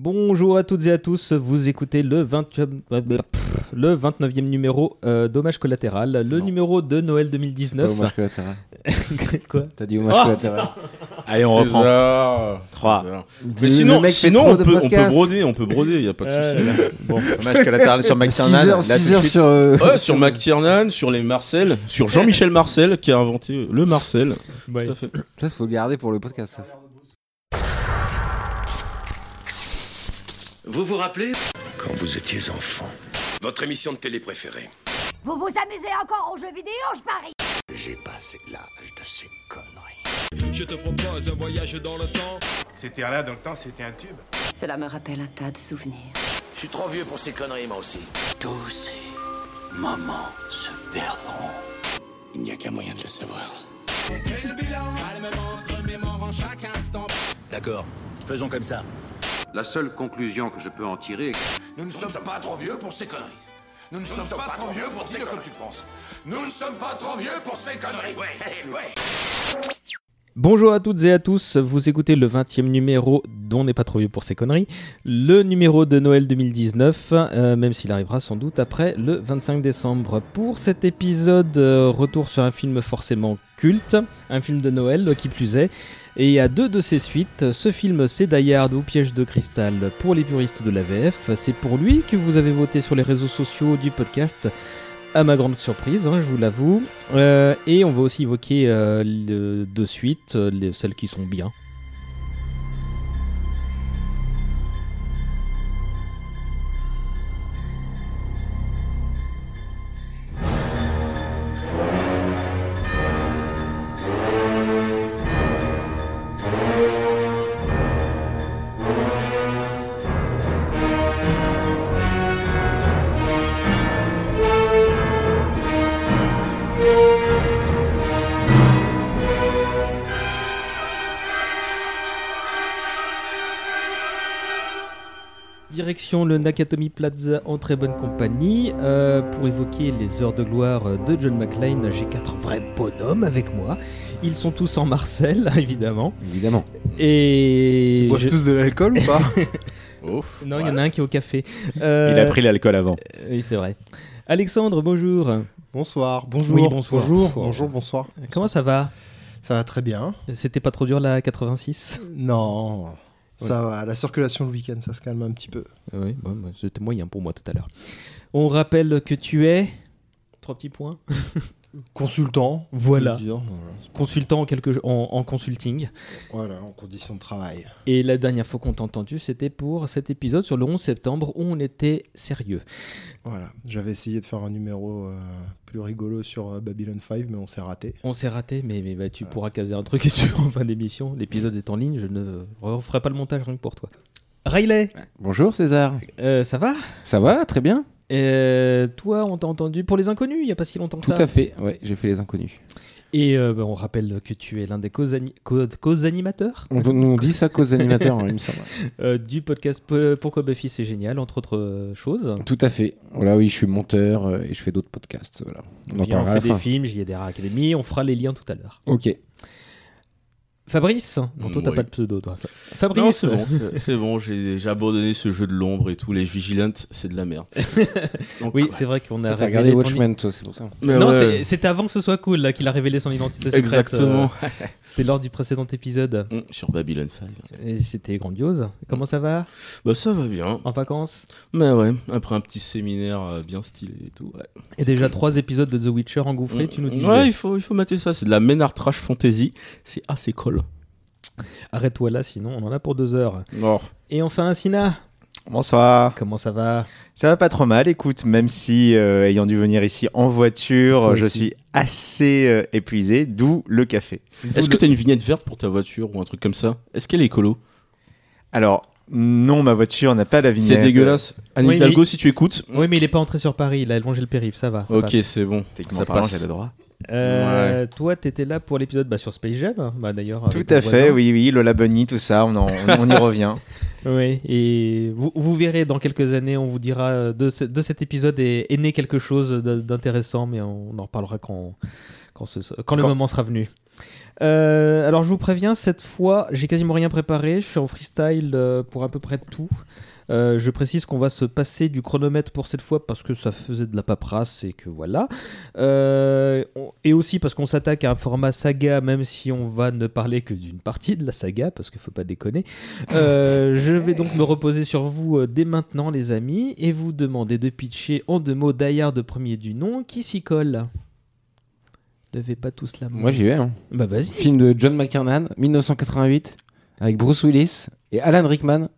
Bonjour à toutes et à tous, vous écoutez le, 20... le 29e numéro euh, d'Hommage collatéral, le Non. numéro de Noël 2019. Hommage collatéral. Quoi T'as dit hommage Oh, collatéral. Allez, on reprend. César. 3. César. Le- Mais sinon, sinon on, peut, on peut podcasts. broder, on peut broder, il n'y a pas de souci. là. Bon. Hommage collatéral sur 6 McTiernan. heures, là, 6 tout de heures suite. sur. euh, Ouais, sur McTiernan, sur les Marcel, sur Jean-Michel Marcel qui a inventé le Marcel. Ouais. Tout à fait. Ça, faut le garder pour le podcast. ça. Vous vous rappelez Quand vous étiez enfant. Votre émission de télé préférée. Vous vous amusez encore aux jeux vidéo, je parie J'ai passé l'âge de ces conneries. Je te propose un voyage dans le temps. C'était là dans le temps, c'était un tube. Cela me rappelle un tas de souvenirs. Je suis trop vieux pour ces conneries, moi aussi. Tous ces moments se perdront. Il n'y a qu'un moyen de le savoir. D'accord, faisons comme ça. La seule conclusion que je peux en tirer est que Nous ne sommes pas trop vieux pour ces conneries. Nous ne sommes pas trop vieux pour dire comme tu penses. Nous ne sommes pas trop vieux pour ces conneries. Ouais, ouais. Bonjour à toutes et à tous, vous écoutez le 20e numéro dont on n'est pas trop vieux pour ces conneries, le numéro de Noël 2019, euh, même s'il arrivera sans doute après le 25 décembre. Pour cet épisode, euh, retour sur un film forcément culte, un film de Noël qui plus est, et à deux de ses suites, ce film c'est Die ou Piège de cristal pour les puristes de la VF, c'est pour lui que vous avez voté sur les réseaux sociaux du podcast à ma grande surprise, hein, je vous l'avoue. Euh, et on va aussi évoquer euh, de suite euh, les, celles qui sont bien. Direction le Nakatomi Plaza en très bonne compagnie euh, pour évoquer les heures de gloire de John McClane. J'ai quatre vrais bonhommes avec moi. Ils sont tous en Marcel, évidemment. Évidemment. Et Ils boivent je- tous de l'alcool ou pas Ouf. non, il y en a un qui est au café. Euh, Il a pris l'alcool avant. Oui, c'est vrai. Alexandre, bonjour. Bonsoir, bonjour. Oui, bonsoir. Bonjour, bonjour, bonsoir. Comment ça va? Ça va très bien. C'était pas trop dur la 86 Non, ça va. La circulation le week-end, ça se calme un petit peu. Oui, bon, bah, c'était moyen pour moi tout à l'heure. On rappelle que tu es. Trois petits points. Consultant. Voilà. dire, Consultant en, quelque... en, en consulting. Voilà, en conditions de travail. Et la dernière fois qu'on t'a entendu, c'était pour cet épisode sur le 11 septembre où on était sérieux. Voilà. J'avais essayé de faire un numéro euh, plus rigolo sur euh, Babylon 5, mais on s'est raté. On s'est raté, mais, mais bah, tu pourras caser un truc sur en fin d'émission. L'épisode est en ligne, je ne referai pas le montage rien que pour toi. Riley, Bonjour César. euh, ça va? Ça va Très bien Euh, Toi, on t'a entendu pour les inconnus il n'y a pas si longtemps que Tout ça? à fait. Ouais, j'ai fait les inconnus. Et euh, bah, on rappelle que tu es l'un des co-ani- co- co-animateurs On nous dit ça qu'aux animateurs, il me semble. euh, du podcast Pourquoi Buffy c'est génial, entre autres euh, choses. Tout à fait. Voilà, oui, je suis monteur et je fais d'autres podcasts. Voilà. On en on fait des films, JDR Academy, on fera les liens tout à l'heure. Ok. Fabrice Non, toi t'as Oui. pas de pseudo, toi. Non, Fabrice c'est bon, c'est bon, j'ai j'ai abandonné ce jeu de l'ombre et tout. Les Vigilantes, c'est de la merde. Donc, Oui, ouais. c'est vrai qu'on a T'as regardé Watchmen, toi, c'est pour ça. Mais non, ouais. c'était avant que ce soit cool là qu'il a révélé son identité secrète. Exactement. euh, c'était lors du précédent épisode. Hum, Sur Babylon 5. Et c'était grandiose. Comment ça va? Bah, ça va bien. En vacances? Mais ouais, après un petit séminaire euh, bien stylé et tout. Ouais, Et déjà trois épisodes de The Witcher engouffrés, tu nous disais. Ouais, il faut, il faut mater ça. C'est de la Ménard Trash Fantasy. C'est assez cool. Arrête-toi là, sinon on en a pour deux heures. Oh. Et enfin, Sina, Bonsoir. comment ça va? Ça va pas trop mal, écoute, même si euh, ayant dû venir ici en voiture, Toi je aussi. suis assez euh, épuisé, d'où le café. Est-ce que t'as une vignette verte pour ta voiture ou un truc comme ça? Est-ce qu'elle est écolo? Alors, non, ma voiture n'a pas la vignette. C'est dégueulasse. Anne Oui, Hidalgo, mais- si tu écoutes. Oui, mais il est pas entré sur Paris, il a longé le périph', ça va. ça Ok, c'est bon. Techniquement Ça parlant, passe. j'ai le droit. Euh, Toi, t'étais là pour l'épisode bah, sur Space Jam, bah, d'ailleurs. Tout à fait, voisin. oui, oui, Lola Bunny, tout ça, on, en- on- on y revient. Oui, et vous, vous verrez dans quelques années, on vous dira de, ce- de cet épisode est, est né quelque chose d'intéressant, mais on en reparlera quand, quand, ce- quand le Quand- moment sera venu. Euh, alors je vous préviens, cette fois, j'ai quasiment rien préparé. Je suis en freestyle euh, pour à peu près tout. Euh, je précise qu'on va se passer du chronomètre pour cette fois parce que ça faisait de la paperasse et que voilà. Euh, on- et aussi parce qu'on s'attaque à un format saga, même si on va ne parler que d'une partie de la saga, parce qu'il faut pas déconner. Euh, je vais donc me reposer sur vous dès maintenant, les amis, et vous demander de pitcher en deux mots Die Hard de premier du nom qui s'y colle? Levez pas tous la main. Moi j'y vais. Hein. Bah vas-y. Film de John McTiernan, 1988, avec Bruce Willis et Alan Rickman.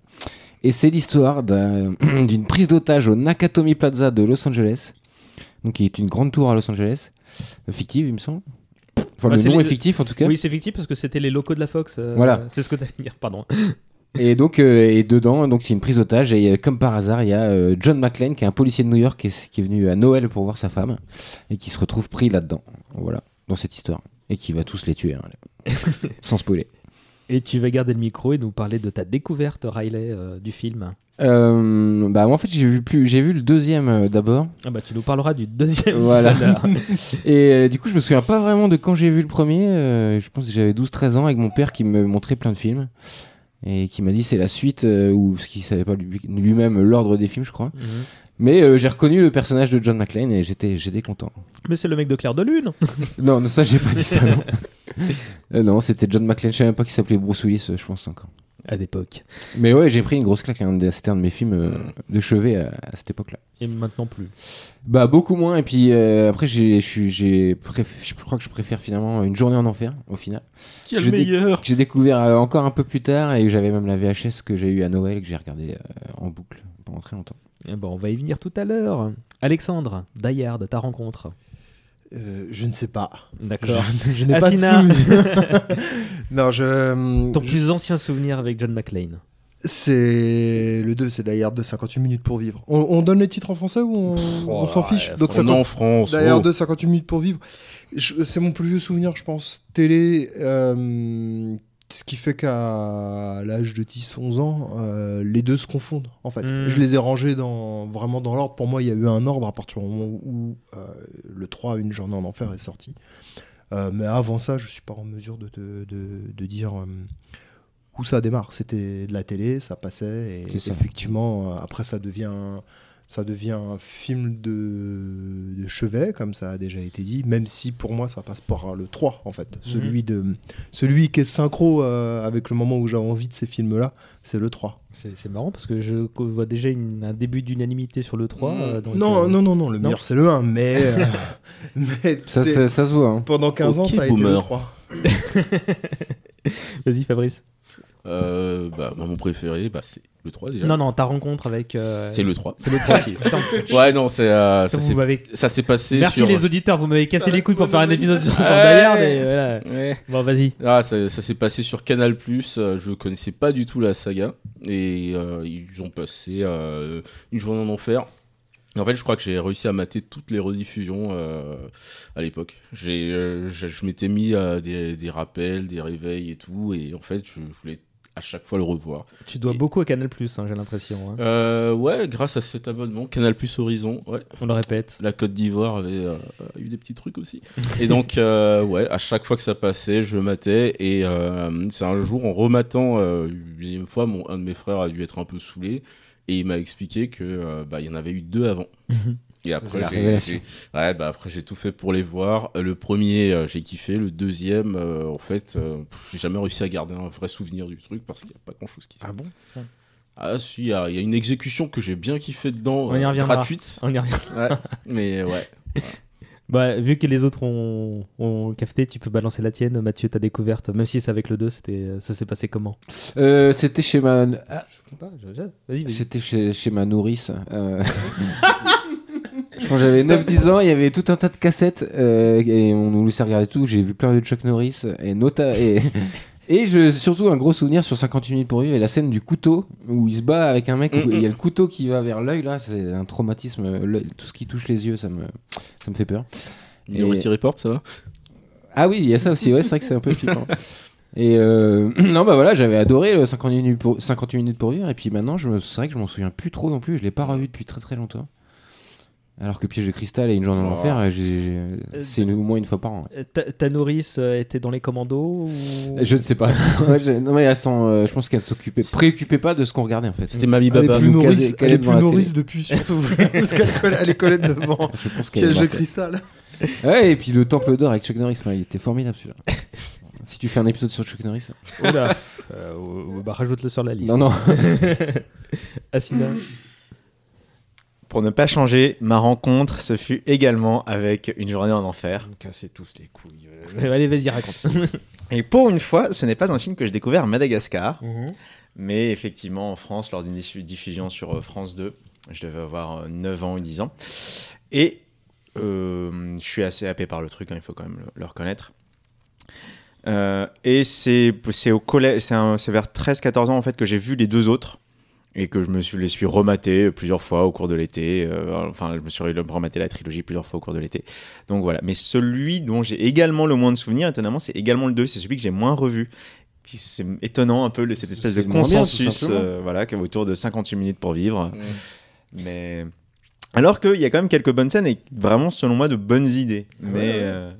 Et c'est l'histoire d'un- d'une prise d'otage au Nakatomi Plaza de Los Angeles, donc qui est une grande tour à Los Angeles, euh, fictive il me semble. Enfin Bah, le nom les- est fictif en tout cas. Oui, c'est fictif parce que c'était les locaux de la Fox. euh, Voilà. C'est ce que t'allais dire, pardon. Et donc euh, et dedans donc c'est une prise d'otage et euh, comme par hasard il y a euh, John McClane qui est un policier de New York qui est, qui est venu à Noël pour voir sa femme et qui se retrouve pris là-dedans. Voilà dans cette histoire et qui va tous les tuer hein, sans spoiler. Et tu vas garder le micro et nous parler de ta découverte, Riley, euh, du film. Euh, bah moi, en fait j'ai vu plus j'ai vu le deuxième euh, d'abord. Ah bah tu nous parleras du deuxième. Voilà. Et euh, du coup, je me souviens pas vraiment de quand j'ai vu le premier. je pense que j'avais 12-13 ans avec mon père qui me montrait plein de films. Et qui m'a dit c'est la suite, euh, ou ce qu'il savait pas lui- lui-même l'ordre des films, je crois. Mhm. Mais euh, j'ai reconnu le personnage de John McClane et j'étais j'étais content. Mais c'est le mec de Claire de Lune. Non, non, ça j'ai pas dit ça. Non, Euh, non c'était John McClane. Je savais même pas qu'il s'appelait Bruce Willis, je pense encore. À l'époque. Mais ouais, j'ai pris une grosse claque. hein, C'était un de mes films euh, de chevet à, à cette époque-là. Et maintenant plus. Bah beaucoup moins et puis euh, après j'ai je suis- j'ai préf- je crois que je préfère finalement une journée en enfer au final. Qui est le meilleur que J'ai découvert euh, encore un peu plus tard et j'avais même la VHS que j'ai eu à Noël et que j'ai regardé en boucle pendant très longtemps. Eh ben, on va y venir tout à l'heure. Alexandre, Die Hard, ta rencontre. Euh, je ne sais pas. D'accord. Je, je n'ai pas de souvenir. non, je. Ton plus ancien souvenir avec John McClane. C'est le 2, c'est Hard 2, 58 minutes pour vivre. On, on donne les titres en français ou on, on s'en fiche Donc On est 50 en France. Hard oh. 2, 58 minutes pour vivre. C'est mon plus vieux souvenir, je pense. Télé, euh, ce qui fait qu'à l'âge de 10-11 ans, euh, les deux se confondent, en fait. Mm. Je les ai rangés dans, vraiment dans l'ordre. Pour moi, il y a eu un ordre à partir du moment où euh, le 3, Une journée en enfer, est sorti. Euh, mais avant ça, je suis pas en mesure de, de, de dire euh, où ça démarre. C'était de la télé, ça passait, et ça. effectivement, après, ça devient, ça devient un film de, de chevet, comme ça a déjà été dit, même si pour moi, ça passe par le 3, en fait. Celui, de, celui qui est synchro euh, avec le moment où j'ai envie de ces films-là, c'est le 3. C'est marrant parce que je vois déjà une- un début d'unanimité sur le 3. euh, donc, non, euh, non, non, non, le non. meilleur, c'est le 1, mais, euh, mais Ça, ça, ça se voit. hein. pendant 15 ans, Ok, ça a été le boomer. 3. Vas-y, Fabrice. Euh, bah, moi, mon préféré, bah, c'est le 3 déjà. Non, non, ta rencontre avec. euh, C'est le 3. C'est le 3 aussi. Attends, Ouais, non, c'est, euh, ça, vous s'est- m'avez- ça s'est passé Merci sur... les auditeurs, vous m'avez cassé les couilles pour faire un épisode sur, Ouais. Hard et voilà. Ouais. Bon, vas-y. Ah, ça, ça s'est passé sur Canal+. euh, je connaissais pas du tout la saga et euh, ils ont passé euh, une journée en enfer. En fait, je crois que j'ai réussi à mater toutes les rediffusions euh, à l'époque. J'ai, euh, je, je m'étais mis à des, des rappels, des réveils et tout, et en fait, je voulais à chaque fois le revoir. Tu dois Et- beaucoup à Canal hein, j'ai l'impression. hein. Euh, ouais, grâce à cet abonnement, Canal Horizon, ouais. On le répète. La Côte d'Ivoire avait euh, eu des petits trucs aussi. Et donc, euh, ouais, à chaque fois que ça passait, je matais. Et c'est un jour, en rematant, une fois, mon, un de mes frères a dû être un peu saoulé. Et il m'a expliqué que bah, il y en avait eu deux avant. Et après, j'ai, ouais, bah, après, j'ai tout fait pour les voir. Euh, Le premier, euh, j'ai kiffé. Le deuxième, euh, en fait, euh, j'ai jamais réussi à garder un vrai souvenir du truc parce qu'il n'y a pas grand chose qui Ah bon Ah, si, il y, a il y a une exécution que j'ai bien kiffé dedans, On y euh, reviendra. gratuite. On y revient. Ouais, mais ouais. Bah, vu que les autres ont, ont cafeté, tu peux balancer la tienne. Mathieu, ta découverte, même si c'est avec le 2, c'était, ça s'est passé comment? Euh, C'était chez ma ah, Vas-y, vas-y. c'était chez, chez ma nourrice. euh. Je pense que j'avais 9-10 ans, il y avait tout un tas de cassettes euh, et on nous laissait regarder tout. J'ai vu plein de Chuck Norris et Nota et, et je, surtout un gros souvenir sur 58 minutes pour vivre et la scène du couteau où il se bat avec un mec. où Mm, Il y a le couteau qui va vers l'œil là, c'est un traumatisme. Tout ce qui touche les yeux, ça me, ça me fait peur. Minority Report, ça va? Ah oui, il y a ça aussi, ouais, c'est vrai que c'est un peu flippant. Et euh, non, bah voilà, j'avais adoré le 58 minutes pour, 58 minutes pour vivre, et puis maintenant, c'est vrai que je m'en souviens plus trop non plus, je l'ai pas revu depuis très très longtemps. Alors que Piège de cristal et Une journée Oh. l'enfer, euh, c'est au moins une fois par an. ouais. Ta, ta nourrice euh, était dans les commandos ou... Je ne sais pas. Non mais elles sont, euh, je pense qu'elle s'occupait, préoccupait pas de ce qu'on regardait en fait. C'était Mamie Elle est Baba. plus nourrice, elle est plus nourrice depuis surtout parce qu'elle est collée devant Je pense qu'elle est piège de cristal. Ouais, et puis le Temple d'or avec Chuck Norris, il était formidable celui-là. si tu fais un épisode sur Chuck Norris. Oula. Euh, bah, rajoute-le sur la liste. Non, non. Asina. Pour ne pas changer, ma rencontre, ce fut également avec Une journée en enfer. Cassez tous les couilles. Euh, Allez, vas-y, raconte. Et pour une fois, ce n'est pas un film que j'ai découvert à Madagascar, mais effectivement en France, lors d'une diffu- diffusion sur euh, France 2, je devais avoir euh, 9 ans ou 10 ans. Et euh, je suis assez happé par le truc, hein, il faut quand même le, le reconnaître. Euh, et c'est au collège, c'est vers 13-14 ans en fait que j'ai vu les deux autres et que je me suis les suis rematé plusieurs fois au cours de l'été. euh, enfin, je me suis rematé la trilogie plusieurs fois au cours de l'été. Donc voilà. Mais celui dont j'ai également le moins de souvenirs, étonnamment, c'est également le 2. C'est celui que j'ai moins revu. Puis C'est étonnant un peu cette espèce de bien, consensus, euh, voilà, qui est autour de 58 minutes pour vivre. Mais alors qu'il y a quand même quelques bonnes scènes et vraiment, selon moi, de bonnes idées. Mais euh,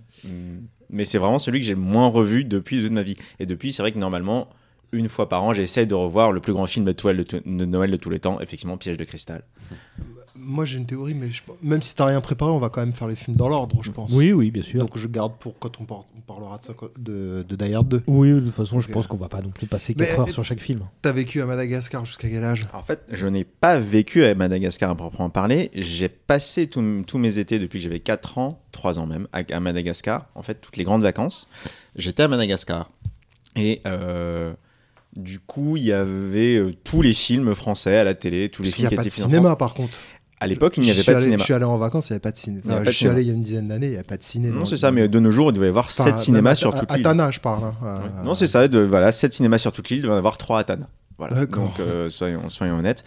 mais c'est vraiment celui que j'ai le moins revu depuis toute ma vie. Et depuis, c'est vrai que normalement, une fois par an, j'essaie de revoir le plus grand film de, Noël de, tout- de Noël de tous les temps, effectivement, Piège de cristal. Moi j'ai une théorie, mais je- même si t'as rien préparé, on va quand même faire les films dans l'ordre, je pense. Oui, oui, bien sûr. Donc je garde pour quand on, par- on parlera de, cinq- de, de Die Hard 2. Oui, de toute façon, je pense qu'on va pas non plus passer Mais, 4 heures sur chaque film. T'as vécu à Madagascar jusqu'à quel âge? En fait, je n'ai pas vécu à Madagascar à proprement parler. J'ai passé tous tous mes étés depuis que j'avais 4 ans, 3 ans même, à, à Madagascar. En fait, toutes les grandes vacances, j'étais à Madagascar. Et euh, du coup, il y avait euh, tous les films français à la télé, tous les Parce qu'il films n'y qui a pas étaient de cinéma par contre. À l'époque, il n'y avait pas de allé- cinéma. Je suis allé en vacances, il n'y avait pas de cinéma. Il Enfin, de je suis allé il y a une dizaine d'années, il n'y avait pas de cinéma. Non, c'est ça, mais de nos jours, il devait y avoir 7 cinémas sur toute À l'île. Tana, je parle. hein. Euh. Non, c'est ça, de, voilà, 7 cinémas sur toute l'île, il devait y avoir 3 à Tana. Voilà. D'accord. Donc, euh, soyons, soyons honnêtes.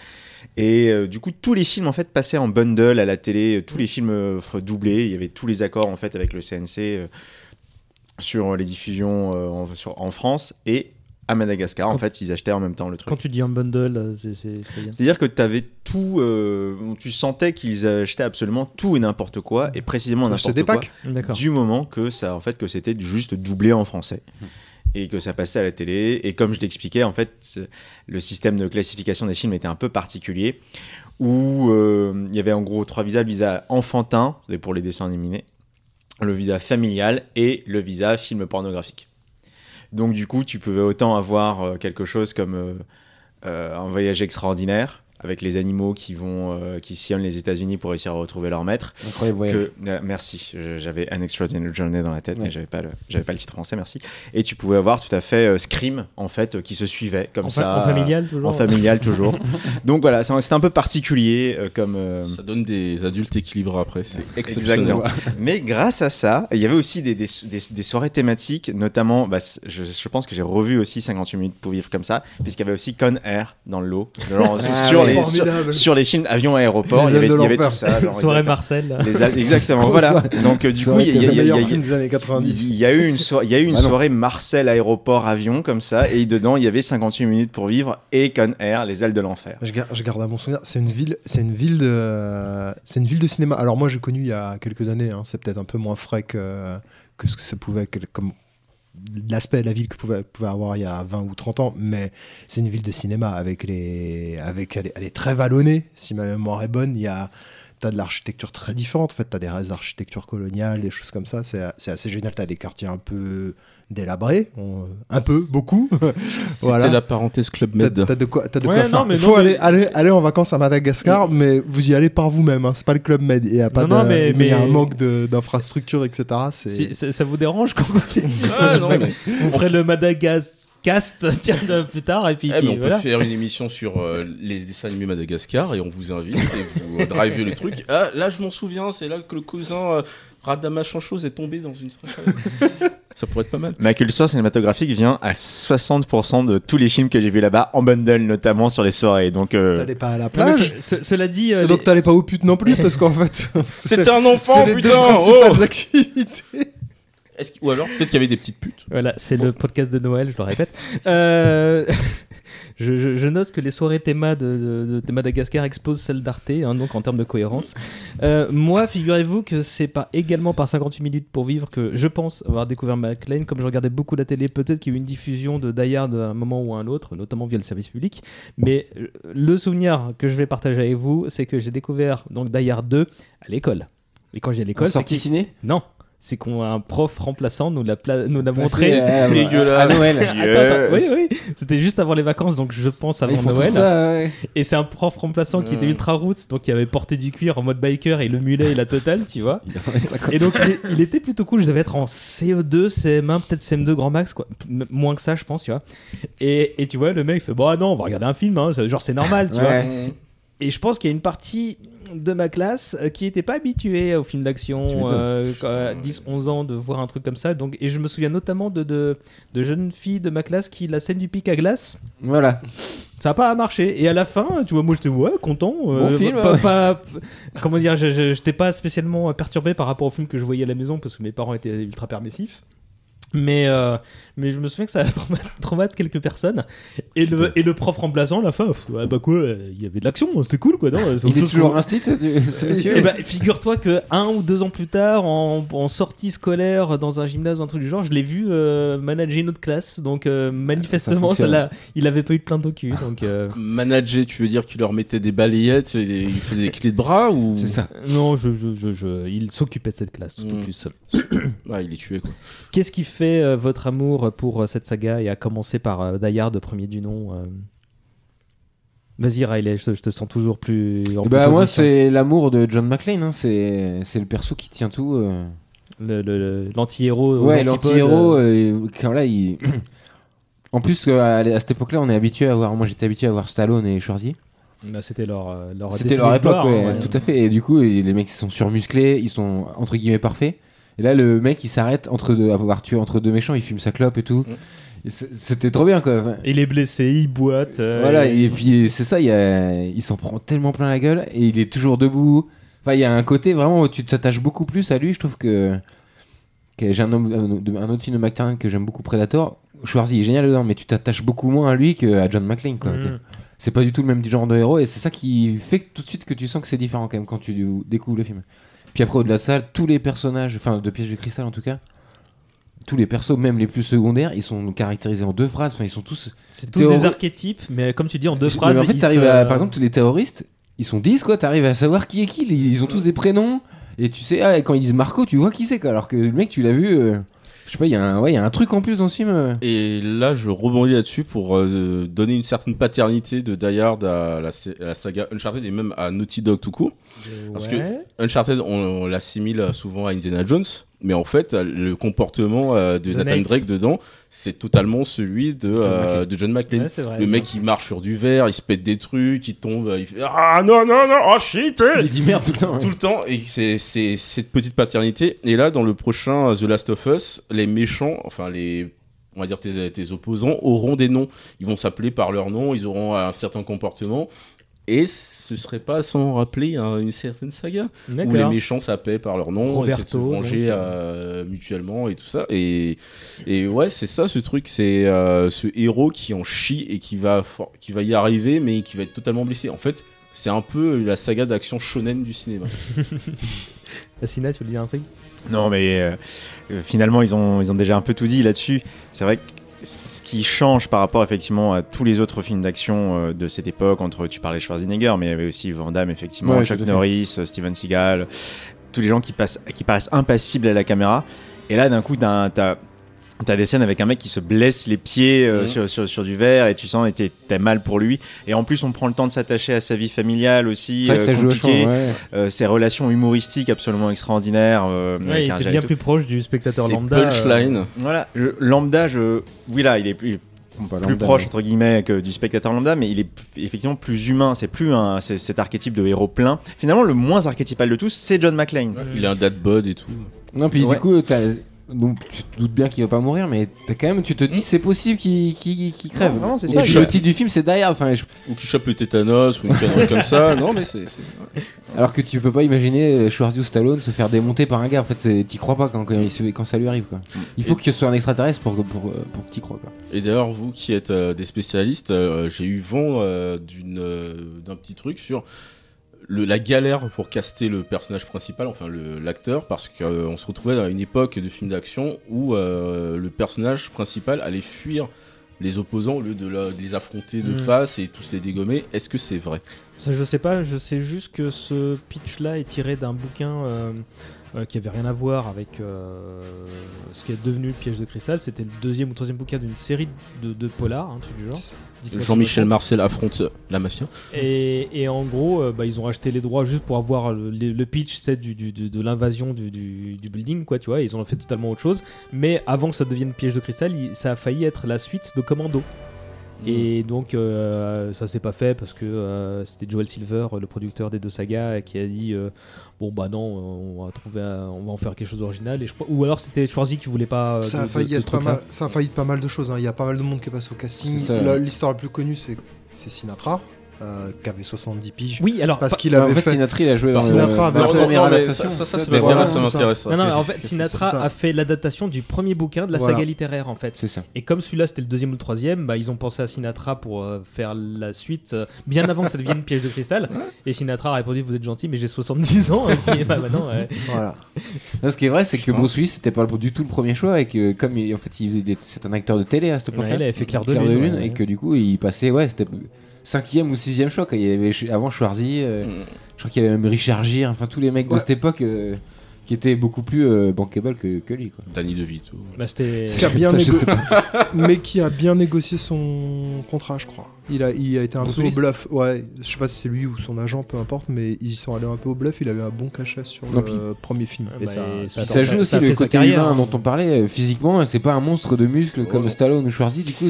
Et euh, du coup, tous les films en fait passaient en bundle à la télé, tous les films euh, doublés, il y avait tous les accords en fait avec le CNC sur les diffusions en, sur- en France et à Madagascar. En fait, ils achetaient en même temps le truc. Quand tu dis un bundle, euh, c'est- c'est- c'est-à-dire que tu avais tout, euh, tu sentais qu'ils achetaient absolument tout et n'importe quoi, et précisément n'importe des quoi, packs D'accord. du moment que ça, en fait, que c'était juste doublé en français et que ça passait à la télé. Et comme je l'expliquais, en fait, le système de classification des films était un peu particulier, où euh, il y avait en gros trois visas le visa enfantin, c'est pour les dessins animés, le visa familial et le visa film pornographique. Donc du coup, tu pouvais autant avoir euh, quelque chose comme euh, euh, un voyage extraordinaire avec les animaux qui vont euh, qui sillonnent les États-Unis pour réussir à retrouver leur maître. Incroyable. Que, euh, merci, j'avais An Extraordinary Journey dans la tête, Ouais. mais j'avais pas le j'avais pas le titre français, merci. Et tu pouvais avoir tout à fait euh, Scream en fait euh, qui se suivait comme En ça en familial, toujours en familial toujours. Donc voilà, c'est un- c'est un peu particulier euh, comme euh, Ça donne des adultes équilibrés après, c'est exceptionnel. Exactement. Mais grâce à ça, il y avait aussi des, des, des- des soirées thématiques, notamment, bah, je, je pense que j'ai revu aussi 58 minutes pour vivre comme ça, puisqu'il y avait aussi Con Air dans le lot. Genre, Ah sur, ouais. les, sur, les films avion aéroport, Les il y avait, il y avait tout ça. genre, Soirée exactement. Marcel. Les exactement, voilà. Donc, euh, du coup, il y a- il y a- Le il y a- meilleur il y a- film des années 90. il y a eu une, so- il y a eu une Ah non. soirée Marcel aéroport avion comme ça, et dedans il y avait 58 minutes pour vivre et Con Air, les ailes de l'enfer. Je garde, je garde à mon souvenir, c'est une ville, c'est une ville de, c'est une ville de cinéma. Alors moi j'ai connu il y a quelques années, hein, c'est peut-être un peu moins frais que, que ce que ça pouvait, l'aspect de la ville que pouvait, pouvait avoir il y a 20 ou 30 ans, mais c'est une ville de cinéma avec les, avec elle est, elle est très vallonnée. Si ma mémoire est bonne, il y a T'as de l'architecture très différente, en fait, t'as des restes d'architecture coloniale, des choses comme ça, c'est c'est assez génial. T'as des quartiers un peu délabrés, on- un peu, beaucoup. C'était la parenthèse Club Med. t'as de quoi, t'as de Ouais, quoi non, faire. mais Il faut non, aller, mais- aller, aller en vacances à Madagascar, mais vous y allez par vous-même. Hein. C'est pas le club Med. Il y a pas Non, de, non, mais- il y a un manque de- d'infrastructures, etc. C'est Si- ça vous dérange continue Ah, non, bac mais- Vous ferez le Madagascast tiens, de- plus tard et puis, Eh, mais puis on voilà. peut faire une émission sur euh, les dessins animés Madagascar et on vous invite et vous euh, drivez le truc. Ah, là, je m'en souviens, c'est là que le cousin euh, Radama Chanchose est tombé dans une. Ça pourrait être pas mal. Ma culture cinématographique vient à 60% de tous les films que j'ai vus là-bas, en bundle notamment sur les soirées. Donc, euh, T'allais pas à la plage. ce- ce- cela dit, euh, Et donc les- t'allais pas aux putes non plus, parce qu'en fait, C'était un enfant, c'est les deux putain principales oh activités. Ou alors peut-être qu'il y avait des petites putes. Voilà, c'est le podcast de Noël, je le répète. Euh, je, je- je note que les soirées théma de, de- de Madagascar exposent celles d'Arte, hein, donc en termes de cohérence. Euh, moi, figurez-vous que c'est pas également par 58 minutes pour vivre que je pense avoir découvert McLean. Comme je regardais beaucoup la télé, peut-être qu'il y a eu une diffusion de Die Hard à un moment ou à un autre, notamment via le service public. Mais euh, le souvenir que je vais partager avec vous, c'est que j'ai découvert donc Die Hard 2 à l'école. Et quand j'ai à l'école, En c'est sortie qu'il- ciné? Non. C'est qu'on a un prof remplaçant nous l'a pla- nous l'a Bah, montré. euh, dégueulasse. À Noël. Attends, attends, Yes. oui, oui, c'était juste avant les vacances, donc je pense Ils avant Noël. ça, ouais. Et c'est un prof remplaçant qui était Mm. ultra roots, donc qui avait porté du cuir en mode biker et le mulet et la totale, tu vois. Il en a 50. Et donc il, il était plutôt cool, je devais être en CO2, CM1, peut-être CM2 grand max, quoi. M- moins que ça, je pense, tu vois. Et, et tu vois, le mec il fait Bon, ah non, on va regarder un film, hein, c'est- genre c'est normal, tu vois. Et je pense qu'il y a une partie de ma classe euh, qui n'était pas habituée aux films d'action euh, à 10-11 ans de voir un truc comme ça. Donc, et je me souviens notamment de, de, de jeunes filles de ma classe qui, la scène du pic à glace, Voilà. ça n'a pas marché. Et à la fin, tu vois, moi j'étais ouais, content. euh, Bon film, pas, ouais. pas- comment dire, je- j'étais pas spécialement perturbé par rapport au film que je voyais à la maison parce que mes parents étaient ultra permissifs. Mais, euh, mais je me souviens que ça a trauma- traumatisé quelques personnes. Et le, et le prof remplaçant, à la fin, ouais, bah quoi, il y avait de l'action, c'était cool quoi. Non, Il est toujours qu'on- ce monsieur eh ben, figure-toi que un ou deux ans plus tard, en, en sortie scolaire dans un gymnase ou un truc du genre, je l'ai vu euh, manager une autre classe. Donc euh, manifestement, ça fonctionne. l'a- il avait pas eu de plainte au cul. Donc euh, Manager, tu veux dire qu'il leur mettait des balayettes, et il faisait des clés de bras ou? C'est ça. non, je, je, je, je- il s'occupait de cette classe tout au Mm. plus seul. Ouais, il est tué quoi. Qu'est-ce qui fait euh, votre amour pour euh, cette saga et à commencer par euh, Die Hard, premier du nom Vas-y Riley, je te, je te sens toujours plus. en Bah, moi, c'est l'amour de John McClane. Hein. C'est c'est le perso qui tient tout. euh. Le- le- le- l'anti-héros. Ouais, l'anti-héros, euh, euh, quand là, il. en plus, à, à cette époque-là, on est habitué à voir. Moi, j'étais habitué à voir Stallone et Schwarzy. bah, c'était leur, leur C'était leur époque, gloire, ouais, hein, tout à fait. Et du coup, les mecs ils sont surmusclés, ils sont entre guillemets parfaits. Et là, le mec il s'arrête entre deux, avoir tué entre deux méchants, il fume sa clope et tout. Et c'est- C'était trop bien quoi. Enfin, Il est blessé, il boite. euh, voilà, et- et puis c'est ça, il, y a- il s'en prend tellement plein la gueule et il est toujours debout. Enfin, il y a un côté vraiment où tu t'attaches beaucoup plus à lui. Je trouve que, que j'ai un, homme- un- un autre film de McTiernan que j'aime beaucoup, Predator. Schwarzy est génial dedans, mais tu t'attaches beaucoup moins à lui qu'à John McClane. Quoi. Mm. C'est pas du tout le même genre de héros et c'est ça qui fait que tout de suite que tu sens que c'est différent quand même quand tu découvres le film. Puis après, au-delà de ça, tous les personnages, enfin de Piège de Cristal en tout cas, tous les persos, même les plus secondaires, ils sont caractérisés en deux phrases. Enfin, ils sont tous. C'est tous des archétypes, mais comme tu dis en deux Mais phrases. en fait, t'arrives se- à. Par exemple, tous les terroristes, ils sont 10 quoi, t'arrives à savoir qui est qui. Ils ont tous des prénoms. Et tu sais, ah, quand ils disent Marco, tu vois qui c'est quoi. Alors que le mec, tu l'as vu. euh, sais pas, il y, a un- ouais, y a un truc en plus dans ce film. euh. Et là, je rebondis là-dessus pour euh, donner une certaine paternité de Die Hard à la, à la saga Uncharted et même à Naughty Dog tout court. Parce que. Uncharted, on, on l'assimile souvent à Indiana Jones, mais en fait, le comportement euh, de De Nathan Nate. Drake dedans, c'est totalement celui de, euh, McClane. de John McClane. Ouais, c'est vrai. le mec, il marche sur du verre, il se pète des trucs, il tombe, il fait Ah non, non, non, oh shit eh Il dit merde tout le temps. tout le temps et c'est c'est cette petite paternité et là dans le prochain euh, The Last of Us les méchants enfin les on va dire tes, tes opposants auront des noms ils vont s'appeler par leur nom ils auront un certain comportement et ce serait pas sans rappeler hein, une certaine saga où les méchants s'appellent par leur nom Roberto, et se venger donc, euh, mutuellement et tout ça. Et, et ouais c'est ça ce truc. C'est euh, ce héros qui en chie et qui va for- qui va y arriver mais qui va être totalement blessé. En fait c'est un peu la saga d'action shonen du cinéma. Assina, tu veux dire un truc? Non, mais euh, euh, finalement, ils ont, ils ont déjà un peu tout dit là-dessus. C'est vrai que ce qui change par rapport effectivement à tous les autres films d'action euh, de cette époque, entre tu parlais de Schwarzenegger, mais il y avait aussi Van Damme, effectivement, Ouais, Chuck. Norris, euh, Steven Seagal, tous les gens qui, passent, qui paraissent impassibles à la caméra. Et là, d'un coup, t'as t'as- des scènes avec un mec qui se blesse les pieds euh, Mhm. sur, sur, sur du verre et tu sens que t'es- t'as mal pour lui. Et en plus, on prend le temps de s'attacher à sa vie familiale aussi, euh, compliquée. ouais. Euh, ses relations humoristiques absolument extraordinaires. euh, Ouais, il était et bien plus proche du spectateur lambda. euh, punchline Voilà, je- lambda, je... oui là, il est plus, Pas plus lambda, proche entre guillemets que du spectateur lambda, mais il est effectivement plus humain. C'est plus un, c'est cet archétype de héros plein. Finalement, le moins archétypal de tous, c'est John McClane. il a un dad bod et tout Non, puis Ouais. du coup, t'as- donc tu te doutes bien qu'il va pas mourir, mais t'as quand même, tu te dis c'est possible qu'il qu'il- qu'il crève. Non, vraiment, c'est Et ça, le titre du film c'est Die enfin, je- Ou qui chope le tétanos ou une connerie comme ça. Non, mais c'est. alors que tu peux pas imaginer Schwarzy ou Stallone se faire démonter par un gars. En fait, t'y crois pas quand, quand, il se- quand ça lui arrive. Quoi. Il faut Et- que ce soit un extraterrestre pour, pour, pour, pour que t'y crois. Quoi. Et d'ailleurs, vous qui êtes euh, des spécialistes, euh, j'ai eu vent euh, d'une, euh, d'un petit truc sur le, la galère pour caster le personnage principal, enfin le- l'acteur, parce qu'on se retrouvait à une époque de film d'action où euh, le personnage principal allait fuir les opposants au lieu de, la- de les affronter de Mm. face et tous les dégommer. Est-ce que c'est vrai? Ça, je sais pas, je sais juste que ce pitch-là est tiré d'un bouquin euh, euh, qui avait rien à voir avec euh, ce qui est devenu le piège de cristal. C'était le deuxième ou troisième bouquin d'une série de, de polars, un truc du genre. Jean-Michel. Marcel affronte la mafia. Et, et en gros, euh, bah, ils ont racheté les droits juste pour avoir le, pitch c'est du, du- du- de l'invasion du, du- building, quoi, tu vois. Ils ont fait totalement autre chose. Mais avant que ça devienne piège de cristal, ça a failli être la suite de Commando. Et donc euh, ça s'est pas fait parce que euh, c'était Joel Silver, le producteur des deux sagas, qui a dit euh, bon bah non, on va trouver, un- on va en faire quelque chose d'original. Et je crois- ou alors c'était Schwarzy qui voulait pas. Ça de- a failli de être pas mal. Ça a failli pas mal de choses. hein. Il y a pas mal de monde qui est passé au casting. L'histoire la plus connue, c'est c'est Sinatra, euh, qui avait 70 piges. Oui, alors parce qu'il en avait fait, fait. Sinatra il a joué dans, Sinatra le, avait fait- première non, mais adaptation. ça, ça, ça, ça Voilà, m'intéresse, ça c'est ça. m'intéresse. Non, non, Ok, mais en j'ai- fait, c'est Sinatra ça. a fait l'adaptation du premier bouquin de la Voilà. saga littéraire, en fait. C'est ça. Et comme celui-là c'était le deuxième ou le troisième, bah, ils ont pensé à Sinatra pour euh, faire la suite euh, bien avant que ça devienne piège de cristal. Et Sinatra a répondu Vous êtes gentil, mais j'ai 70 ans. Et puis, bah. Voilà. Non, ce qui est vrai, c'est que Putain. Bruce Willis c'était pas du tout le premier choix et que comme il- en fait il c'est un acteur de télé à cette époque-là, il avait fait Clair de Lune, et que du coup il passait ouais c'était cinquième ou sixième choix. quoi. Il y avait avant Schwarzy, euh, Mm. je crois qu'il y avait même Richard Gere, enfin tous les mecs de cette époque euh, qui étaient beaucoup plus euh, bankable que, que lui. Quoi. Danny DeVito. Bah, c'était. Qui a bien Ça, négo- mais qui a bien négocié son contrat, je crois. Il a, il a été un peu au bluff. Ouais, je sais pas si c'est lui ou son agent, peu importe, mais ils y sont allés un peu au bluff. Il avait un bon cachet sur Non, le puis- premier film. Ah, et bah, ça, et Puis Attends, ça ça- joue aussi le côté carrière, humain hein. dont on parlait. euh, Physiquement, c'est pas un monstre de muscles comme Ouais. Stallone ou Schwarzy. Du coup,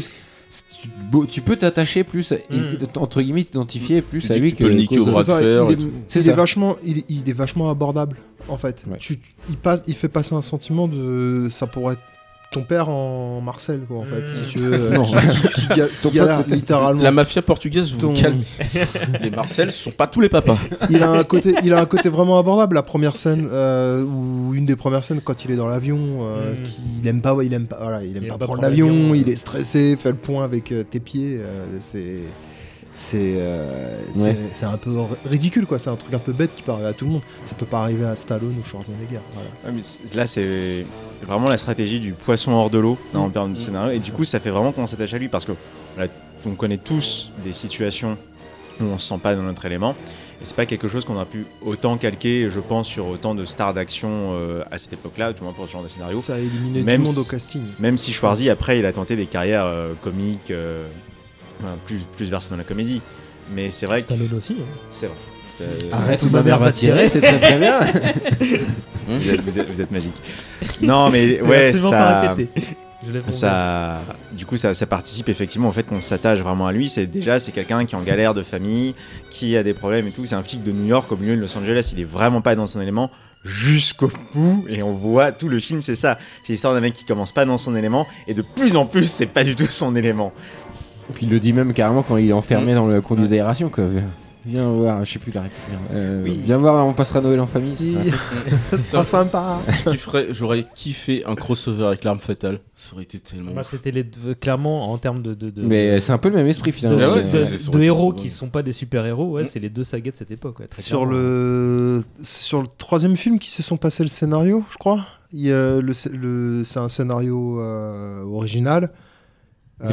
tu, peux t'attacher plus, Mm. entre guillemets, t'identifier plus Tu à lui que tu peux le niquer au bras de fer il, est, il est vachement, il, il est vachement abordable en fait. Ouais. Tu, il passe, il fait passer un sentiment de, ça pourrait être ton père en Marcel quoi en fait, si tu veux, euh, Non. qui, qui- qui ga- Ton qui galère pote- littéralement. La mafia portugaise, vous Ton- vous calmez. Les Marcel, ce sont pas tous les papas. il a un côté, il a un côté vraiment abordable. La première scène euh, ou une des premières scènes quand il est dans l'avion, euh, Mm. qui- il aime pas, il aime pas, voilà, il aime Il pas aime prendre prendre l'avion, il est stressé, fait le point avec euh, tes pieds, euh, c'est c'est euh, Ouais. c'est- un peu ridicule quoi. C'est un truc un peu bête qui peut arriver à tout le monde. Ça peut pas arriver à Stallone ou Schwarzenegger. Voilà. Ouais, mais c- là, c'est vraiment la stratégie du poisson hors de l'eau en termes de scénario. Et du coup, ça fait vraiment qu'on s'attache à lui parce que on connaît tous des situations où on se sent pas dans notre élément. Et c'est pas quelque chose qu'on a pu autant calquer, je pense, sur autant de stars d'action euh, à cette époque-là, du moins pour ce genre de scénario. Ça a éliminé Même tout le monde si- au casting. Même si Schwarzy, après, il a tenté des carrières euh, comiques, euh, plus, plus versées dans la comédie. Mais c'est vrai que. Stallone aussi. hein. C'est vrai. C'était- Arrête ou ma mère va tirer, c'est très très bien. Vous êtes, vous êtes- vous êtes magique. Non, mais C'était ouais, absolument pas ça. répété. Je l'ai trouvé. Ça, du coup, ça, ça participe effectivement au fait qu'on s'attache vraiment à lui. C'est déjà, c'est quelqu'un qui est en galère de famille, qui a des problèmes et tout. C'est un flic de New York au milieu de Los Angeles. Il est vraiment pas dans son élément jusqu'au bout. Et on voit tout le film, c'est ça. C'est l'histoire d'un mec qui commence pas dans son élément et de plus en plus, c'est pas du tout son élément. Puis il le dit même carrément quand il est enfermé dans le conduit d'aération. quoi. Viens voir, je sais plus la réplique. Euh, Oui. Viens voir, on passera Noël en famille. ce sera- Ça sera sympa. J'aurais kiffé un crossover avec l'arme fatale. Ça aurait été tellement. Bah, c'était les deux- clairement en termes de. de, de Mais c'est un peu le même esprit de, finalement. Ah ouais, de- héros qui drôle. sont pas des super héros, ouais, Mm. c'est les deux sagas de cette époque. ouais, très Sur clairement. le sur le troisième film qui se sont passés le scénario, je crois. Il y a le, sc- le- c'est un scénario euh, original.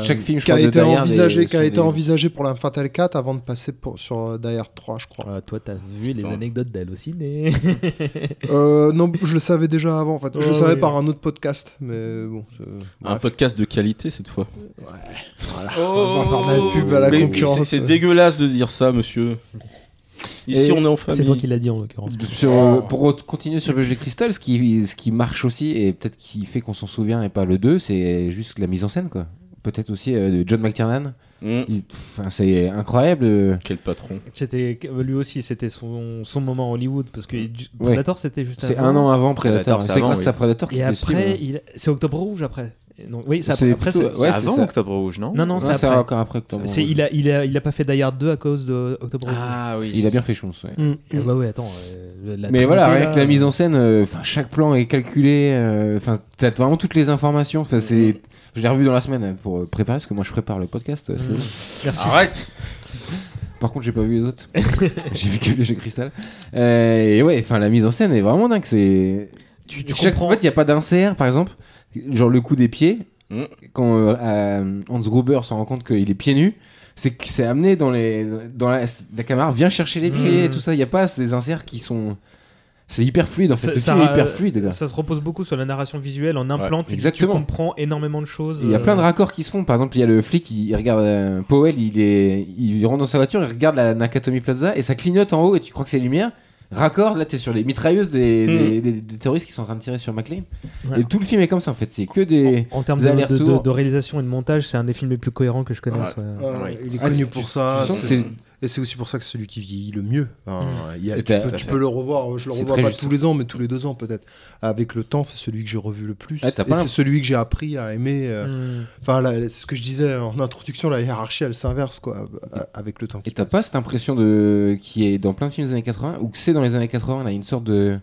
Chaque film, je qui a été envisagé, qui a été envisagé pour la Fatale 4 avant de passer pour, sur euh, Die Hard 3, je crois. Ah, toi, t'as vu les anecdotes d'Halluciné. Euh, non, je le savais déjà avant. En fait, je Ouais, le savais ouais. par un autre podcast, mais bon. c'est- Un podcast de qualité cette fois. Voilà. On va la pub à la Mais concurrence. c'est- C'est dégueulasse de dire ça, monsieur. Ici, Et on est en c'est famille. toi qui l'as dit en l'occurrence. Euh, pour continuer sur Bush Crystal, ce qui, ce qui marche aussi, et peut-être qui fait qu'on s'en souvient et pas le 2, c'est juste la mise en scène. quoi. Peut-être aussi euh, de John McTiernan. Mm. C'est incroyable. euh, Quel patron. C'était lui aussi, c'était son, son moment Hollywood parce que Ouais. Predator c'était juste C'est un an avant Predator. C'est grâce oui. à Predator qu'il Et fait ce film. après, il... c'est Octobre Rouge après. Oui, c'est C'est après. plutôt- c'est- ouais, c'est c'est avant ça. Octobre Rouge, non Non, non, Non, c'est c'est après. encore après Octobre C'est- Rouge. il, a, il, a, il a pas fait Die Hard 2 à cause de Octobre Rouge. Ah oui. Il a bien ça. fait, pense. ouais. Mm, Ah mm. bah ouais, attends. euh, la Mais voilà, là, la mise en scène, euh, enfin chaque plan est calculé. euh, Enfin, t'as vraiment toutes les informations. Enfin, c'est. Je l'ai revu dans la semaine euh, pour euh, préparer, parce que moi je prépare le podcast. euh, c'est- Mm. Merci. Arrête Par contre, j'ai pas vu les autres. j'ai vu que le jeu cristal. Euh, et ouais, enfin la mise en scène est vraiment dingue. C'est. Tu, tu Chaque... comprends. En fait, il y a pas d'insert, par exemple, genre le coup des pieds. Mm. Quand euh, euh, Hans Gruber se rend compte qu'il est pieds nus, c'est que c'est amené dans les dans la, la caméra vient chercher les pieds Mm. et tout ça. Il y a pas ces inserts qui sont. C'est hyper fluide en fait. Ça- hyper fluide. Ça se repose beaucoup sur la narration visuelle. En un Ouais, tu, comprends énormément de choses. Il y a euh, plein de raccords qui se font. Par exemple, il y a le flic, il, il regarde euh, Powell, il, est, il rentre dans sa voiture, il regarde la Nakatomi Plaza et ça clignote en haut et tu crois que c'est les lumières. Raccord, là t'es sur les mitrailleuses des, des, des- des terroristes qui sont en train de tirer sur McLean. Ouais. Et tout le film est comme ça en fait. C'est que des. En termes des de, de- allers-retours. de- de réalisation et de montage, c'est un des films les plus cohérents que je connaisse. ouais. Ouais, Ouais. Il est Ah, connu pour ça. c'est- Et c'est aussi pour ça que c'est celui qui vieillit le mieux. Enfin, il y a- Et tu, peux, tu le revoir. Je le revois pas juste. tous les ans, mais tous les deux ans peut-être. Avec le temps, c'est celui que j'ai revu le plus. Ah, et c'est un- celui que j'ai appris à aimer. euh, Mm. Enfin, là, c'est ce que je disais en introduction, la hiérarchie, elle s'inverse quoi, euh, avec le temps. Et t'as pas cette impression de qui est dans plein de films des années 80 ou que c'est dans les années 80, on a une sorte de.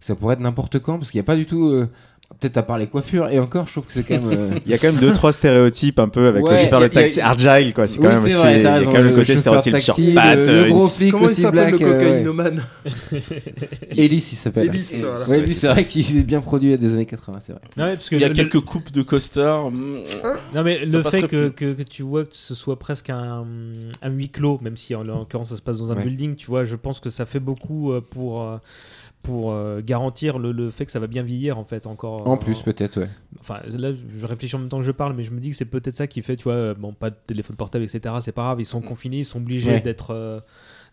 Ça pourrait être n'importe quand parce qu'il n'y a pas du tout. euh, Peut-être à part les coiffures et encore, je trouve que c'est quand même. euh, Il y a quand même deux trois stéréotypes un peu avec Ouais, le chauffeur de taxi a- Argyle quoi. C'est quand Oui, même aussi il y a quand même le côté stéréotype taxi, sur le- pattes. le euh, gros flic Comment il aussi s'appelle le black, euh, ouais. cocaïnomane Ellis, il s'appelle. Ellis, Et- voilà. Ouais, lui, c'est vrai qu'il est bien produit à des années 80, c'est vrai. Ouais, parce que Il y a le- quelques coupes de costard. mm, Non mais le fait que, que, que tu vois que ce soit presque un, un huis clos, même si en l'occurrence ça se passe dans un Ouais. building, tu vois, je pense que ça fait beaucoup euh, pour euh, pour euh, garantir le, le fait que ça va bien vieillir en fait encore. En euh, plus, peut-être, ouais. Enfin là, je réfléchis en même temps que je parle, mais je me dis que c'est peut-être ça qui fait, tu vois, euh, bon, pas de téléphone portable, etc. C'est pas grave, ils sont confinés, ils sont obligés Ouais. d'être euh,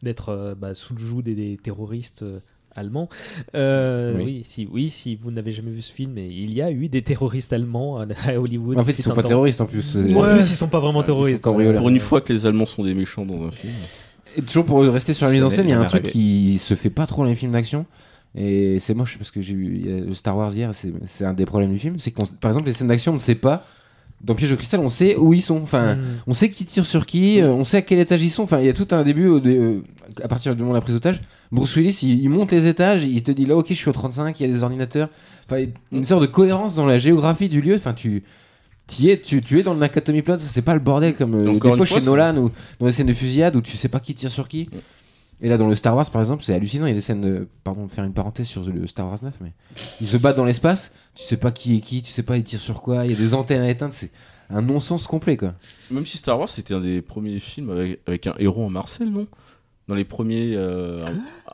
d'être euh, bah, sous le joug des, des terroristes. euh, allemands. Euh, Oui. oui. si, oui, si vous n'avez jamais vu ce film, il y a eu des terroristes allemands à Hollywood. En fait, ils sont pas temps. terroristes en plus. En Ouais. plus, ils sont pas vraiment Ils sont terroristes. Pour une fois que les Allemands sont des méchants dans un film. Et toujours pour rester sur la mise en scène, il y a un truc qui se fait pas trop dans les films d'action. Et c'est moche parce que j'ai le Star Wars hier, c'est un des problèmes du film. C'est que, par exemple, les scènes d'action, on ne sait pas. Dans Piège de cristal, on sait où ils sont. Enfin, Mm. on sait qui tire sur qui, euh, on sait à quel étage ils sont. Enfin, il y a tout un début au dé- euh, à partir du moment de la prise d'otage. Bruce Willis, il, il monte les étages, il te dit là, ok, je suis au 35, il y a des ordinateurs. Enfin, une sorte de cohérence dans la géographie du lieu. Enfin, tu. Tu es, tu, tu es dans le Nakatomi Plaza, c'est pas le bordel comme euh, des fois fois, chez Nolan ou dans les scènes de fusillade où tu sais pas qui tire sur qui. Et là, dans le Star Wars, par exemple, c'est hallucinant. Il y a des scènes de. Pardon, faire une parenthèse sur le Star Wars 9, mais. Ils se battent dans l'espace, tu sais pas qui est qui, tu sais pas ils tirent sur quoi, il y a des antennes à éteindre, c'est un non-sens complet, quoi. Même si Star Wars c'était un des premiers films avec, avec un héros en Marcel, non? Dans les premiers. euh,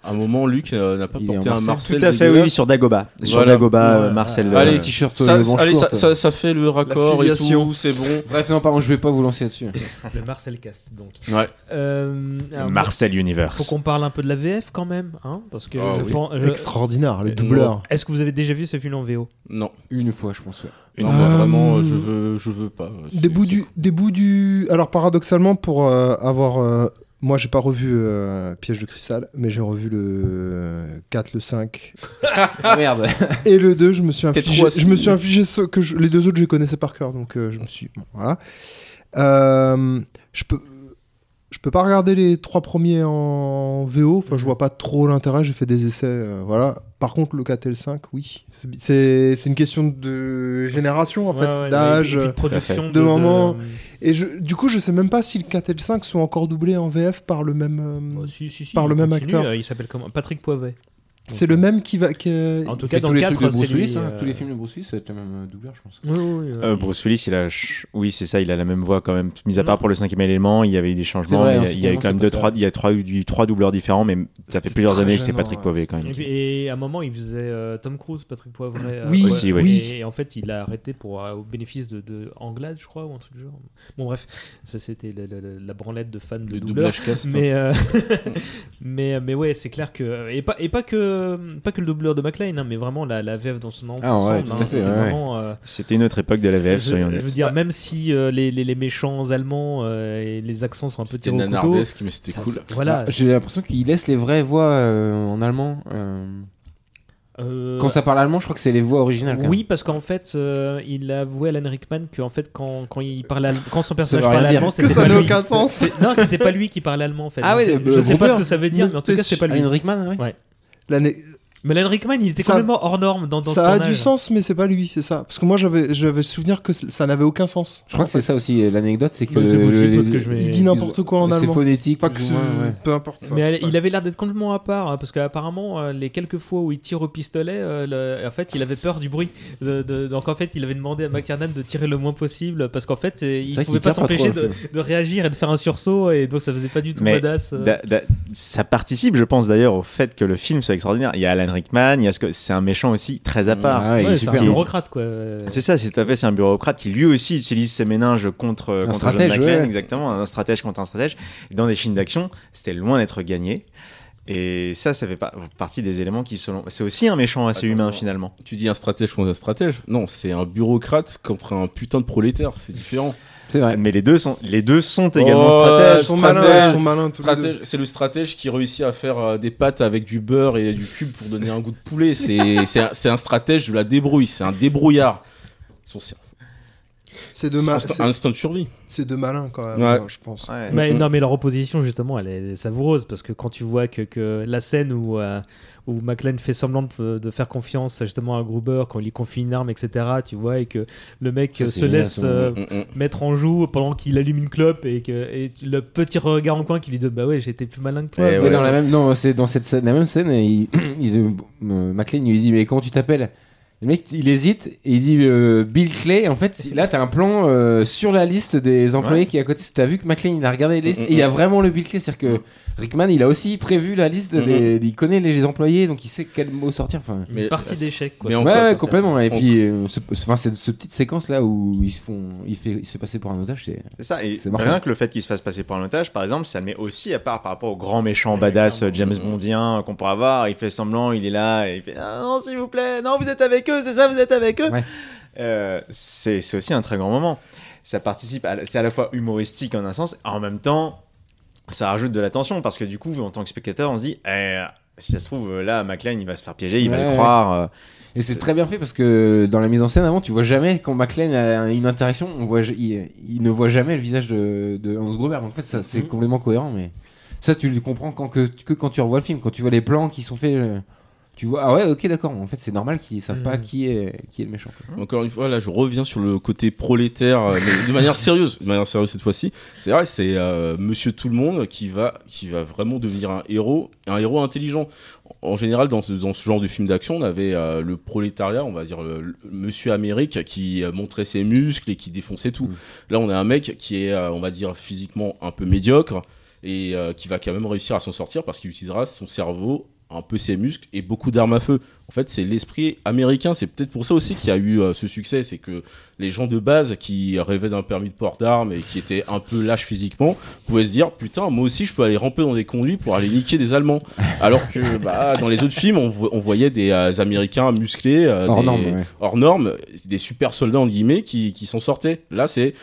à un moment, Luc euh, n'a pas Il porté un Marcel. Tout à fait, oui, sur Dagoba. Sur Voilà. Dagoba, euh, Ouais. Marcel. Ah, Allez, euh, les t-shirts Ça, allez, ça, courtes. ça- ça fait le raccord et tout, c'est bon. Bref, non, pardon, je vais pas vous lancer là-dessus. Le Marcel Cast, donc. Ouais. Euh, alors, Marcel Faut Universe. qu'on parle un peu de la VF quand même, hein Parce que je oui. pense- je- Extraordinaire, le doubleur. Est-ce que vous avez déjà vu ce film en VO Non. Une fois, je pense, ouais. Une Euh, fois, vraiment, je veux, je veux pas. Des bouts, du, des bouts du. Alors, paradoxalement, pour euh, avoir. Moi, j'ai pas revu euh, Piège de cristal, mais j'ai revu le 4, le 5 Ah merde. et le 2. Je me suis Peut-être infligé, trois, je me c'est- suis infligé ce que je- les deux autres, je les connaissais par cœur, donc euh, je me suis. bon, voilà. Euh, je peux. Je peux pas regarder les trois premiers en VO, enfin je vois pas trop l'intérêt, j'ai fait des essais, euh, voilà. Par contre le 4 et le 5, oui. C'est- une question de génération en fait, ouais, d'âge. de moment- de- Et je, du coup, je sais même pas si le 4 et le 5 sont encore doublés en VF par le même. euh, Oh, si, si, si, par le même continue, acteur. euh, Il s'appelle comment? Patrick Poivet. C'est le euh, même qui va. Qui a- En tout cas, fait dans tous le les trucs 4, de Bruce Willis, hein, euh, tous les films de Bruce Willis, c'est le même euh, doubleur, je pense. Oui, oui, oui, Euh, Bruce Willis, il a, oui, c'est ça, il a la même voix quand même. Mis à part pour le cinquième élément, il y avait eu des changements. vrai, il y a- il y a eu quand même deux, trois, il y a trois, eu trois doubleurs différents, mais ça fait plusieurs années que c'est Patrick. Poivet quand même. Et, puis- et à un moment, il faisait euh, Tom Cruise, Patrick Poivret. euh, Oui, Aussi, oui. Et, en fait, il a arrêté pour euh, au bénéfice de, de Anglade, je crois, ou un truc du genre. Bon, bref, ça c'était la, la- la- la branlette de fans de Le doubleurs. doublage cast. Mais, mais, mais ouais, c'est clair que. Et pas, et pas que le pas que le doubleur de McLean, hein, mais vraiment la, la VF dans son ensemble. Ah ouais, à hein, fait, c'était ouais, ouais. vraiment, euh, C'était une autre époque de la VF, je, soyons je honnêtes. veux dire, même si euh, les, les, les méchants allemands euh, et les accents sont un peu C'était tirés au couteau, nanardesque, mais c'était cool. voilà. Bah, J'ai l'impression qu'il laisse les vraies voix euh, en allemand. euh, Euh, Quand ça parle allemand, je crois que c'est les voix originales. quand Oui, parce qu'en fait, euh, il a avoué à Alan Rickman que en fait, quand, quand il parlait, allem- quand son personnage parlait dire. allemand, Que c'était ça pas n'a lui. aucun sens. Non, c'était pas lui qui parlait allemand en fait. Ah je sais, euh, je sais pas ce que ça veut dire, mais en tout cas, c'est pas lui. Alan Rickman, oui. Ouais. L'année- Alan Rickman, il était Ça- complètement hors norme dans, dans ce ça a du sens, mais c'est pas lui, c'est ça. Parce que moi, j'avais j'avais souvenir que ça n'avait aucun sens. Je crois que c'est ça aussi euh, l'anecdote, c'est que c'est le- je Il dit n'importe quoi en c'est allemand. phonétique, Pas que moins, ouais. peu importe. Mais Enfin, elle- c'est pas- il avait l'air d'être complètement à part, hein, parce qu'apparemment, euh, les quelques fois où il tire au pistolet, euh, le- en fait, il avait peur du bruit. De- de- donc en fait, il avait demandé à McTiernan de tirer le moins possible, parce qu'en fait, il pouvait pas s'empêcher de, de réagir et de faire un sursaut, et donc ça faisait pas du tout Mais badass. Da- da- ça participe, je pense d'ailleurs, au fait que le film soit extraordinaire. Il y a Alan Rickman, il y a ce que c'est un méchant aussi très à part. Ah ouais, Ouais, c'est un bureaucrate, quoi. C'est ça, c'est tout à fait, c'est un bureaucrate qui lui aussi utilise ses méninges contre, contre stratège, John McClane, ouais. exactement, un stratège contre un stratège. Dans des films d'action, c'était loin d'être gagné. Et ça, ça fait pas partie des éléments qui, selon, c'est aussi un méchant assez Attends, humain finalement. Tu dis un stratège contre un stratège Non, c'est un bureaucrate contre un putain de prolétaire, c'est différent. C'est vrai. Mais les deux sont, les deux sont également Oh, stratèges. Ils sont stratège. malins, ils sont malins tous les deux. Stratège, c'est le stratège qui réussit à faire euh, des pâtes avec du beurre et du cube pour donner un goût de poulet. C'est c'est un, c'est un stratège de la débrouille, c'est un débrouillard. Son. C'est de, C'est ma- un c'est- sta- instinct de survie. c'est de malin quand même, Ouais. je pense. Ouais. Mais, Mhm. non, mais leur opposition, justement, elle est savoureuse parce que quand tu vois que, que la scène où, euh, où McLean fait semblant de, de faire confiance justement à Gruber quand il lui confie une arme, etc., tu vois, et que le mec Ça, euh, se génial, laisse euh, Mm, mm. mettre en joue pendant qu'il allume une clope et que et le petit regard en coin qui lui dit Bah ouais, j'étais plus malin que toi. Eh ouais. dans la même, non, c'est dans cette scène, la même scène, il, il, euh, McLean lui dit mais comment tu t'appelles? Le mec, il hésite et il dit euh, Bill Clay. En fait, là, t'as un plan euh, sur la liste des employés Ouais. qui est à côté. T'as vu que McLean, il a regardé les listes Mm, mm, et il y a mm. vraiment le Bill Clay, c'est-à-dire que Rickman, il a aussi prévu la liste. Mm, Des, il connaît les employés, donc il sait quel mot sortir. Enfin, Mais- partie d'échec, quoi. mais ouais, complètement. Et on- puis, euh, ce, enfin, cette, petite séquence là où ils se font, il fait, il se fait passer pour un otage, c'est. Ça, et rien que le fait qu'il se fasse passer pour un otage, par exemple, ça met aussi à part par rapport au grand méchant badass euh, James Bondien euh, qu'on pourrait avoir. Il fait semblant, il est là, et il fait Ah non, s'il vous plaît, non, vous êtes avec eux, c'est ça, vous êtes avec eux. Ouais. Euh, c'est aussi un très grand moment. Ça participe, c'est à la fois humoristique en un sens, en même temps, ça rajoute de la tension parce que du coup, en tant que spectateur, on se dit Eh, si ça se trouve, là, McLean, il va se faire piéger, il va le croire. euh, Et c'est très bien fait parce que dans la mise en scène avant, tu vois jamais quand McLean a une interaction, on voit, il, il ne voit jamais le visage de, de Hans Gruber. Donc en fait, c'est Mhm. complètement cohérent, mais ça tu le comprends quand que, que quand tu revois le film, quand tu vois les plans qui sont faits, euh, tu vois ah ouais ok d'accord. En fait, c'est normal qu'ils savent pas Mhm. qui est qui est le méchant. quoi. Encore une fois, là, je reviens sur le côté prolétaire, euh, mais de manière sérieuse, de manière sérieuse cette fois-ci. C'est vrai, c'est euh, Monsieur Tout le Monde qui va, qui va vraiment devenir un héros, un héros intelligent. En général, dans ce, dans ce genre de film d'action, on avait euh, le prolétariat, on va dire le, le Monsieur Amérique, qui montrait ses muscles et qui défonçait tout. Mm. Là, on a un mec qui est, euh, on va dire, physiquement un peu médiocre et euh, qui va quand même réussir à s'en sortir parce qu'il utilisera son cerveau un peu ses muscles et beaucoup d'armes à feu. En fait, c'est l'esprit américain. C'est peut-être pour ça aussi qu'il y a eu euh, ce succès. C'est que les gens de base qui rêvaient d'un permis de port d'armes et qui étaient un peu lâches physiquement pouvaient se dire Putain, moi aussi, je peux aller ramper dans des conduits pour aller niquer des Allemands. Alors que bah, dans les autres films, on, vo- on voyait des euh, Américains musclés, euh, Hors des- norme, ouais. hors normes, des super soldats, en guillemets, qui, qui s'en sortaient. Là, c'est.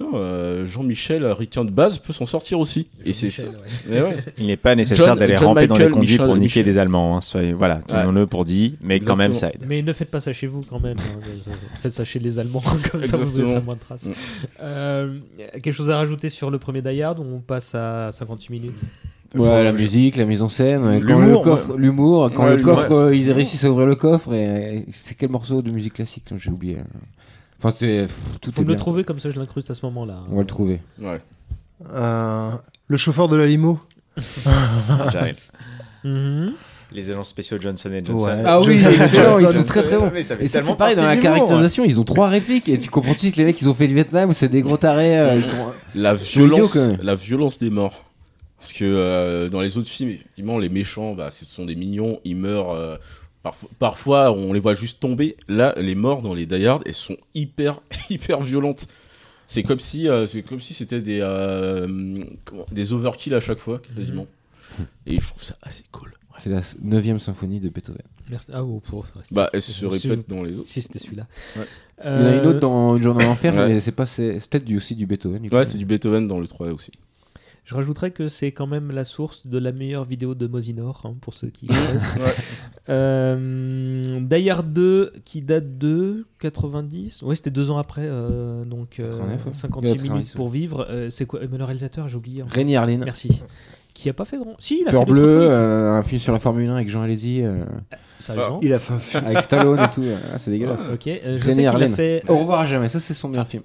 Putain, euh, Jean-Michel, ricain de base, peut s'en sortir aussi. Et c'est ça. Eh ouais. Il n'est pas nécessaire d'aller ramper dans les conduits Michel- pour niquer Michel. des Allemands. hein. Soyez- voilà, tenons-le pour dit, mais quand même ça aide. Mais ne faites pas ça chez vous quand même. hein. Faites ça chez les Allemands, comme ça vous laissez moins de traces. Mm. Euh, quelque chose à rajouter sur le premier Die Hard on passe à 58 minutes Ouais, la musique, la mise en scène, quand L'humour, le coffre, l'humour, quand Ouais, le coffre, euh, ils réussissent à ouvrir le coffre et c'est quel morceau de musique classique J'ai oublié. Enfin, c'est tout Faut est me le trouver comme ça je l'incruste à ce moment-là. On va le trouver. Ouais. Euh, le chauffeur de la limo. J'arrive. Mhm. Les agents spéciaux Johnson et Johnson. Ouais. Ah oui, Johnson, excellent, ils sont très très bons. Mais ça fait Et ça, tellement c'est pareil dans la partie de l'humour, caractérisation, ils ont trois répliques et tu comprends tout de suite que les mecs ils ont fait le Vietnam, c'est des gros tarés. euh, ils La C'est idiot, violence, quand même. la violence des morts. Parce que euh, dans les autres films, effectivement, les méchants, bah, ce sont des mignons, ils meurent. euh, parfois, parfois, on les voit juste tomber. Là, les morts dans les Die Hard, elles sont hyper, hyper violentes. C'est comme si, euh, c'est comme si c'était des, euh, comment- des overkill à chaque fois, quasiment. Et je trouve ça assez cool. Ouais. C'est la 9 symphonie de Beethoven. Merci. Ah, oh, pour... Bah, elle se Si- répète dans les autres. Si c'était celui-là. Ouais. Il y en a une Euh, autre dans Une journée en enfer, Ouais. mais c'est pas c'est c'est peut-être du- aussi du Beethoven. du Ouais, c'est du Beethoven dans le 3 aussi. Je rajouterais que c'est quand même la source de la meilleure vidéo de Mosinor, hein, pour ceux qui connaissent. Euh, Die Hard 2 qui date de 90. Oui, c'était deux ans après, euh, donc euh, 89, ouais. 58 Ouais, minutes 90, pour vivre. Euh, c'est quoi Mais le réalisateur, j'ai oublié. encore. Rémi Harlin. Merci. Qui a pas fait grand. Si, il a Peur fait trucs. euh, un film sur la Formule 1 avec Jean Alési. euh, Sérieusement Il a fait un film. avec Stallone et tout. Ah, c'est dégueulasse. Ok, euh, je sais a fait. Au revoir à jamais, ça c'est son meilleur film.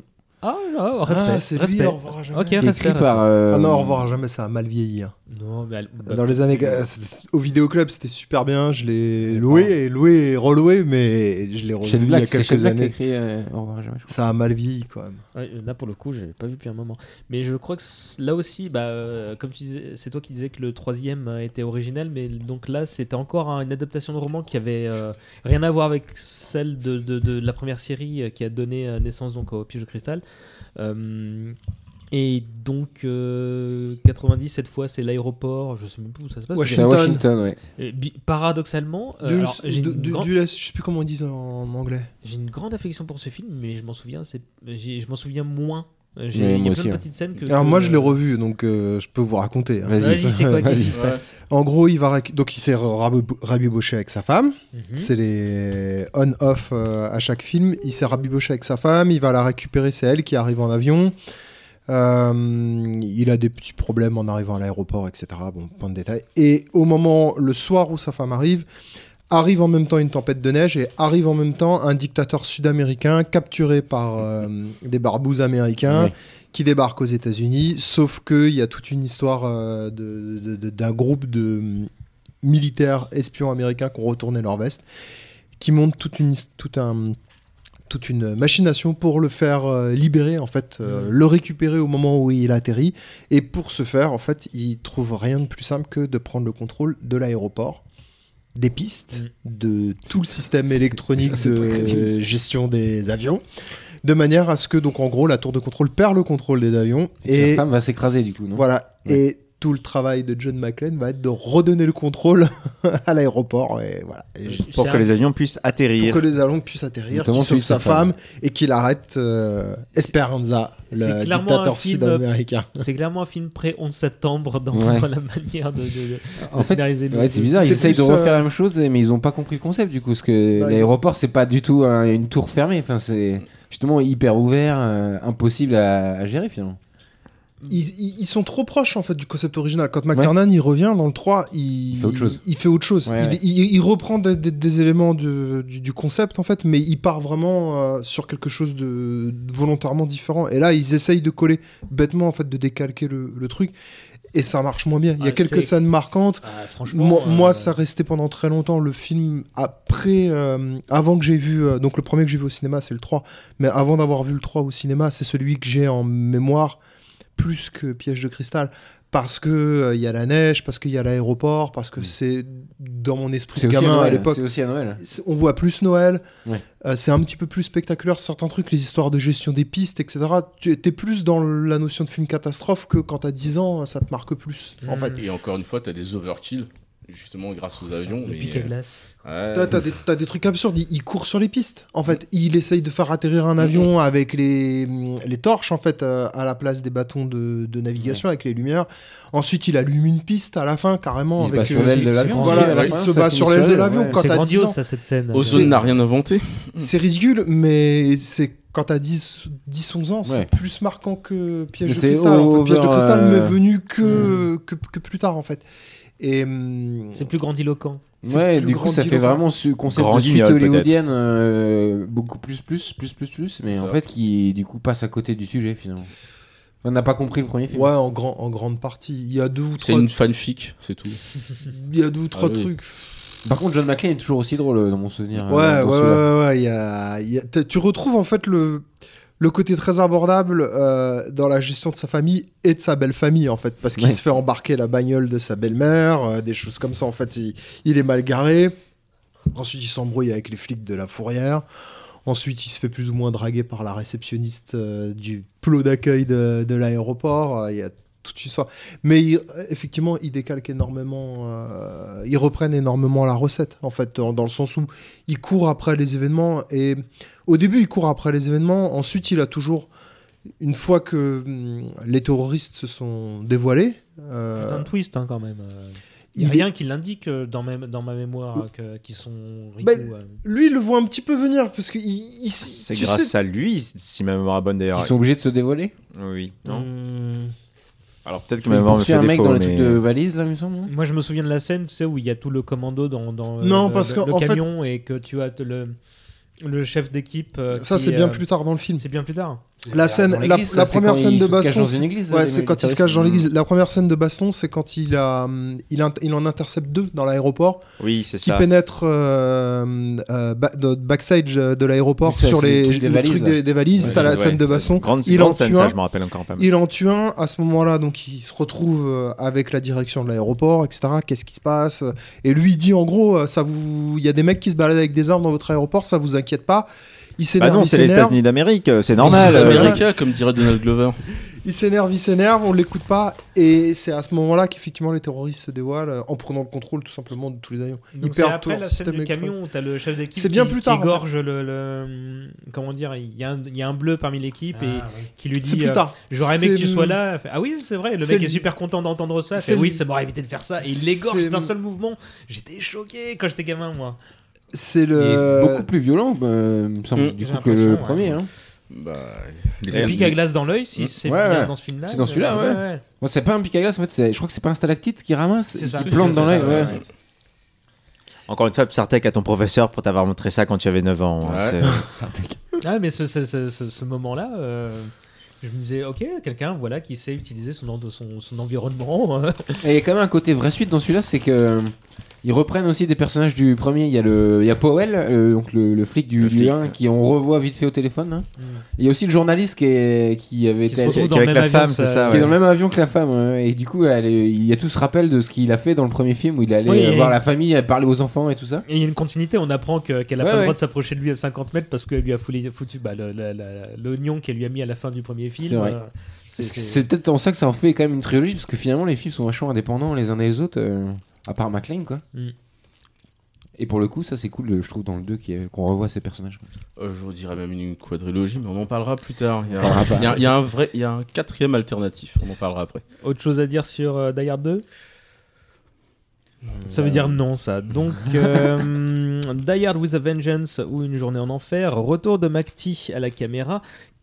Ah, là, respect. Ah, c'est lui, respect. Au revoir à jamais. Ok, est respect. écrit par. respect. euh, Ah non, au revoir à jamais, ça a mal vieilli. hein. Non, mais elle- bah, Dans les années. euh, Au vidéoclub, c'était super bien. Je l'ai loué et loué et reloué, mais je l'ai revu il y a quelques Black qui a années. écrit euh, Au revoir jamais. Ça a mal vieilli quand même. Ouais, là pour le coup, j'avais pas vu depuis un moment. Mais je crois que là aussi, bah, euh, comme tu disais, c'est toi qui disais que le troisième euh, était originel, mais donc là c'était encore un- une adaptation de roman qui avait euh, rien à voir avec celle de, de- de la première série euh, qui a donné euh, naissance donc au Piège de cristal. Euh, et donc euh, 90 cette fois c'est l'aéroport, je sais même plus où ça se passe. À Washington, ouais. Et paradoxalement, euh, Du- alors, j'ai grande- du je sais plus comment ils disent en anglais. j'ai une grande affection pour ce film, mais je m'en souviens, c'est, j'ai- je m'en souviens moins. J'ai, Ouais, il y a plein aussi, de petites scènes que. Alors que- moi je l'ai revu, donc euh, je peux vous raconter. hein. Vas-y. Vas-y, c'est quoi Qu'est-ce Vas-y. qui se passe? En gros, il va donc il s'est rabiboché avec sa femme. Mhm. C'est les on-off euh, à chaque film. Il s'est rabiboché avec sa femme. Il va la récupérer. C'est elle qui arrive en avion. Euh, il a des petits problèmes en arrivant à l'aéroport, etc. Bon, point de détail. Et au moment, le soir où sa femme arrive, arrive en même temps une tempête de neige et arrive en même temps un dictateur sud-américain capturé par euh, des barbouzes américains Oui. qui débarquent aux États-Unis. Sauf qu'il y a toute une histoire euh, d'un groupe de militaires espions américains qui ont retourné leur veste, qui montent toute une, his- tout un, toute une machination pour le faire euh, libérer, en fait, euh, le récupérer au moment où il atterrit. Et pour ce faire, en fait, il trouve rien de plus simple que de prendre le contrôle de l'aéroport des pistes, de tout le système électronique de gestion des avions, de manière à ce que, donc en gros, la tour de contrôle perd le contrôle des avions. Et Et sa femme va s'écraser du coup, non? Voilà. Ouais. Et tout le travail de John McClane va être de redonner le contrôle à l'aéroport. Et voilà. Et j- Pour que les avions puissent atterrir. pour que les avions puissent atterrir, qu'il sauve sa sa femme. femme et qu'il arrête euh, Esperanza, le dictateur sud-américain. C'est clairement un film pré-11 septembre dans Ouais. la manière de, de, de- En de fait, scénariser le- ouais, c'est bizarre, ils essayent de refaire euh, la même chose, mais ils ont pas compris le concept du coup, parce que Bah, l'aéroport c'est pas du tout un- une tour fermée, enfin c'est justement hyper ouvert, euh, impossible à, à gérer finalement. Ils, ils- ils sont trop proches en fait du concept original. Quand McTiernan il revient dans le 3, il, Il fait autre chose. il fait autre chose. Ouais, il, ouais. il- il reprend des, des- des éléments de- du, du concept en fait, mais il part vraiment euh, sur quelque chose de, de volontairement différent. Et là, ils essayent de coller bêtement en fait, de décalquer le, le truc. Et ça marche moins bien. Il y a Ah, quelques scènes marquantes. Ah, franchement, Moi, euh, moi, ça restait pendant très longtemps le film après, euh, avant que j'ai vu, euh, donc le premier que j'ai vu au cinéma, c'est le 3, mais avant d'avoir vu le 3 au cinéma, c'est celui que j'ai en mémoire plus que Piège de cristal. Parce que euh, il y a la neige, parce qu'il y a l'aéroport, parce que c'est dans mon esprit Mm. C'est de à gamin à Noël, l'époque. c'est aussi à Noël. On voit plus Noël, euh, c'est un petit peu plus spectaculaire certains trucs, les histoires de gestion des pistes, etc. Tu es plus dans la notion de film catastrophe que quand t'as 10 ans, ça te marque plus. En Mm. fait, Et encore une fois, t'as des overkill, justement grâce aux avions. le mais, pic à euh, glace. ouais. T'as, des, trucs absurdes. Il, il court sur les pistes. En fait, il essaye de faire atterrir un avion avec les, les torches en fait euh, à la place des bâtons de, de navigation avec les lumières. Ensuite, il allume une piste à la fin carrément Il se avec. bat sur l'aile de l'avion. Voilà, il se bat sur l'aile de l'avion ouais. quand C'est t'as 10 grandiose ans. ça cette scène. Ozone n'a rien inventé. C'est ridicule, mais c'est quand t'as 10, 10 11 ans, c'est Ouais. plus marquant que Piège Mais de cristal. En fait, Piège de cristal euh, m'est venu que, que, que plus tard en fait. Et hum, C'est plus grandiloquent. c'est Ouais, plus du coup ça fait vraiment ce concept Grand de suite guignol, peut-être. hollywoodienne euh, beaucoup plus plus plus plus plus, mais C'est en fait qui du coup passe à côté du sujet finalement. On n'a pas compris le premier film. Ouais, en, grand, en grande partie. Il y a deux ou C'est trois, une fanfic, c'est tout. il y a deux ou trois Ah oui. trucs. Par contre, John McClane est toujours aussi drôle euh, dans mon souvenir. Ouais, euh, ouais, ouais, ouais, ouais, il y a- il y a- t'as- tu retrouves en fait le, le côté très abordable euh, dans la gestion de sa famille et de sa belle famille en fait, parce qu'il Ouais. se fait embarquer la bagnole de sa belle-mère, euh, des choses comme ça en fait, il, il est mal garé. Ensuite, il s'embrouille avec les flics de la fourrière. Ensuite, il se fait plus ou moins draguer par la réceptionniste euh, du plot d'accueil de, de l'aéroport. Il y a toute une histoire. Mais il- effectivement, il décalque énormément ils reprennent énormément la recette, en fait, dans, dans le sens où il court après les événements. Et au début, il court après les événements. Ensuite, il a toujours, une fois que hum, les terroristes se sont dévoilés, euh, C'est un twist hein, quand même. euh. Il n'y il a est- rien qui l'indique euh, dans, ma, dans ma mémoire que- qui sont Riku. Ben, euh. lui, il le voit un petit peu venir parce que il, il- C'est tu grâce sais- à lui, si ma mémoire est bonne d'ailleurs. Ils sont obligés de se dévoiler Oui, non Hmm. Alors peut-être que ma mémoire me fait un mec défaut, dans les mais... trucs de valise, là, il me semble. non? Moi, je me souviens de la scène, tu sais, où il y a tout le commando dans, dans euh, Non, le, parce le- le en fait- camion et que tu as le, le chef d'équipe. euh, Ça, c'est bien euh, plus tard dans le film. C'est bien plus tard. La scène, la, première scène de baston, c'est- ouais, quand il se cache dans l'église. La première scène de baston, c'est quand il a, hum, il, en intercepte deux dans l'aéroport, Oui, c'est qui ça. pénètrent euh, euh, de- backstage de l'aéroport sur les, le truc des le valises, truc des, des valises. Ouais, T'as la ouais, scène de baston. Grande, il grande en scène, tue ça, un. je me rappelle encore pas mal. Il en tue un. À ce moment-là, donc il se retrouve euh, avec la direction de l'aéroport, etc. Qu'est-ce qui se passe? Et lui il dit en gros, euh, ça vous, il y a des mecs qui se baladent avec des armes dans votre aéroport, ça vous inquiète pas Il Bah s'énerve, non, il c'est les s'énerve. États-Unis d'Amérique, c'est normal. C'est américain, comme dirait Donald Glover. Il s'énerve, il s'énerve, on l'écoute pas, et c'est à ce moment-là qu'effectivement les terroristes se dévoilent euh, en prenant le contrôle tout simplement de tous les avions. Ils perdent après tout la scène du camion t'as le chef d'équipe C'est qui, bien plus tard, qui en fait. égorge le, le- comment dire il y, a un, il y a un bleu parmi l'équipe et Ah, oui. Qui lui dit plus euh, tard. j'aurais aimé que tu sois là fait, ah oui c'est vrai le C'est mec est super content d'entendre ça fait, oui ça m'aurait évité de faire ça et il l'égorge C'est- d'un seul mouvement j'étais choqué quand j'étais gamin moi C'est Il est le. beaucoup plus violent, euh, il me semble, Mm. du coup, que le premier. ouais. hein. Bah, le les- pic à glace dans l'œil si Mm. c'est Ouais, bien ouais. dans ce film là C'est dans celui-là, ouais. Bon, c'est pas un pic à glace, en fait, je crois que c'est pas un stalactite qui ramasse, qui plante dans l'œil. ouais. ouais. Encore une fois, Psartek à ton professeur pour t'avoir montré ça quand tu avais 9 ans. Ouais. C'est- ah mais ce, ce, ce, ce- ce moment là je me disais ok quelqu'un voilà qui sait utiliser son, en- son, son environnement. Et il y a quand même un côté vraie suite dans celui-là, c'est que euh, ils reprennent aussi des personnages du premier. Il y a le, il y a Powell, euh, donc le, le flic du, Le du flic, 1, ouais. qui on revoit vite fait au téléphone. hein. Mm. Il y a aussi le journaliste qui, est, qui avait Qui été qui dans est le avec même la avion femme, c'est ça- qui est dans le même avion que la femme. ouais. Et du coup, elle est- il y a tout ce rappel de ce qu'il a fait dans le premier film où il allait Oui, et- voir la famille, parler aux enfants et tout ça. Et il y a une continuité, on apprend que- qu'elle a Ouais, pas le droit de s'approcher de lui à 50 mètres parce qu'elle lui a foutu, foutu bah, l'oignon qu'elle lui a mis à la fin du premier film. C'est vrai. Euh, c'est- C'est c'est- peut-être en ça que ça en fait quand même une trilogie, parce que finalement les films sont vachement indépendants les uns des autres, euh, à part McLean quoi. Mm. Et pour le coup, ça c'est cool, je trouve, dans le 2 qui est- qu'on revoit ces personnages. Euh, je dirais même une quadrilogie, mais on en parlera plus tard. Il y a, On en parlera pas. il y a- il y a un vrai, il y a un quatrième alternatif. On en parlera après. Autre chose à dire sur euh, Die Hard 2 Ça veut dire non, ça. Donc, euh, Die Hard with a Vengeance ou Une journée en enfer, retour de McTee à la caméra,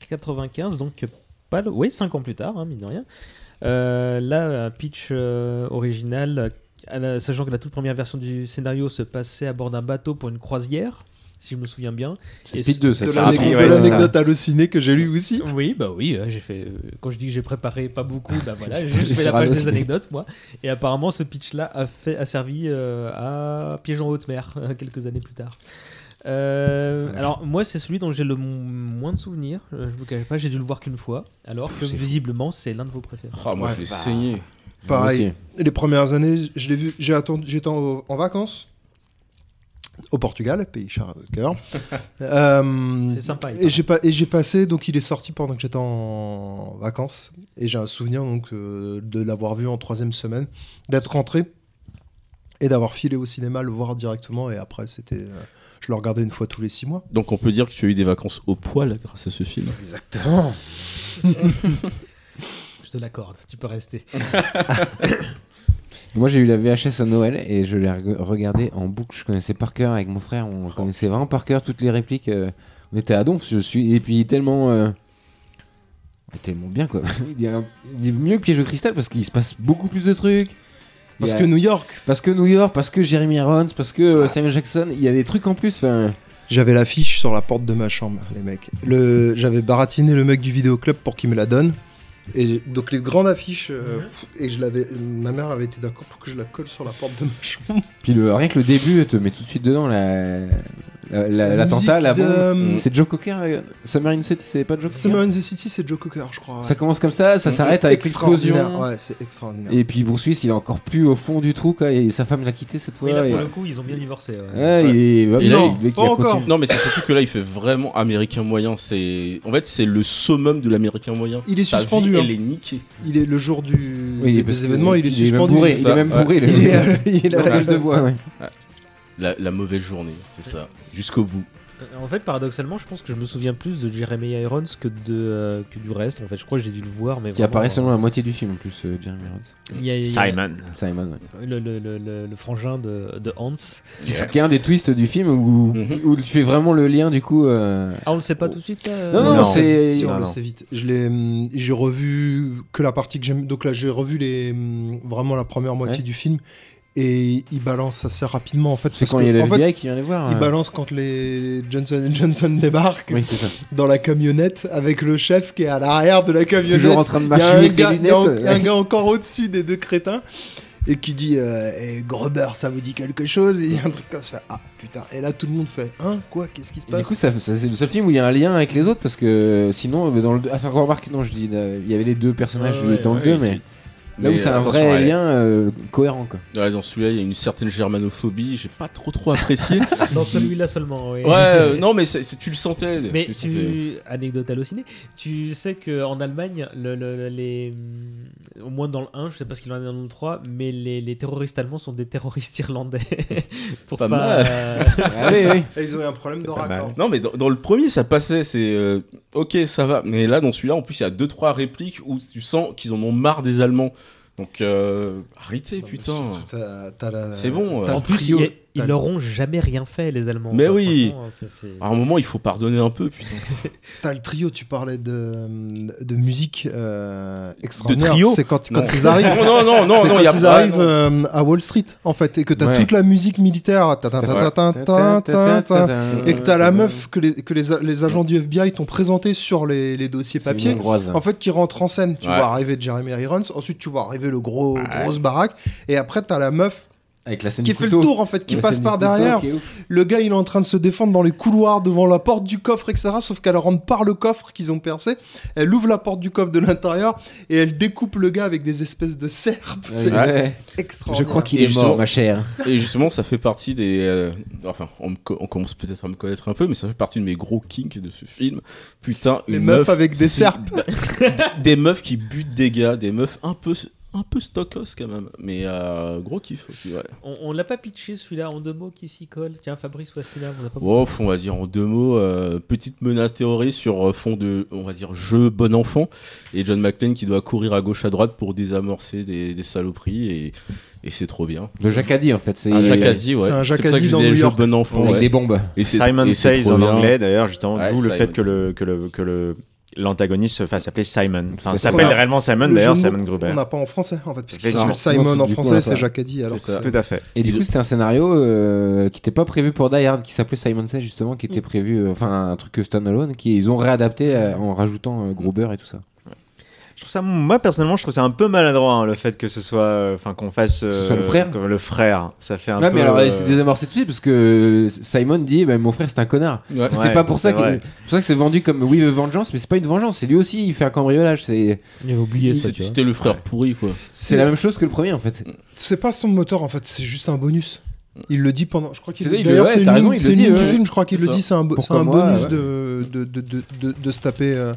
95, donc pas. Oui, 5 ans plus tard, hein, mine de rien. Euh, là, un pitch euh, original, à la- sachant que la toute première version du scénario se passait à bord d'un bateau pour une croisière, si je me souviens bien. C'est Et Speed 2, ça De c'est rapide. l'anecdote ouais, hallucinée que j'ai lu aussi. Oui, bah oui, euh, j'ai fait. quand je dis que j'ai préparé pas beaucoup, bah voilà, j'ai juste fait la page des anecdotes, moi. Et apparemment, ce pitch-là a, fait, a servi euh, à Piège en haute mer, quelques années plus tard. Euh, alors, moi, c'est celui dont j'ai le mo- moins de souvenirs. euh, Je vous cache pas, j'ai dû le voir qu'une fois. Alors que c'est fou. visiblement, c'est l'un de vos préférés. Ah, moi, Ouais, je vais bah. saigner. Pareil. Les premières années, je l'ai vu. J'ai attendu. J'étais en, en vacances au Portugal, pays cher de cœur. Euh, C'est sympa, il Et j'ai pas et j'ai passé donc il est sorti pendant que j'étais en vacances et j'ai un souvenir donc euh, de l'avoir vu en troisième semaine, d'être rentré et d'avoir filé au cinéma le voir directement et après c'était euh, je le regardais une fois tous les six mois. Donc, on peut dire que tu as eu des vacances au poil grâce à ce film. Exactement. Je te l'accorde, tu peux rester. Moi j'ai eu la VHS à Noël et je l'ai reg- regardé en boucle. Je connaissais par cœur avec mon frère, on connaissait vraiment par cœur toutes les répliques. euh, on était à donf, je suis. Et puis tellement. euh, tellement bien quoi. il, il est mieux que Piège au cristal parce qu'il se passe beaucoup plus de trucs. Parce a- que New York, Parce que New York, parce que Jeremy Irons, parce que euh, Samuel Jackson, il y a des trucs en plus. j'avais l'affiche sur la porte de ma chambre, les mecs. Le j'avais baratiné le mec du vidéoclub pour qu'il me la donne. Et donc les grandes affiches euh, et je l'avais ma mère avait été d'accord pour que je la colle sur la porte de ma chambre. Puis le, rien que le début te met tout de suite dedans La l'attentat, la musique de- bombe. C'est Joe Cocker. euh, Summer in the City, c'est pas Joe Cocker Summer in the City, c'est Joe Cocker, je crois. ouais. Ça commence comme ça, ça s'arrête avec l'explosion. Ouais, c'est extraordinaire. Et puis Bruce Willis, il est encore plus au fond du trou, quoi, et sa femme l'a quitté cette fois. Mais là, pour et- le coup, ils ont bien divorcé. ouais. Il bah, Et non. Non, mais c'est surtout que là, il fait vraiment américain moyen. C'est en fait, c'est le summum de l'américain moyen. Il est Sa suspendu, vie, hein. elle est niquée. Il est le jour du Oui, des événements, il est il est même suspendu. bourré, il est même bourré, Il est- il a la gueule de bois. La, la mauvaise journée, c'est ça. Jusqu'au bout. En fait, paradoxalement, je pense que je me souviens plus de Jeremy Irons que, de, euh, que du reste. En fait, je crois que j'ai dû le voir, mais Qui apparaît euh, seulement la moitié du film en plus, euh, Jeremy Irons. il y a- il y a- Simon. Simon, ouais. Le, le, le, le- le frangin de, de Hans. C'est qui est un des twists du film où, où tu fais vraiment le lien du coup. euh, Ah, on le sait pas tout de suite, ça euh Non, non, Non, c'est. si, on non, le non. sait vite. Je l'ai, hum, j'ai revu que la partie que j'aime. Donc là, j'ai revu les, hum, vraiment la première moitié Ouais. du film. Et il balance assez rapidement en fait. C'est parce quand que, il y a le fait, qui vient les voir. Il euh. balance quand les Johnson Johnson débarquent Oui, c'est ça. dans la camionnette avec le chef qui est à l'arrière de la camionnette. Toujours en train de Il y a marcher un avec des gars- il y a un- lunettes. il y a un gars encore au-dessus des deux crétins et qui dit euh, Eh, Gruber, ça vous dit quelque chose? Et il y a un truc comme ça. Ah putain. Et là, tout le monde fait Hein? Quoi? Qu'est-ce qui se Et du passe? coup, ça, ça- c'est le seul film où il y a un lien avec les autres parce que sinon, euh, dans le ah, c'est encore remarqué, non, je dis, euh, il y avait les deux personnages Ouais, ouais, dans le ouais, 2, et mais là où c'est un vrai lien euh, cohérent quoi. Ouais, dans celui-là, il y a une certaine germanophobie. J'ai pas trop trop apprécié. Dans celui-là seulement, oui. ouais, euh, non, mais c'est- tu le sentais. Mais tu sentais. tu, anecdote hallucinée, tu sais qu'en Allemagne, le, le- les, au moins dans le 1, je sais pas ce qu'il en est dans le 3, mais les, les terroristes allemands sont des terroristes irlandais. Pour Pas pas. mal. euh, Ah oui, oui. Et Ils ont eu un problème de raccord. Non, mais dans, dans le premier, ça passait. C'est euh, ok, ça va. Mais là, dans celui-là, en plus, il y a deux trois répliques où tu sens qu'ils en ont marre des Allemands. Donc euh, arrêtez, putain. C'est bon. Euh. En plus, il ils leur ont jamais rien fait, les Allemands. Mais oui À un moment, il faut pardonner un peu, putain. T'as le trio, tu parlais de, de musique euh, extraordinaire. De trio C'est quand, ils arrivent. Non, non, non, non, quand y a ils pas, arrivent non. Euh, à Wall Street, en fait, et que t'as toute la musique militaire. Et que t'as la meuf que les, agents du FBI t'ont présenté sur les, dossiers papier. En fait, qui rentre en scène. Tu vois arriver Jeremy Irons, ensuite tu vois arriver le gros grosse baraque, et après t'as la meuf avec la scène qui fait le tour en fait, qui La passe par couteau derrière. Le gars, il est en train de se défendre dans les couloirs devant la porte du coffre, etc. Sauf qu'elle rentre par le coffre qu'ils ont percé. Elle ouvre la porte du coffre de l'intérieur et elle découpe le gars avec des espèces de serpes. C'est Ouais. extraordinaire. Je crois qu'il Et est mort, justement- ma chère. Et justement, ça fait partie des. euh, enfin, on, me co- on commence peut-être à me connaître un peu, mais ça fait partie de mes gros kinks de ce film. Putain, Les une meufs meuf avec des serpes. des meufs qui butent des gars, des meufs un peu. Un peu stockos quand même, mais euh, gros kiff aussi, ouais. On, on l'a pas pitché celui-là en deux mots qui s'y colle? Tiens, Fabrice Wassina, on l'a pas Bon, on va dire en deux mots, euh, petite menace terroriste sur euh, fond de, on va dire, jeu bon enfant, et John McClane qui doit courir à gauche à droite pour désamorcer des, des saloperies, et, et c'est trop bien. Le Jacadi en fait. C'est Un Jacadi, ouais. C'est un C'est pour ça Jacadi que je dans disais New jeu bon enfant. Avec ouais. des bombes. Et c'est- Simon Says en anglais d'ailleurs justement Ouais, d'où le fait que le que le que le l'antagoniste se fasse appeler Simon. Enfin, s'appelle réellement Simon Le d'ailleurs Simon Gruber. On n'a pas en français en fait, parce qu'il Effectivement. s'appelle Simon en français, c'est. Alors que ça. Tout à fait. Et du coup, c'était un scénario euh, qui n'était pas prévu pour Die Hard, qui s'appelait Simon Says justement, qui était prévu, euh, enfin un truc standalone, qui ils ont réadapté euh, en rajoutant euh, Gruber et tout ça. Je trouve ça, moi personnellement, je trouve ça un peu maladroit hein, le fait que ce soit, euh, enfin qu'on fasse ce soit le frère que le frère. Ça fait un Ouais, peu. mais alors euh, c'est désamorcé tout de suite parce que Simon dit bah, mon frère c'est un connard. Ouais. c'est Ouais, pas pour ça c'est pour ça que c'est vendu comme oui vengeance, mais c'est pas une vengeance, c'est lui aussi il fait un cambriolage, c'est oublié ça. C'est- tu vois. C'était le frère pourri, quoi. c'est la même chose que le premier en fait. c'est pas son moteur en fait, c'est juste un bonus. Il le dit pendant. Je crois qu'il. D'ailleurs, ouais, c'est une ligne, raison, il c'est le une dit, ligne du film. Je crois qu'il C'est le dit. C'est un, bo- c'est Pourquoi un moi, bonus ouais. de, de, de, de, se taper, euh,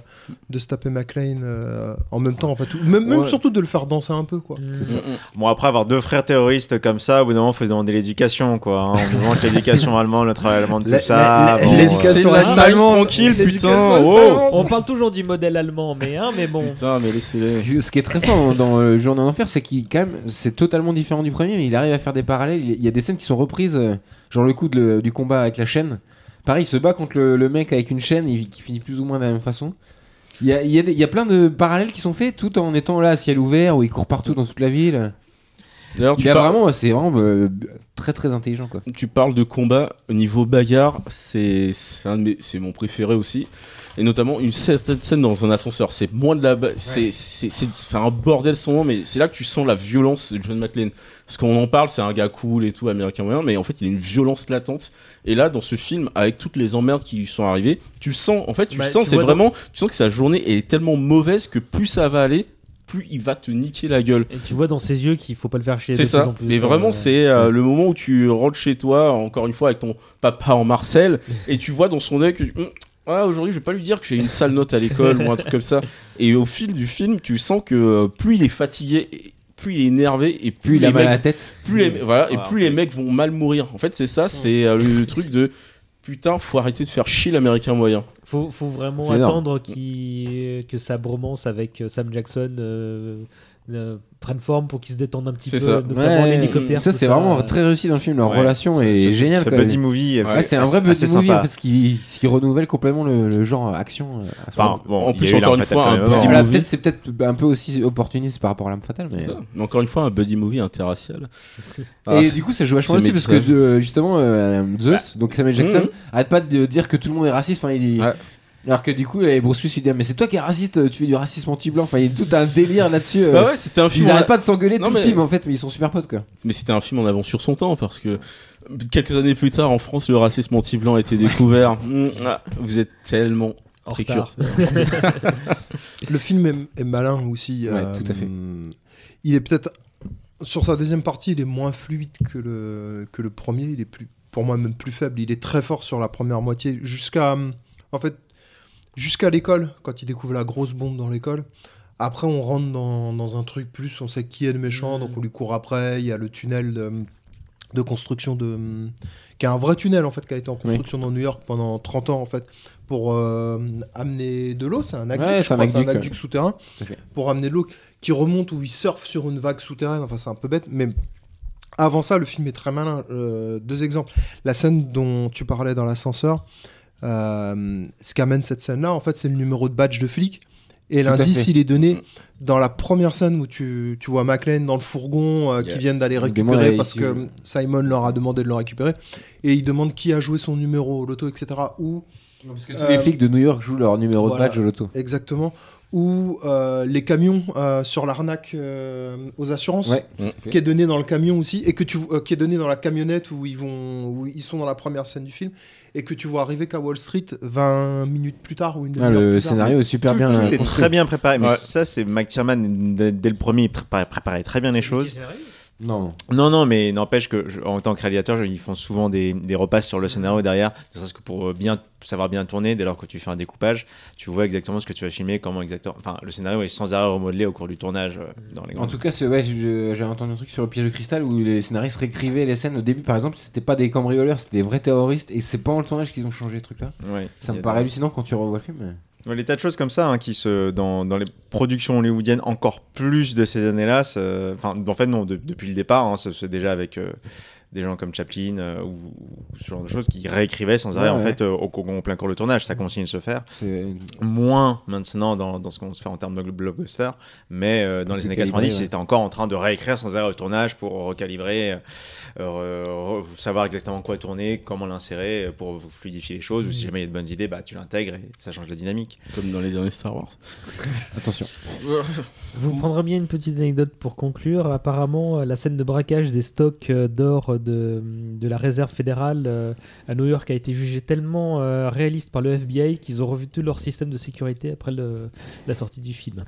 de se taper McLean euh, en même temps en fait. Ou Même, surtout de le faire danser un peu quoi. Mm. Mm, Bon après avoir deux frères terroristes comme ça, au bout d'un moment, faut se demander l'éducation quoi. hein. On demande l'éducation allemande, le travail allemand, tout ça. l'éducation euh, allemande. tranquille, putain, oh. On parle toujours du modèle allemand, mais, hein, mais bon. Putain, mais laissez-les. Ce qui est très fort dans le Journée en enfer, c'est qu'il quand même c'est totalement différent du premier, mais il arrive à faire des parallèles. Il y a des scènes qui sont reprises, euh, genre le coup de le- du combat avec la chaîne. Pareil, il se bat contre le, le mec avec une chaîne et qui finit plus ou moins de la même façon. Il y a, y a y plein de parallèles qui sont faits tout en étant là à ciel ouvert où il court partout dans toute la ville. D'ailleurs, Il tu, a par- vraiment, c'est vraiment euh, très très intelligent quoi. tu parles de combat au niveau bagarre, c'est c'est un de mes- c'est mon préféré aussi. Et notamment une certaine scène dans un ascenseur. C'est moins de la. ba- c'est un bordel nom, mais c'est là que tu sens la violence de John McClane. Parce qu'on en parle, c'est un gars cool et tout, américain moyen, mais en fait, il a une violence latente. Et là, dans ce film, avec toutes les emmerdes qui lui sont arrivées, tu sens, en fait, tu Bah, sens, c'est vraiment, tu sens que sa journée est tellement mauvaise que plus ça va aller, plus il va te niquer la gueule. Et tu vois dans ses yeux qu'il faut pas le faire chier. C'est ça. plus, Mais euh, vraiment, c'est euh, le moment où tu rentres chez toi, encore une fois, avec ton papa en Marcel, et tu vois dans son œil que. Hum, Ouais, aujourd'hui, je vais pas lui dire que j'ai une sale note à l'école ou un truc comme ça. Et au fil du film, tu sens que euh, plus il est fatigué, plus il est énervé, et plus, Plus il les a mal à la tête. Plus les, voilà, et plus les mecs vont mal mourir. En fait, c'est ça, c'est euh, le truc de putain, faut arrêter de faire chier l'américain moyen. Faut, faut vraiment attendre que sa bromance avec euh, Sam Jackson euh, euh, prenne forme pour qu'il se détende un petit peu, C'est ça. notamment en Ouais, hélicoptère. ça c'est vraiment très réussi dans le film. Leur Ouais, relation est géniale. Buddy movie, Ouais, c'est un vrai buddy movie sympa. en fait, ce qui, ce qui renouvelle complètement le, le genre action. euh, à ce Enfin, moment. bon, En plus, encore une fois, un movie. peut-être c'est peut-être un peu aussi opportuniste par rapport à l'âme fatale. Mais... Mais encore une fois, un buddy movie interracial. Et Ah, du coup, ça joue vachement aussi parce que justement, euh, Zeus, donc Samuel Jackson, Mhm. arrête pas de dire que tout le monde est raciste. Enfin, il Ouais. Alors que du coup, eh, Bruce Willis lui dit ah, mais c'est toi qui es raciste, tu fais du racisme anti-blanc. Enfin, il y a tout un délire là-dessus. euh. Bah ouais, c'était un film. Ils en- arrêtent pas de s'engueuler Non, tout mais- le film en fait, mais ils sont super potes quoi. Mais c'était un film en avance sur son temps parce que quelques années plus tard, en France, le racisme anti-blanc a été découvert. Mm, ah, vous êtes tellement En. Le film est, est malin aussi. Ouais, euh, tout à fait. Il est peut-être sur sa deuxième partie, il est moins fluide que le que le premier. Il est plus, pour moi, même plus faible. Il est très fort sur la première moitié jusqu'à, en fait, jusqu'à l'école quand il découvre la grosse bombe dans l'école. Après, on rentre dans, dans un truc plus, on sait qui est le méchant, donc on lui court après. Il y a le tunnel de, de construction de. qui est un vrai tunnel en fait, qui a été en construction dans New York pendant 30 ans en fait, pour euh, amener de l'eau. C'est un aqueduc, Ouais, je un aqueduc, souterrain, pour amener de l'eau qui remonte ou il surfe sur une vague souterraine. Enfin, c'est un peu bête, mais. Avant ça, le film est très malin. Euh, deux exemples. La scène dont tu parlais dans l'ascenseur, euh, ce qu'amène cette scène-là, en fait, c'est le numéro de badge de flic. Et l'indice, il est donné dans la première scène où tu, tu vois McLean dans le fourgon euh, qui viennent d'aller récupérer parce que Simon leur a demandé de le récupérer. Et il demande qui a joué son numéro au loto, etc. Ou Parce que tous les flics de New York jouent leur numéro voilà. de badge au loto. exactement. Ou euh, les camions euh, sur l'arnaque euh, aux assurances Ouais. Mm. qui est donné dans le camion aussi et que tu euh, qui est donné dans la camionnette où ils vont où ils sont dans la première scène du film et que tu vois arriver qu'à Wall Street 20 minutes plus tard ou une Ah, demi-heure le plus tard. scénario est super tout, bien tout euh, est construit. très bien préparé. Mais Ouais. ça, c'est McTiernan, dès, dès le premier, il préparait, préparait très bien les choses. Non. Non, non, mais n'empêche que, je- en tant que réalisateur, je- ils font souvent des, des repasses sur le scénario derrière, ne serait-ce que pour euh, bien savoir bien tourner. Dès lors que tu fais un découpage, tu vois exactement ce que tu vas filmer, comment exactement. Enfin, le scénario est sans arrêt remodelé au cours du tournage euh, dans les En tout cas, ouais, j'ai entendu un truc sur le piège de cristal où les scénaristes réécrivaient les scènes au début. Par exemple, c'était pas des cambrioleurs, c'était des vrais terroristes. Et c'est pas le tournage qu'ils ont changé ce truc-là. Ouais, Ça me paraît des- hallucinant quand tu revois le film. mais- Les tas de choses comme ça hein, qui se dans, dans les productions hollywoodiennes encore plus de ces années-là. c'est- Enfin, en fait non, de- depuis le départ, hein, fait déjà avec euh, des gens comme Chaplin euh, ou, ou ce genre de choses qui réécrivaient sans arrêt Ouais, en ouais. fait euh, au, au plein cours de tournage. Ça continue de se faire. C'est Moins maintenant dans, dans ce qu'on se fait en termes de blockbuster, mais euh, dans les années calibré, 90, ouais. c'était encore en train de réécrire sans arrêt au tournage pour recalibrer, euh, euh, re- savoir exactement quoi tourner, comment l'insérer euh, pour fluidifier les choses. Ou si jamais il y a de bonnes idées, bah tu l'intègres et ça change la dynamique. Comme dans les derniers Star Wars. Attention. Vous prendrez bien une petite anecdote pour conclure. Apparemment, euh, la scène de braquage des stocks euh, d'or de, de la réserve fédérale euh, à New York a été jugée tellement euh, réaliste par le FBI qu'ils ont revu tout leur système de sécurité après le- la sortie du film.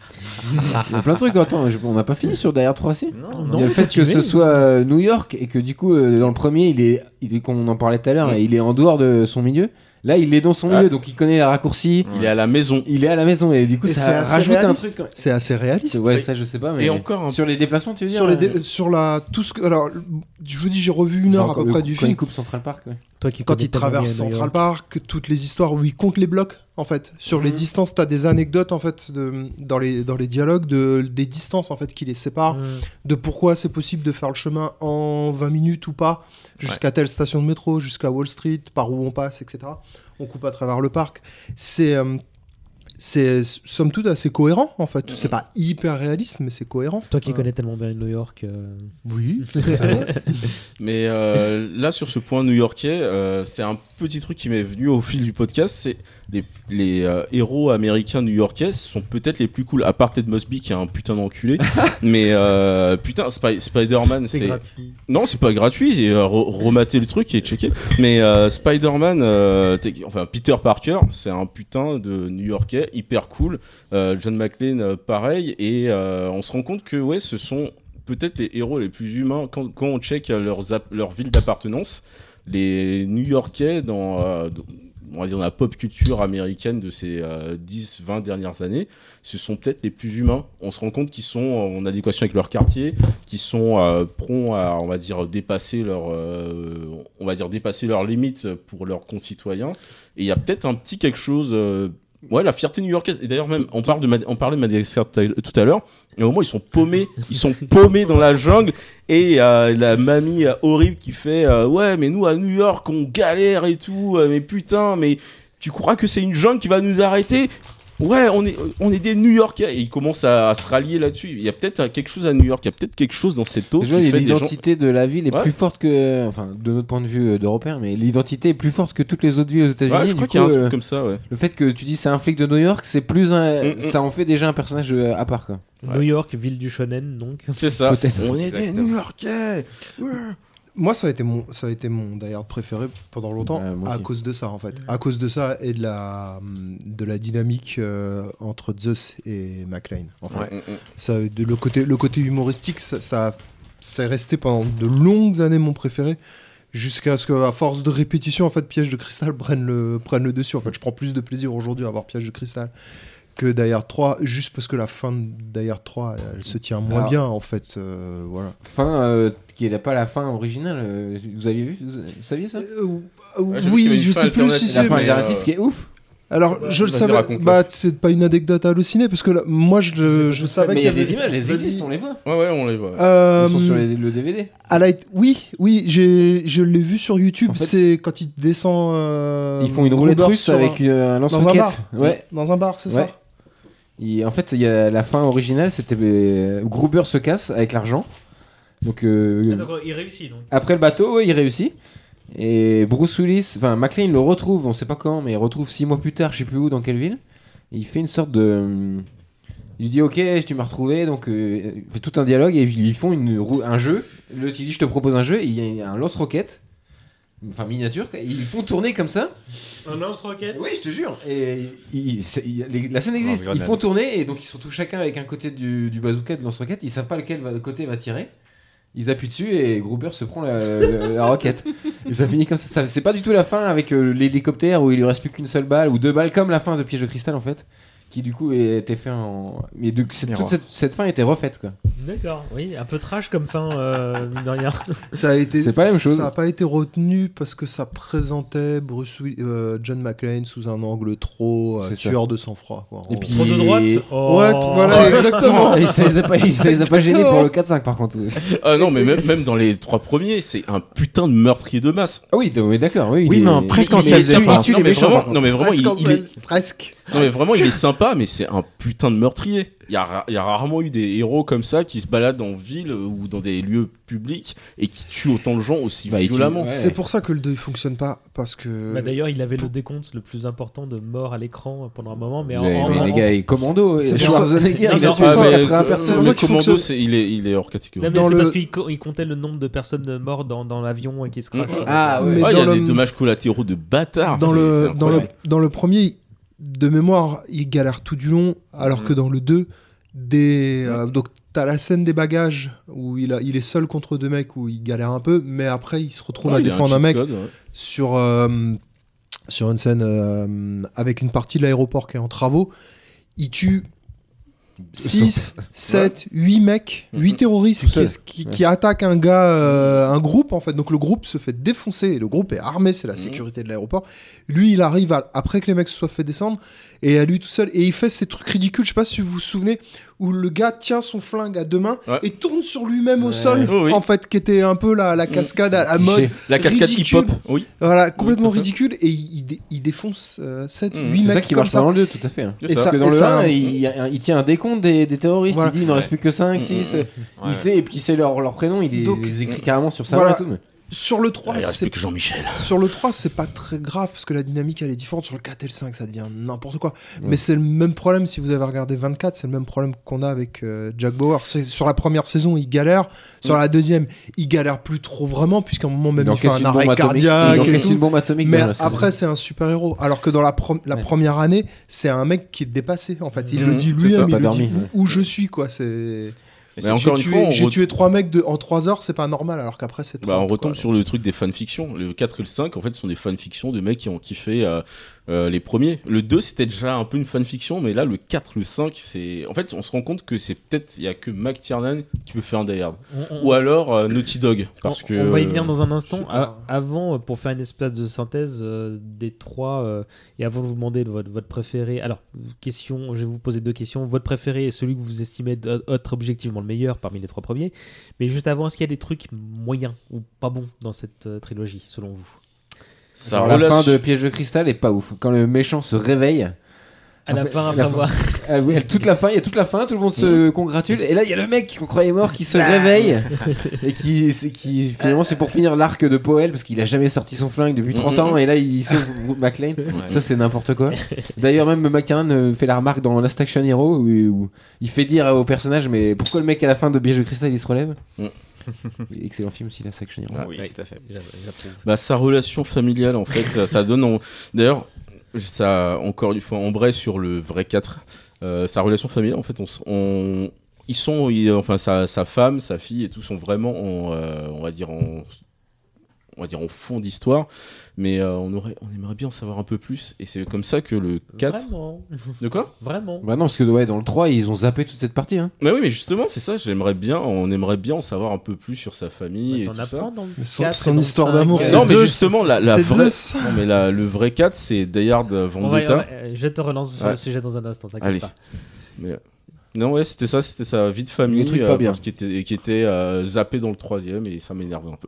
Il y a plein de trucs. Attends, je- on n'a pas fini sur Derrière 3C Non, Il y a le fait que ce soit euh, New York et que du coup, euh, dans le premier, il est, il comme on en parlait tout à l'heure, il est en dehors de son milieu. Là, il est dans son Ah. milieu, donc il connaît la raccourci. Il est à la maison. Il est à la maison et du coup, Et ça assez rajoute un réaliste. truc. quand même. C'est assez réaliste. Ouais, ça, je sais pas. Mais Et encore un- sur les déplacements, tu veux dire Sur, les euh, dé- sur la tout ce que alors je vous dis j'ai revu une heure à peu près du film il coupe Central Park. ouais. Toi qui quand il traverse Central. Park toutes les histoires où il compte les blocs en fait sur les Mhm. distances t'as des anecdotes en fait de, dans les dans les dialogues de des distances en fait qui les séparent Mm. de pourquoi c'est possible de faire le chemin en 20 minutes ou pas, jusqu'à telle station de métro, jusqu'à Wall Street, par où on passe, etc. On coupe à travers le parc. C'est, euh, c'est somme toute assez cohérent, en fait. C'est pas hyper réaliste, mais c'est cohérent. Toi qui Euh, connais tellement bien New York. euh, Oui. Mais euh, là, sur ce point new-yorkais, euh, c'est un petit truc qui m'est venu au fil du podcast. C'est les, les euh, héros américains new-yorkais sont peut-être les plus cool, à part Ted Mosby qui est un putain d'enculé. mais euh, putain, Spi- Spider-Man, C'est. Non, c'est pas gratuit, j'ai euh, re- rematé le truc et checké. Mais euh, Spider-Man, enfin Peter Parker, c'est un putain de New-Yorkais hyper cool. John McClane, pareil. Et on se rend compte que ouais, ce sont peut-être les héros les plus humains quand, quand on check leurs app- leur ville d'appartenance. Les New-Yorkais dans, dans- on va dire dans la pop culture américaine de ces 10-20 dernières années, ce sont peut-être les plus humains. On se rend compte qu'ils sont en adéquation avec leur quartier, qui sont euh, à, on va dire, dépasser leur, euh, on va dire, dépasser leurs limites pour leurs concitoyens. Et il y a peut-être un petit quelque chose. Ouais, la fierté new-yorkaise. Et d'ailleurs, même, on, parle de Mad- on parlait de Madagascar tout à- tout à l'heure. Et au moment, ils sont paumés. Ils sont paumés dans la jungle. Et euh, la mamie euh, horrible qui fait euh, Ouais, mais nous, à New York, on galère et tout. mais putain, mais tu crois que c'est une jungle qui va nous arrêter? Ouais, on est, on est des New Yorkais. Et ils commencent à, à se rallier là-dessus. Il y a peut-être quelque chose à New York. Il y a peut-être quelque chose dans cette eau gens- l'identité de la ville est Ouais. plus forte que, enfin, de notre point de vue euh, d'Européens, mais l'identité est plus forte que toutes les autres villes aux États-Unis. Ouais, je crois qu'il y a un truc euh, comme ça, ouais. Le fait que tu dis c'est un flic de New York, c'est plus un, Mm, mm. ça en fait déjà un personnage euh, à part quoi. New York, ville du shonen, donc. C'est ça. Peut-être. On est des New Yorkais. Moi, ça a été mon, ça a été mon Die Hard préféré pendant longtemps à aussi. cause de ça en fait. À cause de ça et de la, de la dynamique euh, entre Zeus et McLean. En fait. Ouais, mm. Ça, de, le côté, le côté humoristique, ça, ça c'est resté pendant de longues années mon préféré. Jusqu'à ce qu'à force de répétition, en fait, Piège de Cristal prenne le, prenne le dessus. En fait, je prends plus de plaisir aujourd'hui à voir Piège de Cristal que Die Hard 3, juste parce que la fin de Die Hard 3, elle, se tient moins Alors- bien, en fait. euh, voilà. Fin euh, qui n'est pas la fin originale. euh, vous aviez vu Vous, vous saviez ça? Euh, Ouais, oui, je sais plus si c'est. La fin mais, alternative euh, qui est ouf. Alors, je le Vas-y, savais. Bah, c'est pas une anecdote à halluciner parce que là, moi, je, le- je savais Mais il y a des images, elles existent, on les voit. Ouais, ouais, on les voit. Euh, Ils sont sur les- le DVD. à la- Oui, oui, j'ai, je l'ai vu sur YouTube. En fait- c'est quand il descend. euh, Ils font une roulette russe avec un- euh, un dans un lance-roquette. bar. Ouais. Dans un bar, c'est Ouais. ça. Il- en fait, il y a la fin originale, c'était euh, Gruber se casse avec l'argent. Donc, euh, il réussit donc. après le bateau, ouais, il réussit. Et Bruce Willis, enfin McLean le retrouve, on sait pas quand, mais il retrouve six mois plus tard, je sais plus où, dans quelle ville. Et il fait une sorte de. Il lui dit ok, tu m'as retrouvé, donc euh, il fait tout un dialogue et ils font une, un jeu. Le il dit je te propose un jeu, et il y a un lance-roquette, enfin miniature, ils font tourner comme ça. Un lance-roquette Oui, je te jure. Et les- la scène existe. Ils font tourner et donc ils se retrouvent chacun avec un côté du, du bazooka de lance-roquette. Ils savent pas lequel va- côté va tirer. Ils appuient dessus et Gruber se prend la, la- la roquette. Et ça finit comme ça. ça c'est pas du tout la fin avec euh, l'hélicoptère où il lui reste plus qu'une seule balle ou deux balles comme la fin de Piège de cristal en fait. Qui du coup était fait en. Mais de- c'est- toute cette, cette fin était refaite quoi. D'accord, oui, un peu trash comme fin, euh, mine de rien. Ça a été. C'est pas la même chose. Ça n'a pas été retenu parce que ça présentait Bruce Will- euh, John McClane sous un angle trop euh, ça. tueur de sang-froid. quoi. Et puis- Trop de droite Oh. Ouais, t- voilà, exactement. Et ça les a pas, ça les a pas gênés pour le 4-5 par contre. Ah non, mais même, même dans les trois premiers, c'est un putain de meurtrier de masse. Ah oui, d'accord, oui. Oui, mais presque en non, mais vraiment, il, Presque non, mais vraiment, il est sympa, mais c'est un putain de meurtrier. Il y, a, ra- il y a rarement eu des héros comme ça qui se baladent en ville ou dans des lieux publics et qui tuent autant de gens aussi Bah, violemment. ouais. C'est pour ça que le 2 fonctionne pas parce que. Bah, D'ailleurs, il avait le décompte le plus important de morts à l'écran pendant un moment, mais en, Mais, en- mais en- les gars, il commando. C'est ça- Schwarzenegger, il a tué ah, 180 euh, personnes. C'est le ça qu'il commando, il, est, il est hors catégorie. Non, mais Dans c'est le- parce qu'il co- il comptait le nombre de personnes mortes dans, dans l'avion et qui se crache. Ah ouais. Mais Ah, il y a des dommages collatéraux de bâtards. dans c'est- le, c'est dans, le, incroyable. dans le premier, de mémoire, il galère tout du long, alors que dans le 2, des, euh, donc t'as la scène des bagages où il, a, il est seul contre deux mecs où il galère un peu, mais après il se retrouve Ouais, à défendre un mec code, ouais. sur, euh, sur une scène euh, avec une partie de l'aéroport qui est en travaux. Il tue 6, 7, 8 mecs, 8 terroristes Tout seul. qui, qui, qui attaquent un gars, euh, un groupe en fait. Donc le groupe se fait défoncer. Et le groupe est armé, c'est la sécurité de l'aéroport. Lui, il arrive à- après que les mecs se soient fait descendre et à lui tout seul. Et il fait ces trucs ridicules. Je sais pas si vous vous souvenez où le gars tient son flingue à deux mains Ouais. et tourne sur lui-même au sol. Oh oui. En fait, qui était un peu la, la cascade à, à mode. La cascade hip-hop, oui. Voilà, complètement fait. ridicule. Et il, il dé- il défonce 7, Mm. 8 C'est mecs ça qui comme marche ça. pas dans le 2, tout à fait. hein. C'est Et ça. ça- que dans le ça- 1, il, il tient un décompte des, des terroristes. Voilà. Il dit il n'en reste plus que 5, 6. Mm, Il sait, et puis il sait leur, leur prénom, il les, écrit carrément sur sa Sur le 3, Il reste c'est Jean-Michel. Sur le 3, c'est pas très grave parce que la dynamique elle est différente. Sur le 4 et le 5, ça devient n'importe quoi. Ouais. Mais c'est le même problème si vous avez regardé 24, c'est le même problème qu'on a avec euh, Jack Bauer. Sur la première saison, il galère. Sur Mm. la deuxième, il galère plus trop vraiment, puisqu'à un moment même Il fait un arrêt cardiaque. Et encaisse tout. une bombe atomique Mais après, c'est un super héros. Alors que dans la, pro- la Ouais. première année, c'est un mec qui est dépassé. En fait, il le dit c'est ça, lui-même, il le dit où, où je suis, quoi. C'est. Mais J'ai encore une tué, fois, on j'ai ret- tué trois mecs de, en 3 heures, c'est pas normal, alors qu'après c'est Bah, on 30, retombe quoi. sur le truc des fanfictions. Le 4 et le 5, en fait, sont des fanfictions de mecs qui ont kiffé euh, euh, les premiers. Le 2, c'était déjà un peu une fanfiction, mais là, le 4, le 5, c'est. En fait, on se rend compte que c'est peut-être. Il y a que Mac Tiernan qui peut faire un Die Hard. On- on- Ou alors euh, Naughty Dog. Parce on, que. on va y venir dans un instant. avant, euh, pour faire une espèce de synthèse euh, des trois, euh, et avant de vous demander de votre, votre préféré. Alors, question, je vais vous poser deux questions. Votre préféré est celui que vous estimez être objectivement le meilleur parmi les trois premiers. Mais juste avant, est-ce qu'il y a des trucs moyens ou pas bons dans cette euh, trilogie, selon vous? Genre, la fin de Piège de cristal est pas ouf. Quand le méchant se réveille. À la fin, la après fin- avoir. Ah oui, toute la fin, il y a toute la fin, tout le monde se congratule, et là il y a le mec qu'on croyait mort qui se réveille et qui, finalement c'est pour finir l'arc de Powell parce qu'il a jamais sorti son flingue depuis 30 ans et là il sauve McLean. Ça c'est n'importe quoi. D'ailleurs même McTiernan euh, fait la remarque dans Last Action Hero où, où il fait dire au personnage mais pourquoi le mec à la fin de Biège de cristal il se relève? Mm. Excellent film aussi Last Action Hero. Oui, tout à fait. Bah, sa relation familiale, en fait, ça- ça donne. en- D'ailleurs, ça, encore une fois, embraye sur le vrai 4. Euh, sa relation familiale, en fait, on, ils sont. ils- enfin, sa, sa femme, sa fille et tout sont vraiment, en, euh, on va dire, en. On va dire en fond d'histoire, mais euh, on, aurait, on aimerait bien en savoir un peu plus, et c'est comme ça que le 4. Vraiment De quoi? Vraiment Bah non parce que ouais dans le 3 ils ont zappé toute cette partie hein. Mais oui, mais justement, c'est ça, j'aimerais bien, on aimerait bien en savoir un peu plus sur sa famille et T'en tout ça. dans le Mais son- 4 son et dans le histoire 5, d'amour, c'est Non, mais justement, la, vraie. Non, mais la- le vrai 4, c'est Die Hard euh, Vendetta. ouais, euh, je te relance sur Ouais. le sujet dans un instant, t'inquiète Allez. pas. Mais, non, ouais, c'était ça, c'était sa vie de famille, Les trucs pas euh, bien. parce qu'il était, qui était euh, zappé dans le troisième et ça m'énerve un peu.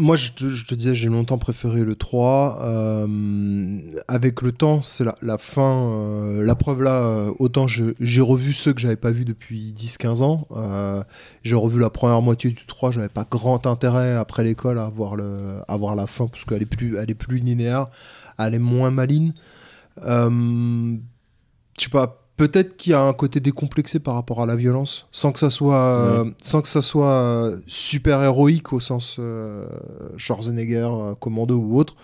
Moi, je te, disais, j'ai longtemps préféré le 3. euh, avec le temps, c'est la, fin. euh, la preuve là, euh, autant j'ai revu ceux que j'avais pas vus depuis 10-15 ans. euh, j'ai revu la première moitié du 3. J'avais pas grand intérêt après l'école à voir, à voir la fin parce qu'elle est, plus, est plus linéaire, elle est moins maligne. Je sais pas. Peut-être qu'il y a un côté décomplexé par rapport à la violence, sans que ça soit, euh, sans que ça soit euh, super héroïque au sens euh, Schwarzenegger, Commando ou autre.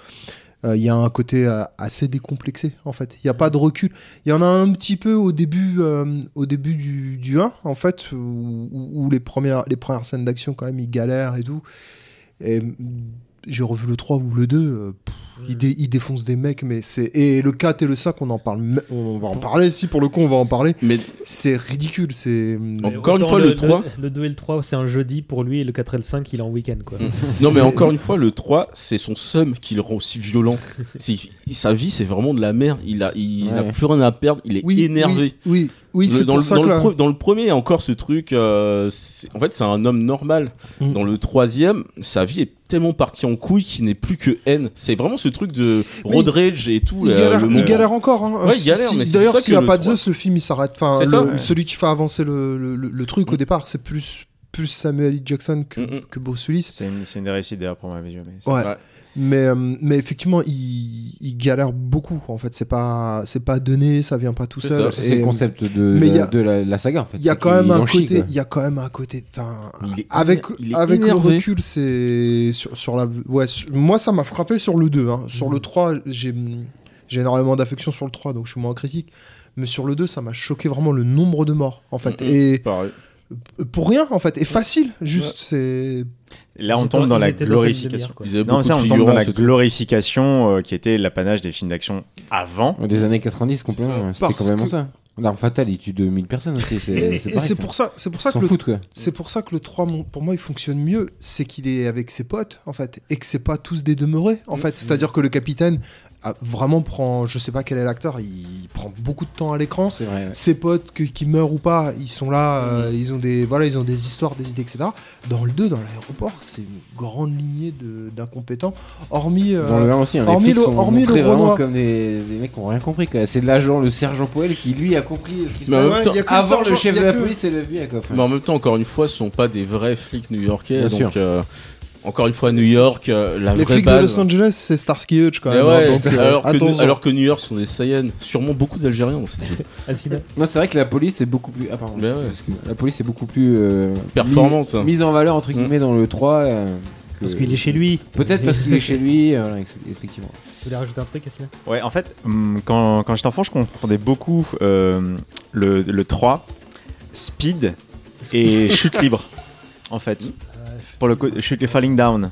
Il y a un côté assez décomplexé en fait. Il n'y a pas de recul. Il y en a un petit peu au début, euh, au début du, du 1 en fait, où, les, premières, les premières scènes d'action quand même ils galèrent et tout. Et j'ai revu le 3 ou le 2. euh, pff, il, dé- il défonce des mecs, mais c'est. Et le 4 et le 5, on en parle. On va en parler. Si pour le coup, on va en parler. Mais C'est ridicule. C'est. Encore une fois, le 3. Le, 2 et le 3, c'est un jeudi pour lui, et le 4 et le 5, il est en week-end. Quoi. non, c'est- mais encore une fois, le 3, c'est son seum qui le rend aussi violent. C'est- sa vie, c'est vraiment de la merde. Il a, il a Ouais. plus rien à perdre. Il est Oui, énervé. Oui, oui, oui, c'est dans, le, dans, là- dans premier, il y a encore ce truc. euh, en fait, c'est un homme normal. Mm. Dans le troisième, sa vie est tellement partie en couille qu'il n'est plus que haine. C'est vraiment ce truc de road rage et tout. Il euh, galère, le il galère encore. Hein. Ouais, il Si- D'ailleurs, s'il n'y a pas de 3 Zeus, le film il s'arrête. Enfin, le- ouais. celui qui fait avancer le, le- le- le truc au départ, c'est plus, plus Samuel L. Jackson que, Mm, mm. que Bruce Willis. C'est une, une des réussites d'ailleurs pour ma vision. Ouais. Mais, euh, mais effectivement, il, il galère beaucoup. En fait, c'est pas, c'est pas donné, ça vient pas tout seul. C'est le concept de, mais de, a- la, la saga en fait. Il y a quand même un côté, il y a quand même un côté, est avec est avec le recul, c'est sur, sur la, ouais, sur- moi ça m'a frappé sur le 2 hein. Sur Mhm. le 3, j'ai j'ai énormément d'affection sur le 3, donc je suis moins critique. Mais sur le 2, ça m'a choqué vraiment le nombre de morts, en fait. Mm, mm. Et Pareil. Pour rien, en fait. Et facile, juste, c'est. Là, on tombe dans la glorification. Non, ça, on tombe dans la glorification euh, qui était l'apanage des films d'action avant. Des années 90 complètement. C'était complètement que- ça. L'arme fatale, il tue 2000 personnes aussi. C'est pour ça, c'est pour ça que le, c'est pour ça que le 3, mon- pour moi, il fonctionne mieux. C'est qu'il est avec ses potes, en fait, et que c'est pas tous des demeurés, en fait. C'est-à-dire que le capitaine vraiment prend, je sais pas quel est l'acteur, il prend beaucoup de temps à l'écran. C'est vrai. ouais. Ses potes que- qui meurent ou pas, ils sont là, euh, ils ont des voilà, ils ont des histoires, des idées, etc. Dans le 2, dans l'aéroport, c'est une grande lignée de- d'incompétents. Hormis euh, Dans le 1 aussi, hein, les hormis flics le- sont hormis le vraiment Renoir. comme des, des mecs qui ont rien compris. C'est l'agent, le sergent Poel qui lui a compris ce qui se passe. le Avant le chef de la que- police et le quoi. Mais en même temps, encore une fois, ce sont pas des vrais flics new-yorkais. Bien Donc, sûr. euh, encore une fois, New York, euh, la Les vraie flics base. de Los Angeles, c'est Starsky Hutch quand Mais même. ouais, hein, donc, euh, alors, que, attention. alors que New York sont des Saiyans, sûrement beaucoup d'Algériens dans cette ville. Asina. Non, c'est vrai que la police est beaucoup plus. Ah, pardon, Mais ouais. excuse-moi. La police est beaucoup plus. euh, Performante. Mise, mise en valeur, entre guillemets, dans le 3. euh, que- Parce qu'il est chez lui. Peut-être parce qu'il est chez lui, euh, voilà, ex- effectivement. Tu voulais rajouter un truc, Asina Ouais, en fait, hum, quand, quand j'étais enfant, je confondais beaucoup euh, le, le 3, Speed et Chute libre, en fait. Pour le co- Chute et Falling Down.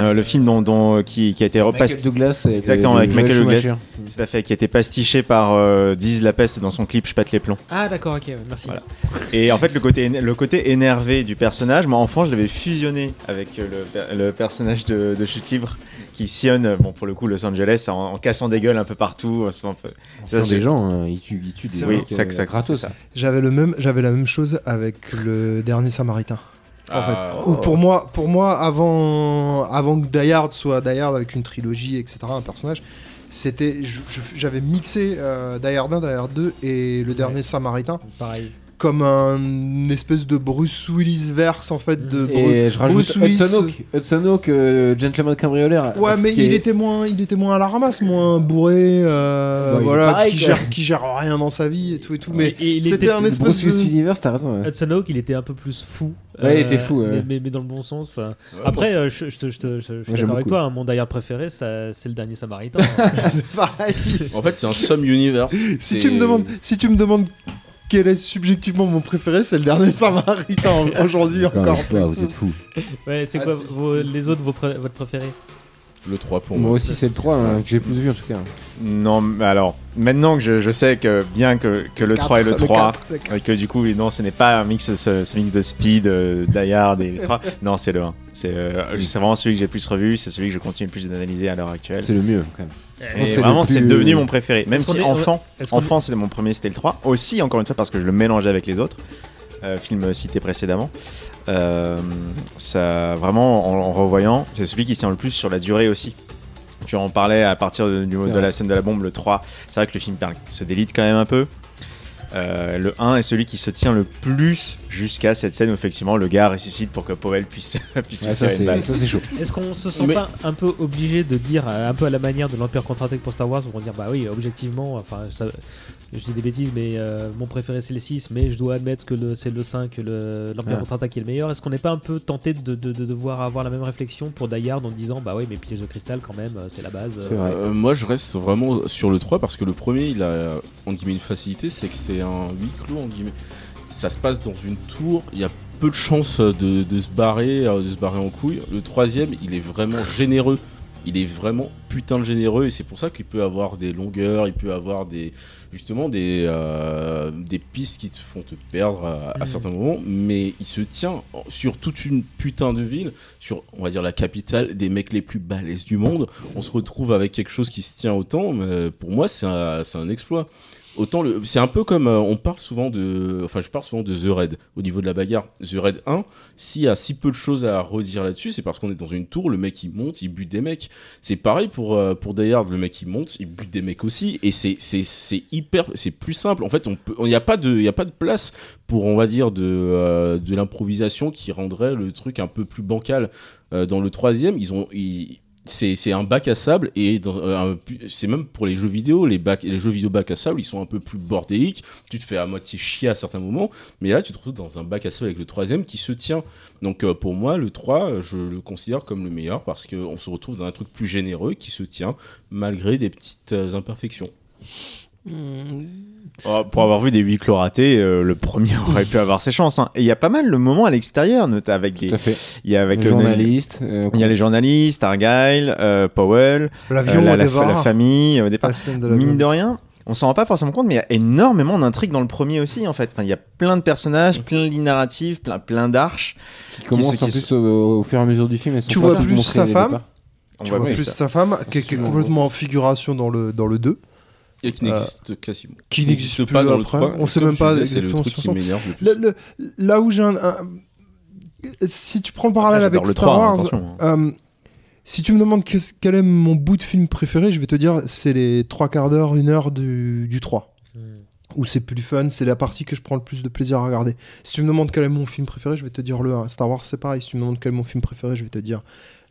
Euh, le film dont, dont- qui, qui a été repastiché. Douglas. avec, Exactement, euh, avec Joel Michael Douglas. Schumacher. Tout à fait, qui a été pastiché par euh, Diz La Peste dans son clip Je pète les plombs. Ah, d'accord, ok, merci. Voilà. Et en fait, le côté, éner- le côté énervé du personnage, moi enfant, je l'avais fusionné avec euh, le, per- le personnage de, de Chute Libre qui sillonne, euh, bon, pour le coup, Los Angeles en, en cassant des gueules un peu partout. Ça, un peu- ça, Enfin, c'est- des gens, euh, ils tuent, ils tuent des Oui, ça, euh, ça, gratos. ça. J'avais le même, j'avais la même chose avec le dernier Samaritain. En Ah. fait, Où pour moi, pour moi, avant, avant que Die Hard soit Die Hard avec une trilogie, etc., un personnage, c'était, j'avais mixé euh, Die Hard 1, Die Hard 2 et le dernier Samaritain Pareil. Comme un espèce de Bruce Willis verse en fait de Bru- Et je rajoute Bruce Willis. Hudson Hawk, Hudson Hawk, euh, Gentleman Cambrioleur. Ouais, mais il est- était moins, il était moins à la ramasse, moins bourré, euh, Ouais, voilà, pareil, qui gère, qui gère rien dans sa vie et tout et tout. Mais et il c'était était- un espèce Bruce Willis de. Universe, t'as raison. ouais. Hudson Hawk, il était un peu plus fou. Ouais, il était fou, ouais. Mais, mais- mais dans le bon sens. Ouais, Après, euh, je, je te- je te- je- je suis d'accord avec toi. hein, mon d'ailleurs préféré, ça- c'est le dernier Samaritain. hein. C'est pareil. En fait, c'est un Sum Universe. si tu me demandes, si tu me demandes quel est subjectivement mon préféré, c'est le dernier Samaritain aujourd'hui Encore vous fou. êtes fous. ouais, c'est Ah, quoi vos- les autres, vos votre préféré? Le 3 pour Moi moi. aussi, c'est le 3 hein, que j'ai plus vu en tout cas. Non, mais alors, maintenant que je, je sais que bien que, que le 3 et le Quatre, 3, quatre, le quatre. et que du coup, non, ce n'est pas un mix, ce, ce mix de speed, euh, Die Hard et le 3. Non, c'est le 1. C'est euh, c'est vraiment celui que j'ai le plus revu, c'est celui que je continue le plus d'analyser à l'heure actuelle. C'est le mieux quand même. Et vraiment, c'est plus- devenu mon préféré. Même si enfant, enfant c'était mon premier, c'était le 3. Aussi, encore une fois, parce que je le mélangeais avec les autres euh, films cités précédemment. Euh, ça, vraiment, en, en revoyant, c'est celui qui tient le plus sur la durée aussi. Tu en parlais à partir de, du- de vrai. la scène de la bombe, le 3. C'est vrai que le film se délite quand même un peu. Euh, le 1 est celui qui se tient le plus jusqu'à cette scène où effectivement le gars ressuscite pour que Powell puisse, puisse Ouais, ça, c'est balle. ça, c'est chaud. Est-ce qu'on se sent Mais- pas un peu obligé de dire, un peu à la manière de l'Empire contre-attaque pour Star Wars, où on va dire, bah oui, objectivement, enfin, ça- je dis des bêtises, mais euh, mon préféré c'est le 6, mais je dois admettre que c'est le 5, le- l'Empire Ouais. contre-attaque qui est le meilleur. Est-ce qu'on n'est pas un peu tenté de, de- de devoir avoir la même réflexion pour Die Hard en disant, bah oui, mais Piège de cristal quand même, euh, c'est la base. euh. Euh, moi, je reste vraiment sur le 3 parce que le premier, il a en guillemets une facilité, c'est que c'est un huis clos en guillemets. Ça se passe dans une tour, il y a peu de chances de, de se barrer, de se barrer en couille. Le troisième, il est vraiment généreux. Il est vraiment putain de généreux et c'est pour ça qu'il peut avoir des longueurs, il peut avoir des justement des euh, des pistes qui te font te perdre à, à Mhm. certains moments, mais il se tient sur toute une putain de ville, sur on va dire la capitale des mecs les plus balèzes du monde. On se retrouve avec quelque chose qui se tient autant, mais pour moi c'est un, c'est un exploit. Autant c'est un peu comme euh, on parle souvent de, enfin je parle souvent de The Raid au niveau de la bagarre. The Raid 1, s'il y a si peu de choses à redire là-dessus, c'est parce qu'on est dans une tour, le mec il monte, il bute des mecs. C'est pareil pour euh, Die Hard, le mec il monte, il bute des mecs aussi, et c'est hyper, c'est plus simple. En fait, il n'y a pas de, place pour on va dire de euh, de l'improvisation qui rendrait le truc un peu plus bancal. Euh, dans le troisième, ils ont c'est un bac à sable et euh, c'est même pour les jeux vidéo les jeux vidéo bac à sable ils sont un peu plus bordéliques. Tu te fais à moitié chier à certains moments mais là tu te retrouves dans un bac à sable avec le troisième qui se tient. Donc euh, pour moi le 3 euh, je le considère comme le meilleur parce qu'on se retrouve dans un truc plus généreux qui se tient malgré des petites imperfections Oh, pour avoir vu des huis clos ratés, euh, le premier aurait pu avoir ses chances. hein. Et il y a pas mal de moments à l'extérieur, notamment avec. Il y a avec Les le- journalistes. euh, Il y a les journalistes, Argyle, euh, Powell, L'avion euh, la, famille au départ. De. Mine de rien, on s'en rend pas forcément compte, mais il y a énormément d'intrigues dans le premier aussi en fait. Enfin, il y a plein de personnages, plein de lignes narratives, plein, plein d'arches. qui commencent qui en se- plus au, au fur et à mesure du film. elles Tu vois plus sa le femme. On tu vois plus ça. sa femme, qui est, complètement en figuration dans le, dans le 2. Et qui Euh, n'existe quasiment. qui n'existe pas plus dans le après. 3. On sait même pas disais, le exactement truc sur qui son- m'énerve le plus. Le- le- là où j'ai un, un- Si tu prends le parallèle avec le Star 3, hein, Wars, attention, euh, si tu me demandes qu'est-ce- quel est mon bout de film préféré, je vais te dire c'est les trois quarts d'heure, une heure du, du 3. Où c'est plus fun, c'est la partie que je prends le plus de plaisir à regarder. Si tu me demandes quel est mon film préféré, je vais te dire le 1. Star Wars, c'est pareil. Si tu me demandes quel est mon film préféré, je vais te dire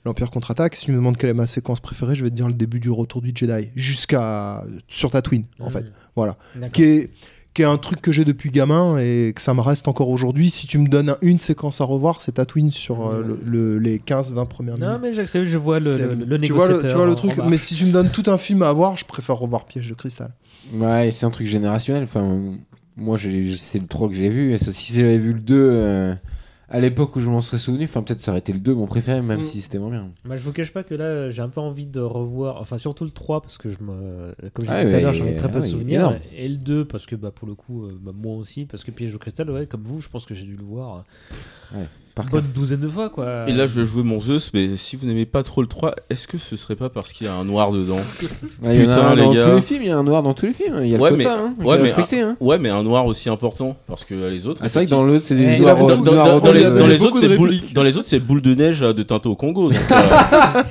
l'Empire contre-attaque. Si tu me demandes quelle est ma séquence préférée, je vais te dire le début du retour du Jedi. Jusqu'à. sur Tatooine, en Mhm. fait. Voilà. Qui est, qui est un truc que j'ai depuis gamin et que ça me reste encore aujourd'hui. Si tu me donnes un- une séquence à revoir, c'est Tatooine sur euh, le- le- les 15-20 premières minutes. Non, mais j'accepte, je vois le, le, le tu, vois le, tu négociateur vois le en- truc, mais si tu me donnes tout un film à voir, je préfère revoir Piège de cristal. Ouais, c'est un truc générationnel. Enfin, moi, c'est le 3 que j'ai vu. Et si j'avais vu le 2 euh, à l'époque où je m'en serais souvenu, enfin, peut-être ça aurait été le 2 mon préféré, même Mm. si c'était moins bien. Moi, je vous cache pas que là, j'ai un peu envie de revoir, enfin surtout le 3 parce que je me, comme j'ai Ah dit tout à l'heure, j'en ai très ah peu de ouais, souvenirs, et le 2 parce que bah pour le coup, euh, bah, moi aussi, parce que Piège au cristal, ouais, comme vous, je pense que j'ai dû le voir Ouais, par une bonne douzaine de fois quoi. Et là, je vais jouer mon Zeus, mais si vous n'aimez pas trop le 3, est-ce que ce serait pas parce qu'il y a un noir dedans Ouais, il y en a Putain, un dans les gars. tous les films, il y a un noir dans tous les films. Il y a Ouais, le mais- quota, hein. Ouais, mais- respecter, hein. Ouais, mais un noir aussi important, parce que les autres. Ah, c'est vrai que dans l'autre, c'est des Eh, noirs dans, dans- dans- dans les, dans euh, autres, de c'est boule, dans les autres, c'est boule de neige euh, de Tinto au Congo. donc, euh,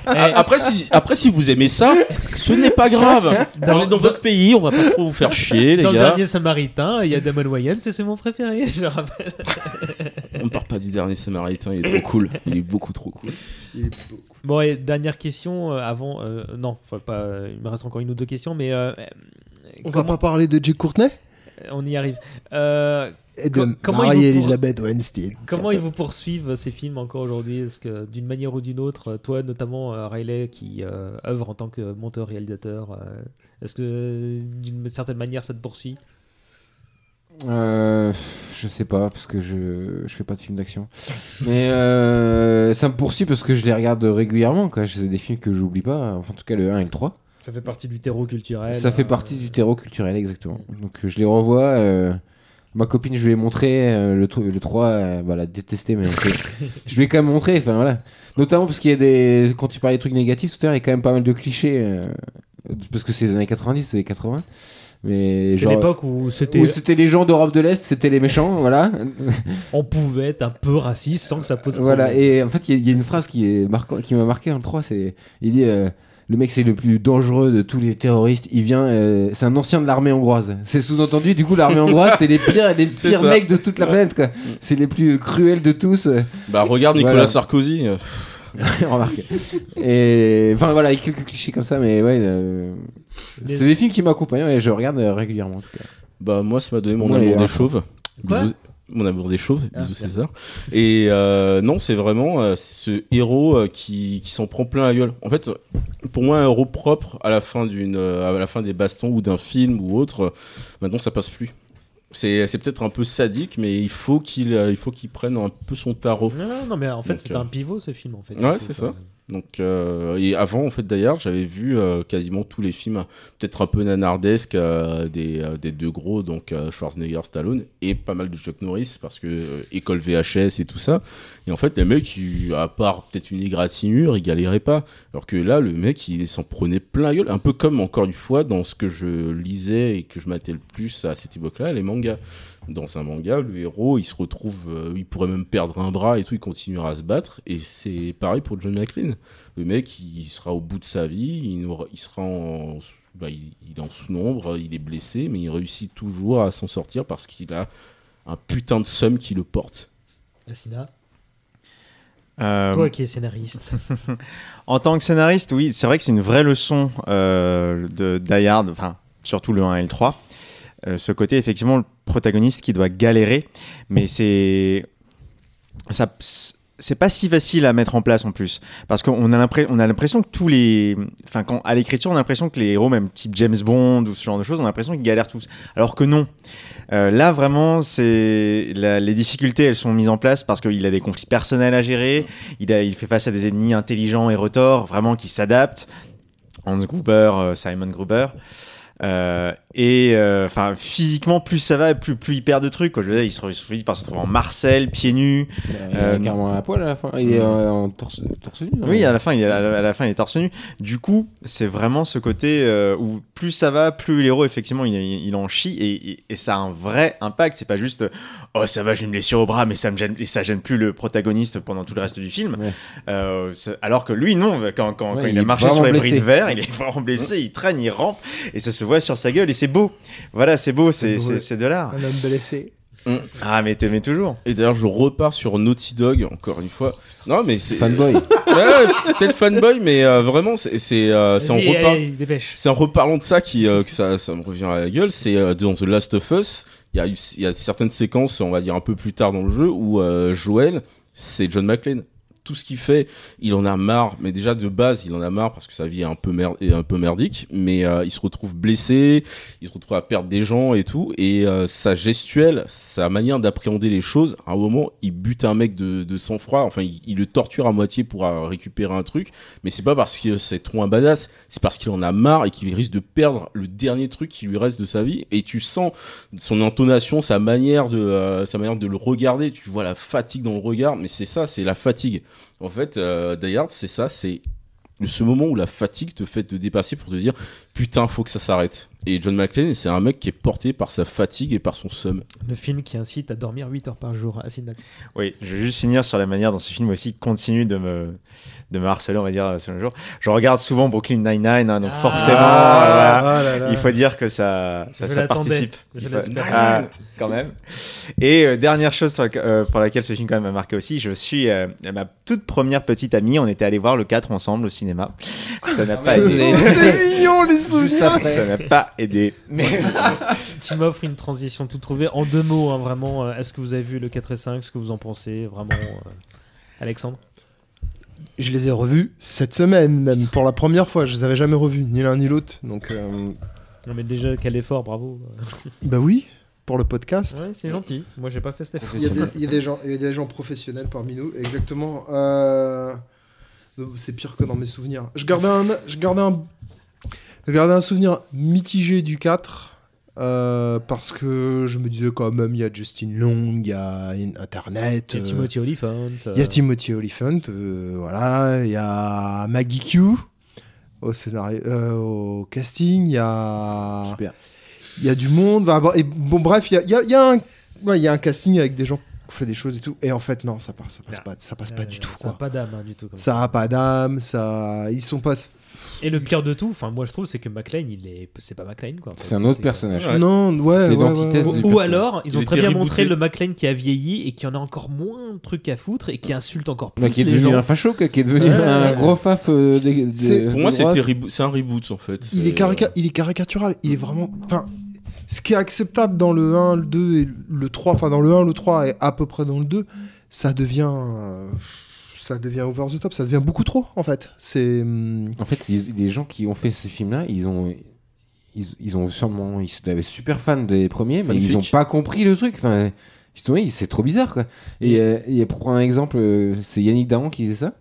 après, si, après, si vous aimez ça, ce n'est pas grave. Dans- on est dans votre pays, on va pas trop vous faire chier, les Dans le gars. dernier Samaritain, il y a Damon Wayans et c'est mon préféré, je rappelle. On ne part pas du dernier Samaritain, il est trop cool. Il est beaucoup trop cool. Bon, et dernière question euh, avant. euh, non, pas, euh, il me reste encore une ou deux questions, mais. euh, On comment- va pas parler de Jake Courtney On y arrive. Euh, et de Co- comment ils vous Marie-Elisabeth Weinstein. Comment ils vous poursuivent ces films encore aujourd'hui? Est-ce que d'une manière ou d'une autre, toi notamment euh, Riley qui euh, œuvre en tant que monteur-réalisateur, euh, est-ce que d'une certaine manière ça te poursuit? Euh, je sais pas, parce que je, je fais pas de films d'action. Mais euh, ça me poursuit parce que je les regarde régulièrement. quoi. C'est des films que j'oublie pas. Enfin, en tout cas, le 1 et le 3. Ça fait partie du terreau culturel. Ça fait euh, partie du terreau culturel, exactement. Donc je les revois. ma copine, je lui ai montré le, le 3, euh, bah, elle a détesté, mais je lui ai quand même montré. Enfin voilà. Notamment parce qu'il y a des. Quand tu parlais des trucs négatifs tout à l'heure, il y a quand même pas mal de clichés. parce que c'est les années 90, c'est les 80. Mais genre. l'époque où c'était, Où c'était les gens d'Europe de l'Est, c'était les méchants, voilà. on pouvait être un peu raciste sans que ça pose Voilà, problème. et en fait, il y, a- il y a une phrase qui est marquant, qui m'a marqué en 3, c'est il dit euh, le mec c'est le plus dangereux de tous les terroristes, il vient euh, c'est un ancien de l'armée hongroise. C'est sous-entendu du coup l'armée hongroise, c'est les pires les pires mecs de toute la planète quoi. C'est les plus cruels de tous. Bah, regarde Nicolas Voilà. Sarkozy. Remarquez. Et enfin voilà, il y a quelques clichés comme ça mais ouais euh, c'est des films qui m'accompagnent et je regarde euh, régulièrement en tout cas. Bah, moi, ça m'a donné mon amour des chauves. Quoi Bisous- Mon amour des chauves, Ah, bisous bien. César. Et euh, non, c'est vraiment euh, ce héros euh, qui, qui s'en prend plein la gueule. En fait, pour moi, un héros propre à la fin d'une, euh, à la fin des bastons ou d'un film ou autre, euh, maintenant ça passe plus. C'est, peut-être un peu sadique, mais il faut qu'il, euh, il faut qu'il prenne un peu son tarot. Non, non, non, mais en fait c'est euh, un pivot ce film en fait. Ouais, c'est ça. Donc, euh, et avant, en fait, d'ailleurs, j'avais vu euh, quasiment tous les films, peut-être un peu nanardesques, euh, des, euh, des deux gros, donc euh, Schwarzenegger, Stallone, et pas mal de Chuck Norris, parce que euh, école VHS et tout ça. Et en fait, les mecs, à part peut-être une égratignure, ils galéraient pas. Alors que là, le mec, il s'en prenait plein gueule, un peu comme, encore une fois, dans ce que je lisais et que je matais le plus à cette époque-là, les mangas. Dans un manga, le héros, il se retrouve, euh, il pourrait même perdre un bras et tout, il continuera à se battre. Et c'est pareil pour John McClane. Le mec, il sera au bout de sa vie, il, sera en, bah, il, il est en sous-nombre, il est blessé, mais il réussit toujours à s'en sortir parce qu'il a un putain de somme qui le porte. Assina, Euh, toi qui es scénariste. En tant que scénariste, oui, c'est vrai que c'est une vraie leçon euh, de Die Hard, enfin, surtout le 1 et le 3. Euh, ce côté, effectivement, le protagoniste qui doit galérer, mais c'est. Ça. C'est pas si facile à mettre en place en plus. Parce qu'on a l'impre- on a l'impression que tous les. Enfin, quand, à l'écriture, on a l'impression que les héros, même type James Bond ou ce genre de choses, on a l'impression qu'ils galèrent tous. Alors que non. Euh, là, vraiment, c'est. les difficultés, elles sont mises en place parce qu'il a des conflits personnels à gérer. Il, a, il fait face à des ennemis intelligents et retors, vraiment qui s'adaptent. Hans Gruber, euh, Simon Gruber. Euh, et euh, enfin, physiquement, plus ça va, plus, plus il perd de trucs. Quoi. Je veux dire, il se, finit par se retrouver en Marcel, pieds nus. Il est Euh, carrément à poil à la fin. Il est euh, en torse, torse nu. non Oui, à la fin, il est, à la, à la fin, il est torse nu. Du coup, c'est vraiment ce côté où plus ça va, plus l'héros, effectivement, il, il en chie et, et- et ça a un vrai impact. C'est pas juste oh ça va, j'ai une blessure au bras, mais ça me gêne et ça gêne plus le protagoniste pendant tout le reste du film. Ouais. Alors que lui, non, quand, quand, Ouais, quand il, il a marché sur les bris de verre, il est vraiment blessé, il traîne, il rampe et ça se voit sur sa gueule et c'est beau. Voilà, c'est beau, c'est de l'art. Un homme blessé. Ah, mais t'aimais toujours. Et d'ailleurs, je repars sur Naughty Dog, encore une fois. Non, mais c'est. Fanboy. Ouais, peut-être fanboy, mais euh, vraiment, c'est c'est, euh, c'est en repar- en reparlant de ça qui, euh, que ça, ça me revient à la gueule. C'est euh, dans The Last of Us. Il y, a, eu- il y a certaines séquences, on va dire un peu plus tard dans le jeu, où euh, Joel, c'est John McClane. Tout ce qu'il fait, il en a marre. Mais déjà de base, il en a marre parce que sa vie est un peu, mer- est un peu merdique. Mais euh, il se retrouve blessé, il se retrouve à perdre des gens et tout. Et euh, sa gestuelle, sa manière d'appréhender les choses, à un moment, il bute un mec de, de sang-froid. Enfin, il, le torture à moitié pour euh, récupérer un truc. Mais c'est pas parce que c'est trop un badass, c'est parce qu'il en a marre et qu'il risque de perdre le dernier truc qui lui reste de sa vie. Et tu sens son intonation, sa manière de, euh, sa manière de le regarder. Tu vois la fatigue dans le regard, mais c'est ça, c'est la fatigue. En fait, euh, Die c'est ça, c'est ce moment où la fatigue te fait te dépasser pour te dire putain, faut que ça s'arrête. Et John McClane, c'est un mec qui est porté par sa fatigue et par son seum. Le film qui incite à dormir 8 heures par jour. Oui, je vais juste finir sur la manière dont ce film aussi continue de me, de me harceler, on va dire, sur le jour. Je regarde souvent Brooklyn Nine-Nine, hein, donc Ah. forcément, Ah, euh, voilà, ah là là. il faut dire que ça, ça, Je ça l'attendais. participe. Je faut-. Ah, quand même. Et euh, dernière chose sur euh, pour laquelle ce film quand même m'a marqué aussi, je suis euh, ma toute première petite amie, on était allé voir le 4 ensemble au cinéma. Ça n'a pas aidé. C'est mignon les Ça n'a pas aidé. Mais Tu m'offres une transition tout trouvée en deux mots, hein, vraiment. euh, Est-ce que vous avez vu le 4 et 5 Ce que vous en pensez Vraiment, euh, Alexandre? Je les ai revus cette semaine même pour la première fois. Je les avais jamais revus ni l'un ni l'autre. Donc euh, Non, mais déjà, quel effort, bravo. bah oui pour le podcast. Ouais, c'est gentil. Moi, j'ai pas fait cet effort. Il y, a des, il y a des gens, il y a des gens professionnels parmi nous, exactement. Euh, C'est pire que dans mes souvenirs. Je gardais un, je gardais un, gardais un souvenir mitigé du 4 euh, parce que je me disais quand même il y a Justin Long, il y a Internet, Il y a euh, Timothy Olyphant. il y a euh, Timothy Olyphant, euh, voilà, il y a Maggie Q au scénario, euh, au casting, il y a Super. il y a du monde. bah, bah, et bon, bref, il y a, il y a- il y a un, ouais, il y a un casting avec des gens qui font des choses et tout. Et en fait, non, ça passe, ça passe pas, ça passe pas euh, du tout. Ça n'a pas d'âme hein, du tout. comme Ça a pas d'âme, ça, ils sont pas. Et le pire de tout, enfin moi je trouve, c'est que McLean, il est, c'est pas McLean quoi. en fait. C'est un autre personnage. Ouais. Non, ouais, C'est ouais, l'antithèse ouais, ouais. du Ou personnage. alors, ils Il ont très bien rebooté. montré le McLean qui a vieilli et qui en a encore moins de trucs à foutre et qui insulte encore plus Bah, qui est les devenu gens. un facho, quoi, qui est devenu Ouais, un ouais. gros faf euh, des- des- Pour moi, c'est un reboot en fait. Il est, carica- euh, il est caricatural. Il est vraiment. Enfin, ce qui est acceptable dans le 1, le 2 et le 3, enfin dans le 1, le 3 et à peu près dans le 2, ça devient. euh, ça devient over the top, ça devient beaucoup trop en fait. C'est. hum, En fait, les gens qui ont fait ces films-là, ils ont, ils, ils ont sûrement, ils étaient super fans des premiers, mais ils Fanfic. ont pas compris le truc. Enfin, ils se sont dit, c'est trop bizarre, quoi. Et, euh, et pour prendre un exemple, euh, c'est Yannick Dahan qui disait ça.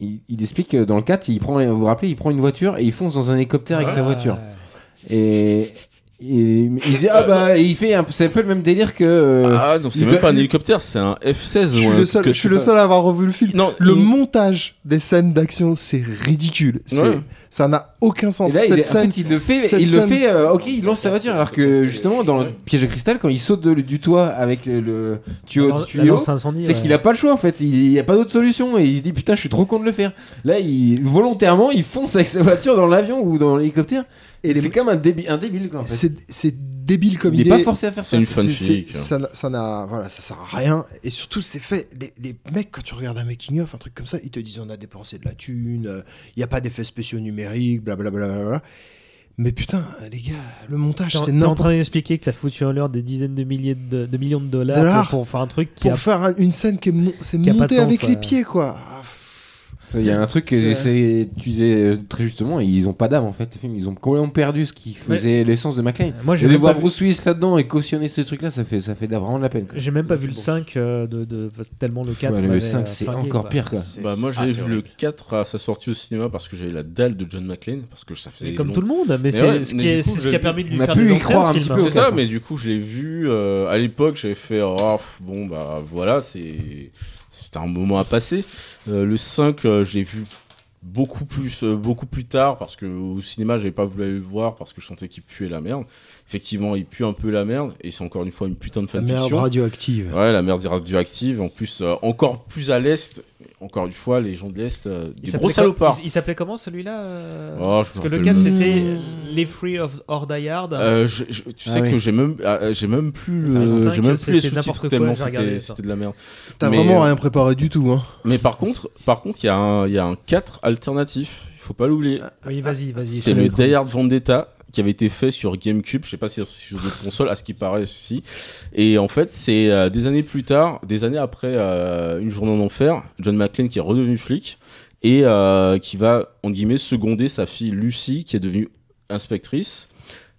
Il, il explique que dans le 4, il prend, vous vous rappelez, il prend une voiture et il fonce dans un hélicoptère avec sa voiture. Et, et il dit, ah bah, il fait un, c'est un peu le même délire que. euh, Ah non, c'est il même va- pas un il- hélicoptère, c'est un F-16. Je ou suis un le seul, truc je suis que le sais seul à avoir revu le film. Non, le il- montage des scènes d'action, c'est ridicule. C'est- Ouais. Ça n'a aucun sens. Et là, il, Cette est- en scène, fait, il le fait, cette il le scène- fait. euh, ok, il lance sa voiture, alors que justement dans le piège de cristal, quand il saute de- du toit avec le, le tuyau, La- la tuyau c'est ouais. qu'il a pas le choix en fait. Il n'y a pas d'autre solution et il se dit putain, je suis trop con de le faire. Là, il volontairement, il fonce avec sa voiture dans l'avion ou dans l'hélicoptère. C'est comme un, débi- un débile quoi. En fait. c'est débile comme Il est idée. pas forcé à faire ça. C'est une fanfic. c'est- Ça n'a- ça voilà, ça sert à rien. Et surtout, c'est fait. Les, les mecs, quand tu regardes un making of, un truc comme ça, ils te disent on a dépensé de la thune, il n'y a pas d'effets spéciaux numériques, blablabla. Bla, Mais putain, les gars, le montage, c'est t'es en n'importe train d'expliquer que la foutu en l'air des dizaines de milliers de, de millions de dollars Dollars. pour, pour faire un truc qui Pour a faire un- une scène qui est, mon- c'est qui a pas de monté sens, avec ouais. les pieds, quoi. Ah. Il y a un truc que C'est- c'est- tu disais très justement, ils ont pas d'âme en fait. ces films. Ils ont complètement perdu ce qui faisait l'essence de McLean. Moi, j'ai les voir pas vu- Bruce Willis là-dedans et cautionner ces trucs-là, ça fait, ça fait vraiment de la peine. J'ai même pas Ouais, vu le c'est 5 euh, de, de- tellement le 4. Ouais, le m'avait, 5, euh, c'est encore quoi. pire, quoi. Bah, moi Ah, j'avais c'est vu le horrible. 4 à sa sortie au cinéma parce que j'avais la dalle de John McClane parce que ça faisait comme long- tout le monde, mais c'est ouais, ce qui, du est- coup, c'est ce qui a permis de On lui a faire pu des croire un petit hein. peu, C'est au ça, mais du coup, je l'ai vu euh, à l'époque. J'avais fait, oh, bon, bah voilà, c'est c'était un moment à passer. Euh, le 5, euh, je l'ai vu beaucoup plus, euh, beaucoup plus tard parce que au cinéma, j'avais pas voulu aller le voir parce que je sentais qu'il puait la merde. Effectivement, il pue un peu la merde et c'est encore une fois une putain de La merde fanfiction. radioactive. Ouais, la merde radioactive. En plus, euh, encore plus à l'est. Encore une fois, les gens de l'est, euh, des gros salopards. Il, il s'appelait comment celui-là euh, Oh, je me Parce que le rappelle 4 le- c'était Les Free of or Die Hard. Euh, je- je- tu Ah sais oui. que j'ai même, ah, j'ai même plus, j'ai même plus les sous-titres tellement c'était, de la merde. T'as Mais, vraiment euh, rien préparé du tout. Hein. Mais par contre, par contre, il y a un, il y a un 4 alternatif. Il faut pas l'oublier. Oui, vas-y, vas-y. C'est le Die Hard Vendetta qui avait été fait sur GameCube, je sais pas si sur d'autres consoles, à ce qui paraît si. Et en fait, c'est euh, des années plus tard, des années après euh, Une journée en enfer, John McClane qui est redevenu flic et euh, qui va, en guillemets, seconder sa fille Lucy qui est devenue inspectrice.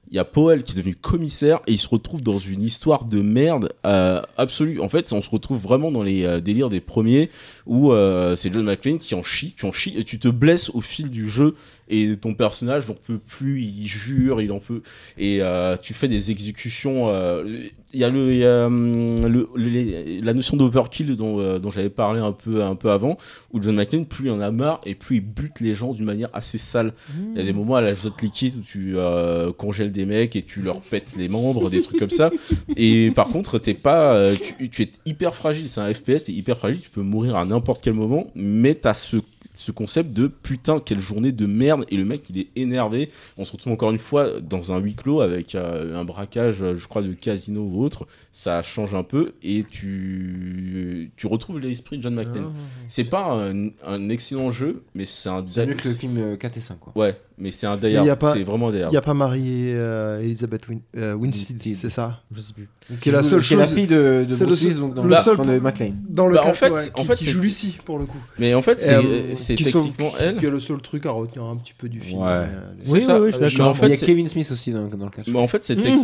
Il y a qui est devenu commissaire et il se retrouve dans une histoire de merde absolue. En fait, on se retrouve vraiment dans les délires des premiers où c'est John McClane qui en chie, tu en chies et tu te blesses au fil du jeu et ton personnage n'en peut plus, il jure, il en peut et euh, tu fais des exécutions. euh, Il y a, le, il y a, hum, le- les- la notion d'overkill dont, euh, dont j'avais parlé un peu, un peu avant, où John McClane, plus il en a marre et plus il bute les gens d'une manière assez sale. Il y a des moments à la Jot liquide où tu congèles des mecs et tu leur pètes les membres, des trucs comme ça. Et par contre, t'es pas, tu, tu es hyper fragile. C'est un FPS, t'es hyper fragile. Tu peux mourir à n'importe quel moment, mais t'as ce ce concept de putain quelle journée de merde et le mec il est énervé on se retrouve encore une fois dans un huis clos avec euh, un braquage euh, je crois de casino ou autre ça change un peu et tu tu retrouves l'esprit de John McClane c'est pas un, un excellent jeu mais c'est un C'est mieux que le film euh, 4 et 5 quoi. ouais mais c'est un Die c'est vraiment un Die Il n'y a pas Marie euh, Elizabeth Win- euh, Winstead, c'est ça? Je sais plus. Qui est la seule Qui est chose. la fille de, de Bruce le donc dans le le seul film de McClane. Dans le Bah, en fait, ouais, en qui, fait, qui joue Lucy pour le coup. mais en fait c'est Euh, c'est techniquement elle Qui est le seul truc à retenir un petit peu du film. Ouais. Euh, C'est Oui, ça. oui, oui, je suis Mais d'accord. en fait, il y a Kevin Smith aussi dans, dans le cas. mais en fait c'est Mmh.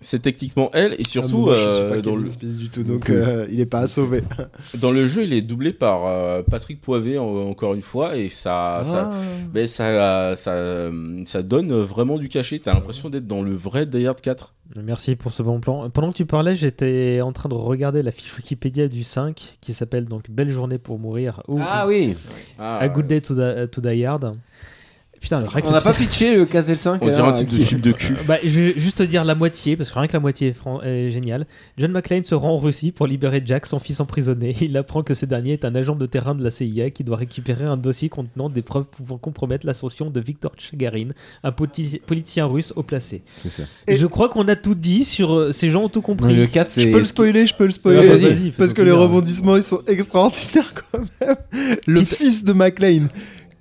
C'est techniquement elle et ah, surtout moi, euh, pas dans Kevin le du tout, donc euh, il est pas à sauver. Dans le jeu, il est doublé par euh, Patrick Poivet en- encore une fois et ça, ça, ben, ça, ça, ça donne vraiment du cachet. T'as l'impression d'être dans le vrai Die Hard 4. Merci pour ce bon plan. Pendant que tu parlais, j'étais en train de regarder la fiche Wikipédia du 5 qui s'appelle donc Belle journée pour mourir ou Ah oui, Ah, A Good Day to, Die- to Die Hard. Putain, le on n'a pas pitché le 4 et le 5. on dirait un alors, type de film de cul. Bah, je vais juste te dire la moitié, parce que rien que la moitié est, fran- est géniale. John McClane se rend en Russie pour libérer Jack, son fils emprisonné. Il apprend que ce dernier est un agent de terrain de la CIA qui doit récupérer un dossier contenant des preuves pouvant compromettre l'ascension de Viktor Chagarin, un politi- politicien russe haut placé. C'est ça. Et je crois qu'on a tout dit sur euh, ces gens ont tout compris. Le 4 c'est Je peux le spoiler, je peux le spoiler. Ah, vas-y, parce que les rebondissements ils sont extraordinaires quand même. Le Petite- fils de McLean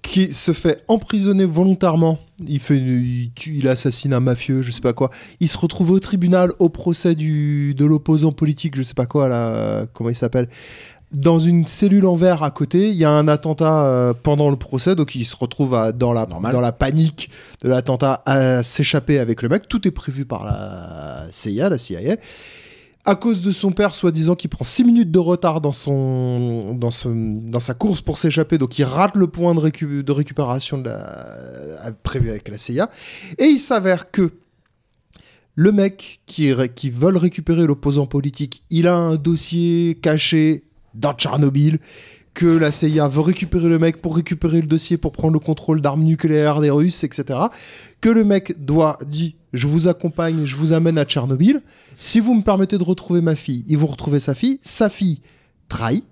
qui se fait emprisonner volontairement. Il, fait, il, tue, il assassine un mafieux, je sais pas quoi. Il se retrouve au tribunal au procès du, de l'opposant politique, je sais pas quoi, là, comment il s'appelle. Dans une cellule en verre à côté, il y a un attentat euh, pendant le procès, donc il se retrouve à- dans, la, Normal. dans la panique de l'attentat à s'échapper avec le mec. Tout est prévu par la CIA, la CIA à cause de son père, soi-disant, qui prend 6 minutes de retard dans, sa course pour s'échapper, donc il rate le point de, récu- de récupération prévu avec la CIA. Et il s'avère que le mec qui, qui veut récupérer l'opposant politique, il a un dossier caché dans Tchernobyl, que la CIA veut récupérer le mec pour récupérer le dossier pour prendre le contrôle d'armes nucléaires des Russes, etc. Que le mec doit, dit, je vous accompagne, je vous amène à Tchernobyl. Si vous me permettez de retrouver ma fille, ils vont retrouver sa fille. Sa fille trahit.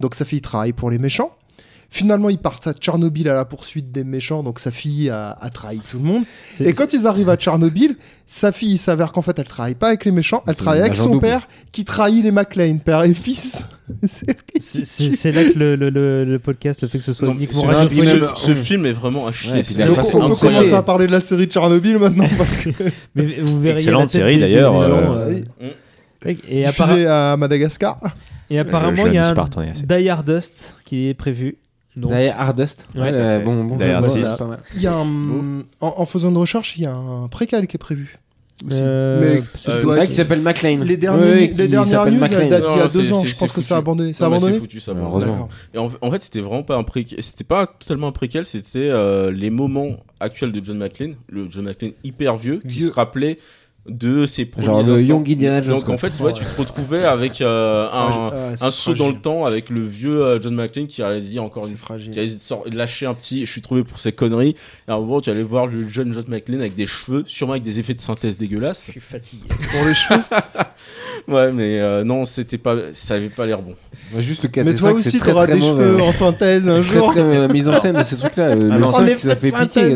Donc sa fille travaille pour les méchants. Finalement, ils partent à Tchernobyl à la poursuite des méchants, donc sa fille a, a trahi tout le monde. Et quand ils arrivent à Tchernobyl, sa fille il s'avère qu'en fait elle travaille pas avec les méchants, elle travaille avec son double. père qui trahit les McLean, père et fils. C'est là que le, le- le- le podcast, le fait que ce soit Non, uniquement ce, radiophonique- ce- même- ce film est vraiment à chier. Ouais, Donc façon on peut commencer à parler de la série Tchernobyl maintenant parce que Mais vous verriez Excellente série, d'ailleurs, euh, gens, série. Et, appara- à Madagascar. et apparemment, il y a un Die Hard Dust qui est prévu. Die Hardest. Ouais, Ouais, euh, bon, bon, Hard bon, ça, pas mal. Il y a un, en, en faisant une recherche, il y a un préquel qui est prévu. aussi. Euh, mais euh, il qui s'appelle McLean. les, derniers, Ouais, les qui dernières news, McLean. datent d'il y a deux ans. Je pense que ça a abandonné. Ça a mais c'est abandonné foutu, ça abandonné. heureusement. Et en, en fait, c'était vraiment pas un préquel. C'était pas totalement un préquel, c'était euh, les moments actuels de John McClane, le John McClane hyper vieux, qui Vieux. se rappelait de ses premiers Genre de instants. Young Indiana Jones. Donc quoi. en fait, tu vois, tu te retrouvais avec euh, Ah, un, ah, saut dans le temps avec le vieux euh, John McClane qui allait dire encore une fragile. qui allait sort- lâcher un petit je suis trouvé pour ces conneries et à un moment tu allais voir le jeune John McClane avec des cheveux sûrement avec des effets de synthèse dégueulasses Je suis fatigué. Pour les cheveux? ouais mais euh, non c'était pas ça avait pas l'air bon Ouais, Juste le 4 Mais toi 5, aussi, très t'auras très des cheveux en synthèse un Très jour. très euh, mise en scène de ces trucs-là. Le Ah non. 5, En ça effet fait pitié.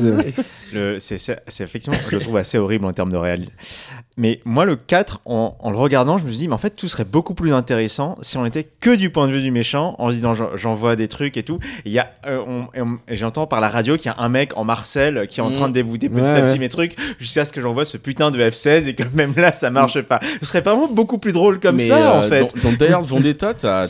c'est effectivement, je trouve assez horrible en termes de réalisme. Mais moi, le 4, en, en le regardant, je me suis dit, mais en fait, tout serait beaucoup plus intéressant si on était que du point de vue du méchant, en se disant, j'en- vois des trucs et tout. Et il y a, euh, et j'entends par la radio qu'il y a un mec en Marcel qui est en Mm. train de débouter petit Ouais, à petit ouais. mes trucs, jusqu'à ce que j'envoie ce putain de F16 et que même là, ça marche pas. Ce serait vraiment beaucoup plus drôle comme mais ça, en euh, fait. dans, dans Hard Vendetta t'as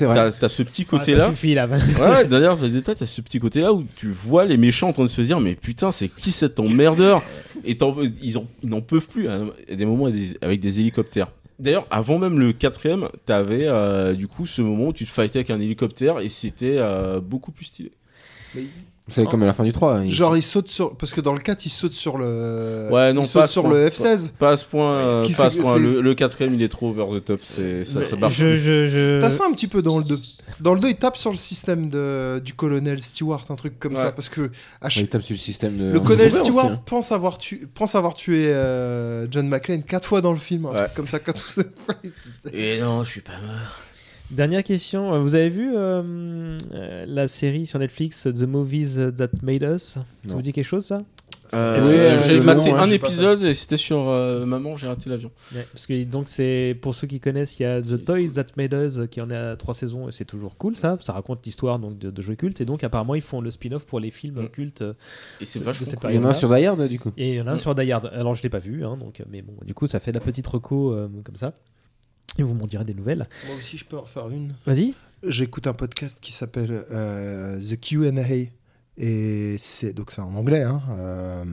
ce petit côté Ah, là ça suffit là. Ouais, d'ailleurs, Vendetta, t'as ce petit côté-là où tu vois les méchants en train de se dire, mais putain, c'est qui cet emmerdeur? Et ils en- n'en peuvent plus. hein. Il y a des moments avec des hélicoptères. D'ailleurs, avant même le quatrième, t'avais euh, du coup ce moment où tu te fightais avec un hélicoptère et c'était euh, beaucoup plus stylé. C'est comme à la fin du 3. il- Genre, il saute sur. Parce que dans le 4, il saute sur le. Ouais, non, il pas saute sur point. le F16. Pas à ce point. euh, Qui pas à ce point. c'est- Le, le quatrième, il est trop over the top. C'est ça, ça barre. je, je, je... T'as ça un petit peu dans le 2. Dans le 2, il tape sur le système de, du colonel Stewart, un truc comme Ouais. ça. Parce que Ouais, il tape sur le système de. le colonel aussi, Stewart hein. pense, avoir tu... pense avoir tué euh, John McClane 4 fois dans le film. Un Ouais. truc comme ça. Quatre... Et non, je suis pas mort. Dernière question. Euh, Vous avez vu euh, euh, la série sur Netflix The Movies That Made Us? Ça vous dit quelque chose ça? Euh, j'ai maté nom, ouais, un épisode et c'était sur euh, Maman, j'ai raté l'avion. Ouais, Parce que donc c'est pour ceux qui connaissent, il y a The Toys That Made Us qui en est à trois saisons et c'est toujours cool ça. Ça raconte l'histoire donc de, de jeux cultes et donc apparemment ils font le spin-off pour les films Mm. cultes. Et c'est vachement cette cool. Il y en a un sur Die Hard, du coup. Et il y en a un Mm. sur Die Hard. Alors je l'ai pas vu, hein, donc mais bon, du coup ça fait de la petite reco euh, comme ça. Et vous m'en direz des nouvelles. Moi aussi, je peux en faire une. Vas-y. J'écoute un podcast qui s'appelle euh, The QA. Et c'est donc c'est en anglais. Hein, euh,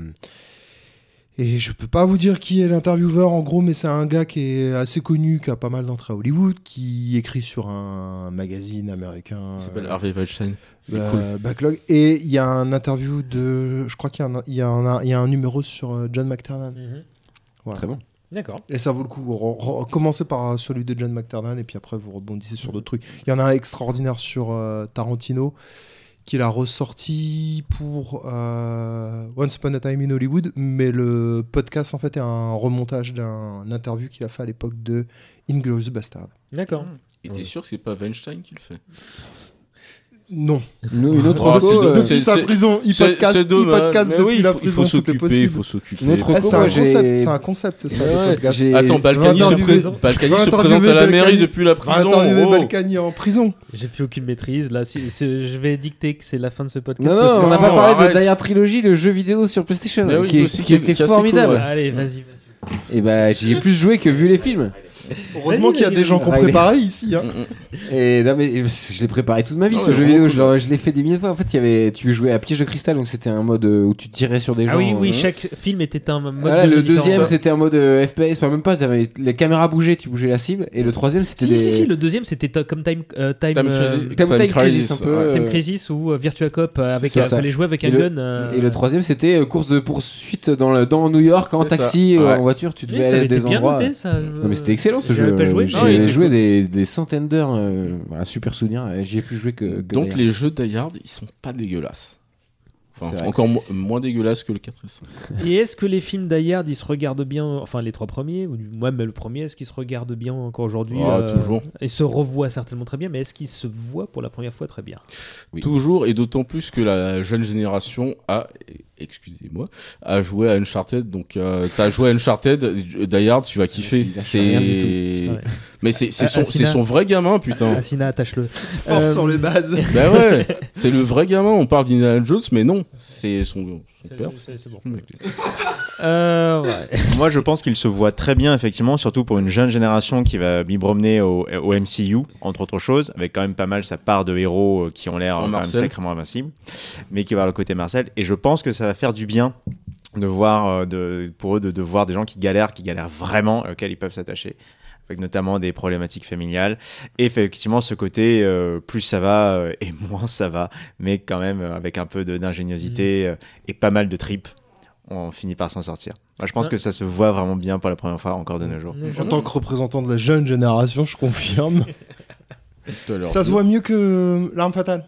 et je peux pas vous dire qui est l'intervieweur en gros, mais c'est un gars qui est assez connu, qui a pas mal d'entrées à Hollywood, qui écrit sur un magazine américain. Il s'appelle euh, Harvey Weinstein. Bah, cool. Backlog. Et il y a un interview de. Je crois qu'il y, a un- il y, a un- il y a un numéro sur euh, John McTiernan. Voilà. Très bon. D'accord. Et ça vaut le coup. Re- re- commencez par celui de John McTiernan et puis après vous rebondissez sur d'autres trucs. Il y en a un extraordinaire sur euh, Tarantino qu'il a ressorti pour euh, Once Upon a Time in Hollywood, mais le podcast en fait est un remontage d'un interview qu'il a fait à l'époque de Inglourious Bastard. D'accord. Et t'es sûr que c'est pas Weinstein qui le fait Non. Une, une autre Oh, reco, euh, Depuis sa prison, il podcast, il podcast depuis oui, la prison, faut tout est s'occuper, il possible. faut s'occuper. Eh, c'est un concept, c'est un concept ça, Ouais, Attends, Balkany, se, pré- Balkany se présente à la mairie depuis la prison. oh. Balkany en prison. J'ai plus aucune maîtrise là. Si, je vais dicter que c'est la fin de ce podcast. Non, parce non, que on n'a pas parlé de Hard Trilogy, le jeu vidéo sur PlayStation, qui, était formidable. Allez, vas-y. Et bah, j'y ai plus joué que vu les films. Heureusement qu'il y a des gens qui ont préparé ici. hein. Mm, mm. Et non, mais je l'ai préparé toute ma vie ce jeu vidéo. Je, l'ai fait des milliers de fois. En fait, il y avait, tu jouais à piège de cristal, donc c'était un mode euh, où tu tirais sur des gens. Ah oui, oui, euh, chaque film était un mode Voilà, de jeu le deuxième Ça. c'était un mode euh, FPS, enfin même pas, t'avais les caméras bougeaient, tu bougeais la cible, et le troisième c'était Si, des... si, si, le deuxième c'était ta- comme Time, euh, time, Time euh, Crisis. Time, Time Time Crisis, Crisis, un peu. ouais. Time euh, Crisis ou euh, Virtua Cop euh, avec euh, fallait jouer avec un Et le- gun. euh, Et le troisième c'était euh, course de poursuite dans, New York en taxi, euh, en voiture, tu devais aller à des bien endroits. noté, ça. Non mais c'était excellent ce J'avais jeu. pas joué. J'ai joué cool. des, des centaines d'heures, euh, voilà, super souvenir. et J'y ai plus joué que. que Donc les jeux Die Hard, ils sont pas dégueulasses. Enfin, encore mo- moins dégueulasses que le 4 et le 5. Et est-ce que les films Die Hard, ils se regardent bien, enfin les trois premiers, ou moi même le premier, est-ce qu'ils se regardent bien encore aujourd'hui Ah, euh, toujours. Et se revoient certainement très bien, mais est-ce qu'ils se voient pour la première fois très bien? Oui. Toujours, et d'autant plus que la jeune génération a excusez-moi, a joué à Uncharted. Donc, euh, t'as joué à Uncharted, Die Hard, tu vas kiffer. C'est, mais c'est c'est Ah, son, son vrai gamin, putain. Asina, attache-le. Fort Euh, sur les bases. bah ouais, c'est le vrai gamin. On parle d'Indiana Jones, mais non, c'est son, son père. C'est bon. Euh, ouais. Moi, je pense qu'il se voit très bien, effectivement, surtout pour une jeune génération qui va promener au, au MCU, entre autres choses, avec quand même pas mal sa part de héros euh, qui ont l'air euh, quand même Marcel. sacrément invincibles, mais qui va avoir le côté Marcel. Et je pense que ça va faire du bien de voir, euh, de, pour eux, de, de voir des gens qui galèrent, qui galèrent vraiment, auxquels ils peuvent s'attacher. Avec notamment des problématiques familiales. Et effectivement, ce côté, euh, plus ça va euh, et moins ça va, mais quand même euh, avec un peu de- d'ingéniosité euh, et pas mal de tripes, on finit par s'en sortir. Moi, je pense Ouais. que ça se voit vraiment bien pour la première fois encore de nos jours. Je En tant que représentant de la jeune génération, je confirme. Ça se voit mieux que l'arme fatale?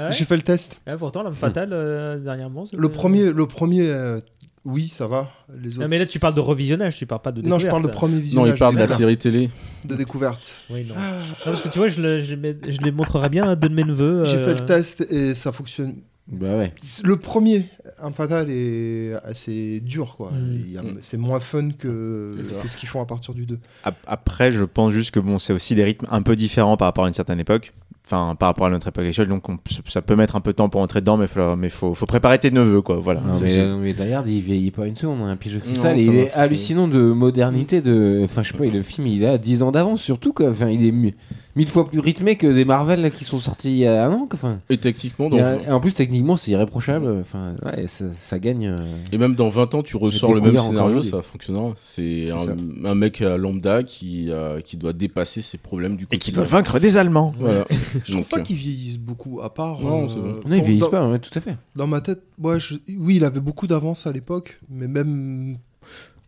Ah ouais J'ai fait le test. Ah, pourtant, l'homme fatale, euh, dernièrement. c'était- Le premier, le premier, euh, oui, ça va. Les autres. Non, mais là, tu parles de revisionnage, tu parles pas de Non, je parle de premier Non, visionnage. il parle de la découverte. série télé. de découverte. Oui, non. Non, parce que tu vois, je, le- je les, mets- je les montrerai bien à deux de mes neveux. J'ai euh, fait le test et ça fonctionne. Bah ouais. Le premier, Arme fatale, est assez dur, quoi. Mm. Il y a- Mm. C'est moins fun que, C'est ça. que ce qu'ils font à partir du 2. Ap- Après, je pense juste que bon, c'est aussi des rythmes un peu différents par rapport à une certaine époque. Enfin, par rapport à notre époque actuelle. Donc, on- ça peut mettre un peu de temps pour entrer dedans, mais il faut, mais faut, faut préparer tes neveux, quoi. Voilà. Non, mais, mais Hard, il vieillit pas une seconde. Un pigeon de Non, cristal, ça il est hallucinant de modernité. De... Enfin, je sais pas, le film, il a 10 ans d'avance, surtout. Quoi. Enfin, il est mille fois plus rythmé que des Marvel là, qui sont sortis il y a un an. Enfin, Et techniquement, a- et en plus, techniquement, c'est irréprochable. Enfin, ouais, ça, ça gagne. euh, et même dans 20 ans, tu ressors le même scénario, ça fonctionnera. C'est un, un mec euh, lambda qui, euh, qui doit dépasser ses problèmes du Et qui quotidien. doit vaincre des Allemands. Voilà. Je trouve Donc, pas euh, qu'ils vieillissent beaucoup, à part. Non, euh, bon. Non, ils pour- vieillissent dans, pas, ouais, tout à fait. dans ma tête, ouais, je- oui, il avait beaucoup d'avance à l'époque, mais même.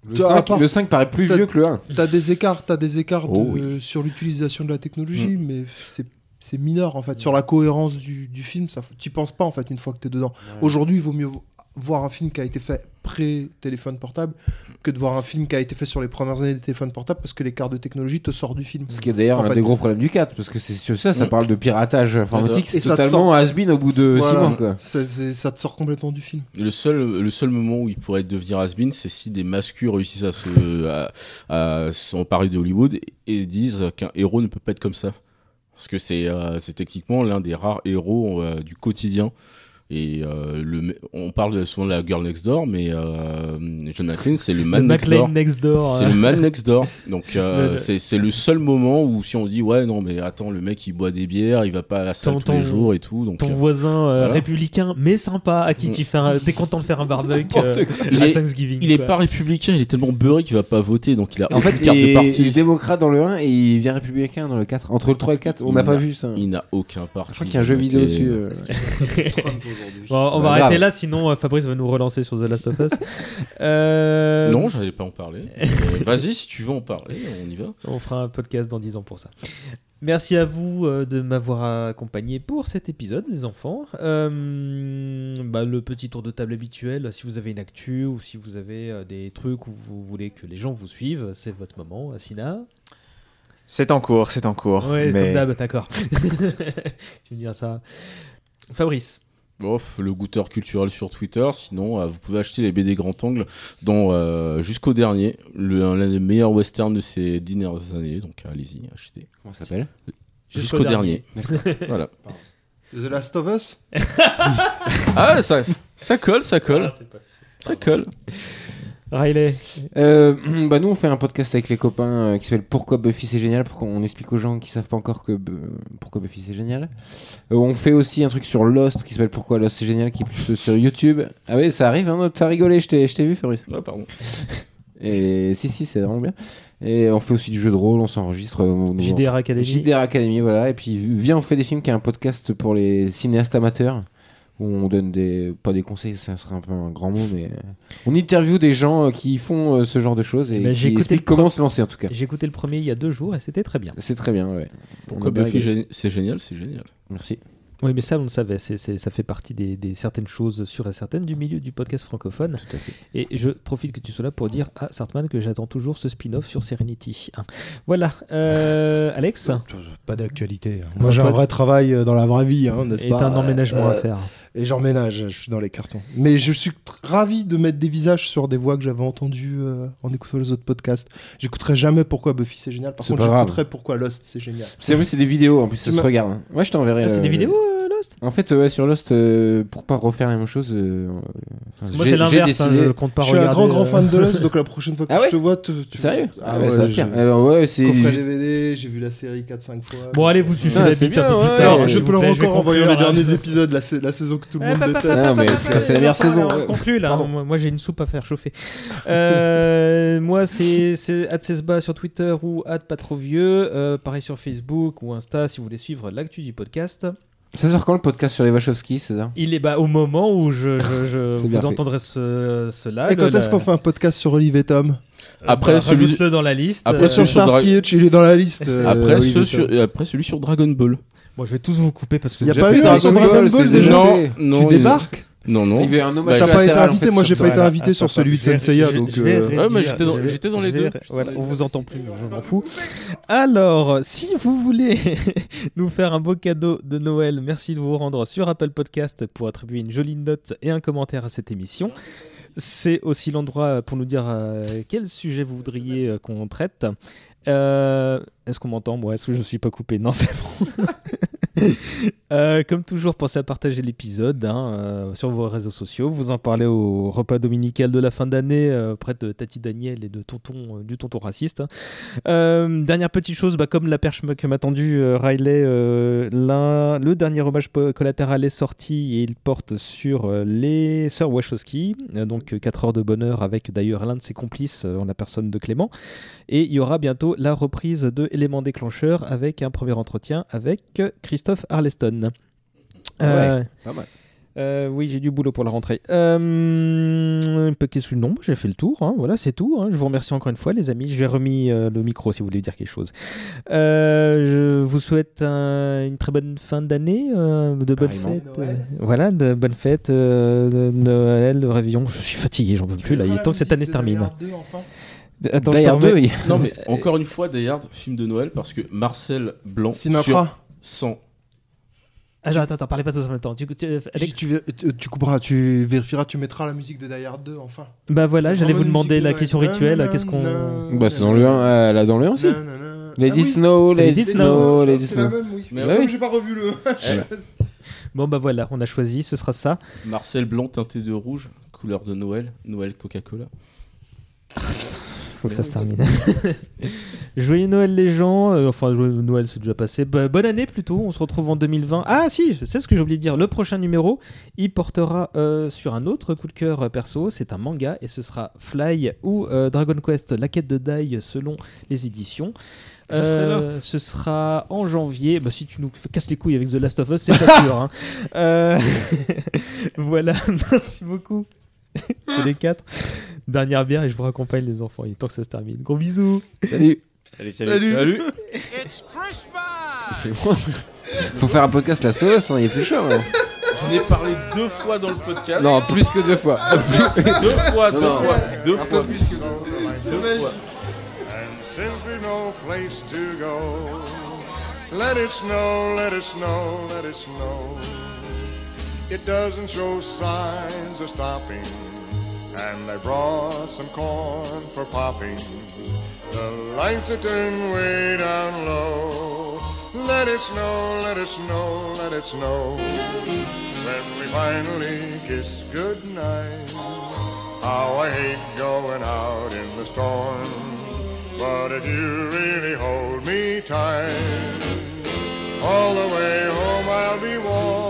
Le Tu vois, à 5, part- le 5 paraît plus vieux que le 1. T'as des écarts, t'as des écarts de- Oh sur l'utilisation de la technologie, mais c'est c'est mineur en fait. Sur la cohérence du, du film, ça, tu penses pas en fait une fois que t'es dedans. Aujourd'hui, il vaut mieux voir un film qui a été fait pré-téléphone portable que de voir un film qui a été fait sur les premières années des téléphones portables parce que l'écart de technologie te sort du film. Ce qui est d'ailleurs un fait. des gros problèmes du 4, parce que c'est sur ça, ça Mm. parle de piratage informatique, Et c'est ça te totalement sort- has-been au bout de 6 Voilà. mois. Quoi. Ça, te sort complètement du film. Le seul, le seul moment où il pourrait devenir has-been, c'est si des mascus réussissent à se, à, à s'emparer de Hollywood et disent qu'un héros ne peut pas être comme ça. Parce que c'est, euh, c'est techniquement l'un des rares héros euh, du quotidien. Et euh, le, on parle souvent de la girl next door, mais euh, John McClane, c'est le Le man next door. McLean Next Door. C'est le man next door. Donc euh, c'est c'est le seul moment où si on dit ouais non mais attends le mec il boit des bières, il va pas à la salle Ton- tous les jours et tout. Donc Ton euh, voisin euh, voilà. républicain, mais sympa, à qui tu fais un- t'es content de faire un barbecue euh, Il à est- Thanksgiving. il est pas républicain, il est tellement beurré qu'il va pas voter donc il a En aucune fait, carte il de parti. il est démocrate dans le 1 et il vient républicain dans le 4. Entre le 3 et le 4, on n'a pas vu ça. Il n'a aucun parti. Je crois qu'il y a un jeu vidéo dessus. Bon, on Bah, va grave. arrêter là, sinon euh, Fabrice va nous relancer sur The Last of Us. Euh, Non, j'allais pas en parler. Euh, Vas-y si tu veux en parler, on y va. On fera un podcast dans 10 ans pour ça. Merci à vous euh, de m'avoir accompagné pour cet épisode, les enfants. Euh, bah, le petit tour de table habituel, si vous avez une actu ou si vous avez des trucs où vous voulez que les gens vous suivent, c'est votre moment. Sina C'est en cours, c'est en cours. Ouais, mais comme d'hab, d'accord. tu me dire ça. Fabrice Bof, le goûteur culturel sur Twitter. Sinon, euh, vous pouvez acheter les BD Grand Angle dont euh, jusqu'au dernier, le- l'un des meilleurs westerns de ces dernières années. Donc allez-y, achetez. Comment ça s'appelle? Jusqu'au dernier. Voilà. The Last of Us? Ah, ça, ça colle, ça colle. Ça colle. Riley Euh, bah nous on fait un podcast avec les copains euh, qui s'appelle Pourquoi Buffy c'est génial pour qu'on explique aux gens qui savent pas encore que Bu- pourquoi Buffy c'est génial. Euh, on fait aussi un truc sur Lost qui s'appelle Pourquoi Lost c'est génial qui est plus sur YouTube. Ah oui ça arrive hein, t'as rigolé je t'ai je t'ai vu Fabrice. Ah, pardon. Et si si c'est vraiment bien. Et on fait aussi du jeu de rôle on s'enregistre. JDR Academy. JDR Academy voilà et puis viens on fait des films qui est un podcast pour les cinéastes amateurs où on donne des pas des conseils ça serait un peu un grand mot mais euh, on interview des gens euh, qui font euh, ce genre de choses et j'ai qui expliquent le comment se lancer en tout cas J'ai écouté le premier il y a deux jours et c'était très bien. c'est très bien ouais Pourquoi Buffy gé- c'est génial, c'est génial. merci Oui, mais ça, on le savait. C'est, c'est- ça fait partie des, des certaines choses sûres et certaines du milieu du podcast francophone. tout à fait Et je profite que tu sois là pour dire à Sartman que j'attends toujours ce spin-off sur Serenity. Voilà. Euh, Alex? Pas d'actualité. hein. Ouais, Moi j'ai un vrai travail dans la vraie vie, hein, n'est-ce est pas un emménagement à Euh, faire. Et j'emménage, je suis dans les cartons. Mais je suis ravi de mettre des visages sur des voix que j'avais entendues euh, en écoutant les autres podcasts. J'écouterai jamais pourquoi Buffy c'est génial. Par contre, j'écouterai pourquoi Lost c'est génial. C'est vrai, c'est des vidéos en plus, ça Tu se regarde. hein. Ouais, je t'enverrai. Ah, c'est euh, des vidéos, euh, Lost En fait, ouais, sur Lost, euh, pour pas refaire la même chose. euh, enfin, Moi, j'ai- c'est l'inverse, hein, décidé- je compte pas je suis un regarder, grand grand euh, fan de Lost, donc la prochaine fois que Ah je te vois, tu, tu- Sérieux Ah Ah ouais, ouais, ça va j'ai- pire. Euh, ouais, c'est. Coffret je- DVD, j'ai vu la série 4-5 fois. Bon, allez, vous suffit Ah, la c'est bite un bien, peu plus ouais, tard. je s'il peux vous plaît, vais encore envoyer les conclure, hein. derniers épisodes, la, sa- la saison que tout le Eh, monde déteste. Ah, mais putain, c'est la meilleure pa- saison, pa- ouais. On conclut là. Pardon. Moi, moi, j'ai une soupe à faire chauffer. Euh, moi, c'est c'est @cesba sur Twitter ou pas trop vieux. Euh, pareil sur Facebook ou Insta si vous voulez suivre l'actu du podcast. Ça sort quand le podcast sur les Wachowski, César Il est bah, au moment où je, je, je- C'est vous fait. entendrez ce, cela. Et quand est-ce qu'on fait un podcast sur Olive et Tom? Après, celui- le dans la liste. Après, Euh, celui Sur Starsky Hutch, il est dans la liste. euh, Après, et sur- après celui sur Dragon Ball. Bon, je vais tous vous couper parce que Il y a pas eu un sur Dragon Ball c'est déjà Non, non. Tu ils- débarques? Non, non. Il y avait un hommage Bah, T'as pas été latéral, en invité, fait, moi j'ai pas été invité sur celui de Senseiya, donc. euh, j'étais dans- les deux. on vous entend plus, je m'en fous. Alors, si vous voulez nous faire un beau cadeau de Noël, merci de vous rendre sur Apple Podcast pour attribuer une jolie note et un commentaire à cette émission. C'est aussi l'endroit pour nous dire euh, quel sujet vous voudriez euh, qu'on traite. Euh, Est-ce qu'on m'entend? Moi, est-ce que je ne suis pas coupé? Non, c'est bon. Euh, comme toujours, pensez à partager l'épisode hein, euh, sur vos réseaux sociaux. Vous en parlez au repas dominical de la fin d'année euh, près de Tati Daniel et de tonton, du tonton raciste. Dernière petite chose, bah, comme la perche que m'a tendu euh, Riley, le dernier hommage collatéral est sorti et il porte sur les sœurs Wachowski. Donc 4 heures de bonheur avec d'ailleurs l'un de ses complices en la personne de Clément. Et il y aura bientôt la reprise de Éléments déclencheurs avec un premier entretien avec euh, Christophe Arleston. Euh, Ouais, pas mal. euh, oui, j'ai du boulot pour la rentrée. Euh, Qu'est-ce que non, j'ai fait le tour. hein, voilà, c'est tout. hein. Je vous remercie encore une fois, les amis. Je vais remis euh, le micro si vous voulez dire quelque chose. Euh, je vous souhaite un- une très bonne fin d'année, euh, de bonnes fêtes. euh, voilà, de bonnes fêtes, euh, de Noël, de réveillon. Je suis fatigué, j'en peux plus là. Il est temps que cette année se termine. Attends, je Die te Hard remets- 2, il- Non, mais encore une fois, d'ailleurs, film de Noël parce que Marcel Blanc sur Sinatra. 100. Attends, attends, attends, parlez pas tous en même temps. Tu- tu- Alex- Tu, couperas, tu vérifieras, tu mettras la musique de Die Hard 2 enfin. Bah voilà, j'allais vous demander la question rituelle. Qu'est-ce qu'on. Bah, c'est dans le 1, euh, là, dans le 1 aussi. Ah it oui. snow, It snow, let it C'est la snow. même, oui. Mais Comme oui. j'ai pas revu le. Bon bah voilà, on a choisi, ce sera ça. Marcel Blanc teinté de rouge, couleur de Noël, Noël Coca-Cola. Faut que ça se termine. Joyeux Noël les gens, Euh, enfin joyeux Noël c'est déjà passé. Bah, bonne année plutôt, on se retrouve en 2020. Ah si, je sais ce que j'ai oublié de dire, le prochain numéro, il portera euh, sur un autre coup de cœur euh, perso, c'est un manga et ce sera Fly ou euh, Dragon Quest, la quête de Dai selon les éditions. Je serai là. Euh, ce sera en janvier. Bah, si tu nous casses les couilles avec The Last of Us, c'est pas sûr. hein. Euh, voilà, merci beaucoup. C'est les quatre. Dernière bière et je vous raccompagne les enfants. Il est temps que ça se termine. Gros bisous. Salut. Salut, salut. C'est bon. Faut faire un podcast la sauce, hein, il est plus chaud. hein. Je n'ai parlé deux fois dans le podcast. Non, plus que deux fois. Deux fois, deux Non. fois, deux Un fois. peu plus que Deux fois. And since we've no place to go, let it snow, let it snow, let it snow. It doesn't show signs of stopping, and I brought some corn for popping. The lights are turned way down low. Let it snow, let it snow, let it snow. When we finally kiss goodnight. How I hate going out in the storm. But if you really hold me tight, all the way home I'll be warm.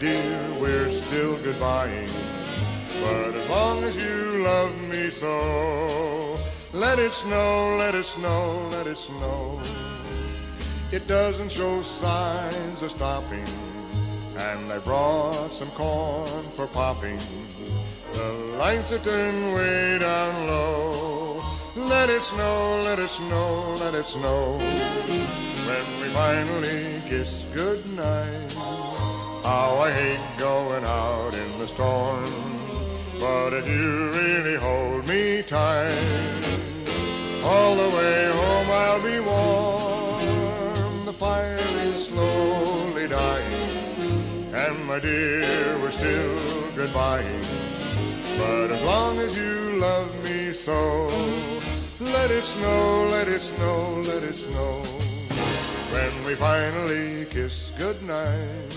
dear, we're still goodbying. But as long as you love me so, let it snow, let it snow, let it snow. it doesn't show signs of stopping. And I brought some corn for popping. The lights are turned way down low. Let it snow, let it snow, let it snow. When we finally kiss goodnight. How I hate going out in the storm. But if you really hold me tight, all the way home I'll be warm. The fire is slowly dying, and my dear, we're still goodbying. But as long as you love me so, let it snow, let it snow, let it snow. When we finally kiss goodnight,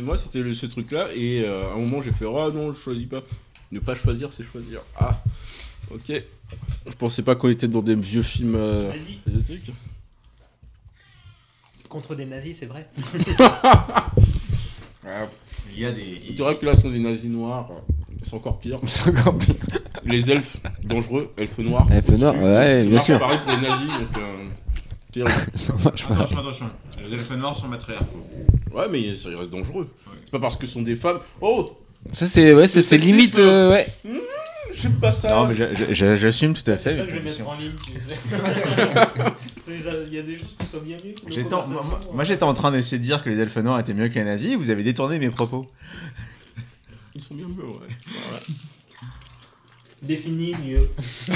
Mais moi, c'était ce truc-là, et euh, à un moment, j'ai fait Ah non, je choisis pas. Ne pas choisir, c'est choisir. Ah, ok. Je pensais pas qu'on était dans des vieux films. euh, des trucs. Contre des nazis, c'est vrai. Il y a des. C'est vrai que là, ce sont des nazis noirs. C'est encore pire. C'est encore pire. Les elfes, dangereux, elfes noirs. Elfes noirs, ouais, bien sûr. pareil pour les nazis, donc. euh. Attention, attention. Les elfes noirs sont matriarcaux. Ouais, mais ça, ils restent dangereux. C'est pas parce que ce sont des femmes. Oh Ça, c'est ouais, c'est limite. euh, ouais. Mmh, J'aime pas ça. Non, mais j'assume tout à fait. C'est ça que je vais mettre en ligne. Il y a des choses qui sont bien mieux. moi, moi, j'étais en train d'essayer de dire que les elfes noirs étaient mieux que les nazis, vous avez détourné mes propos. Ils sont bien mieux, ouais. Voilà. Définis mieux. C'est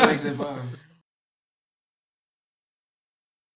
vrai que c'est pas-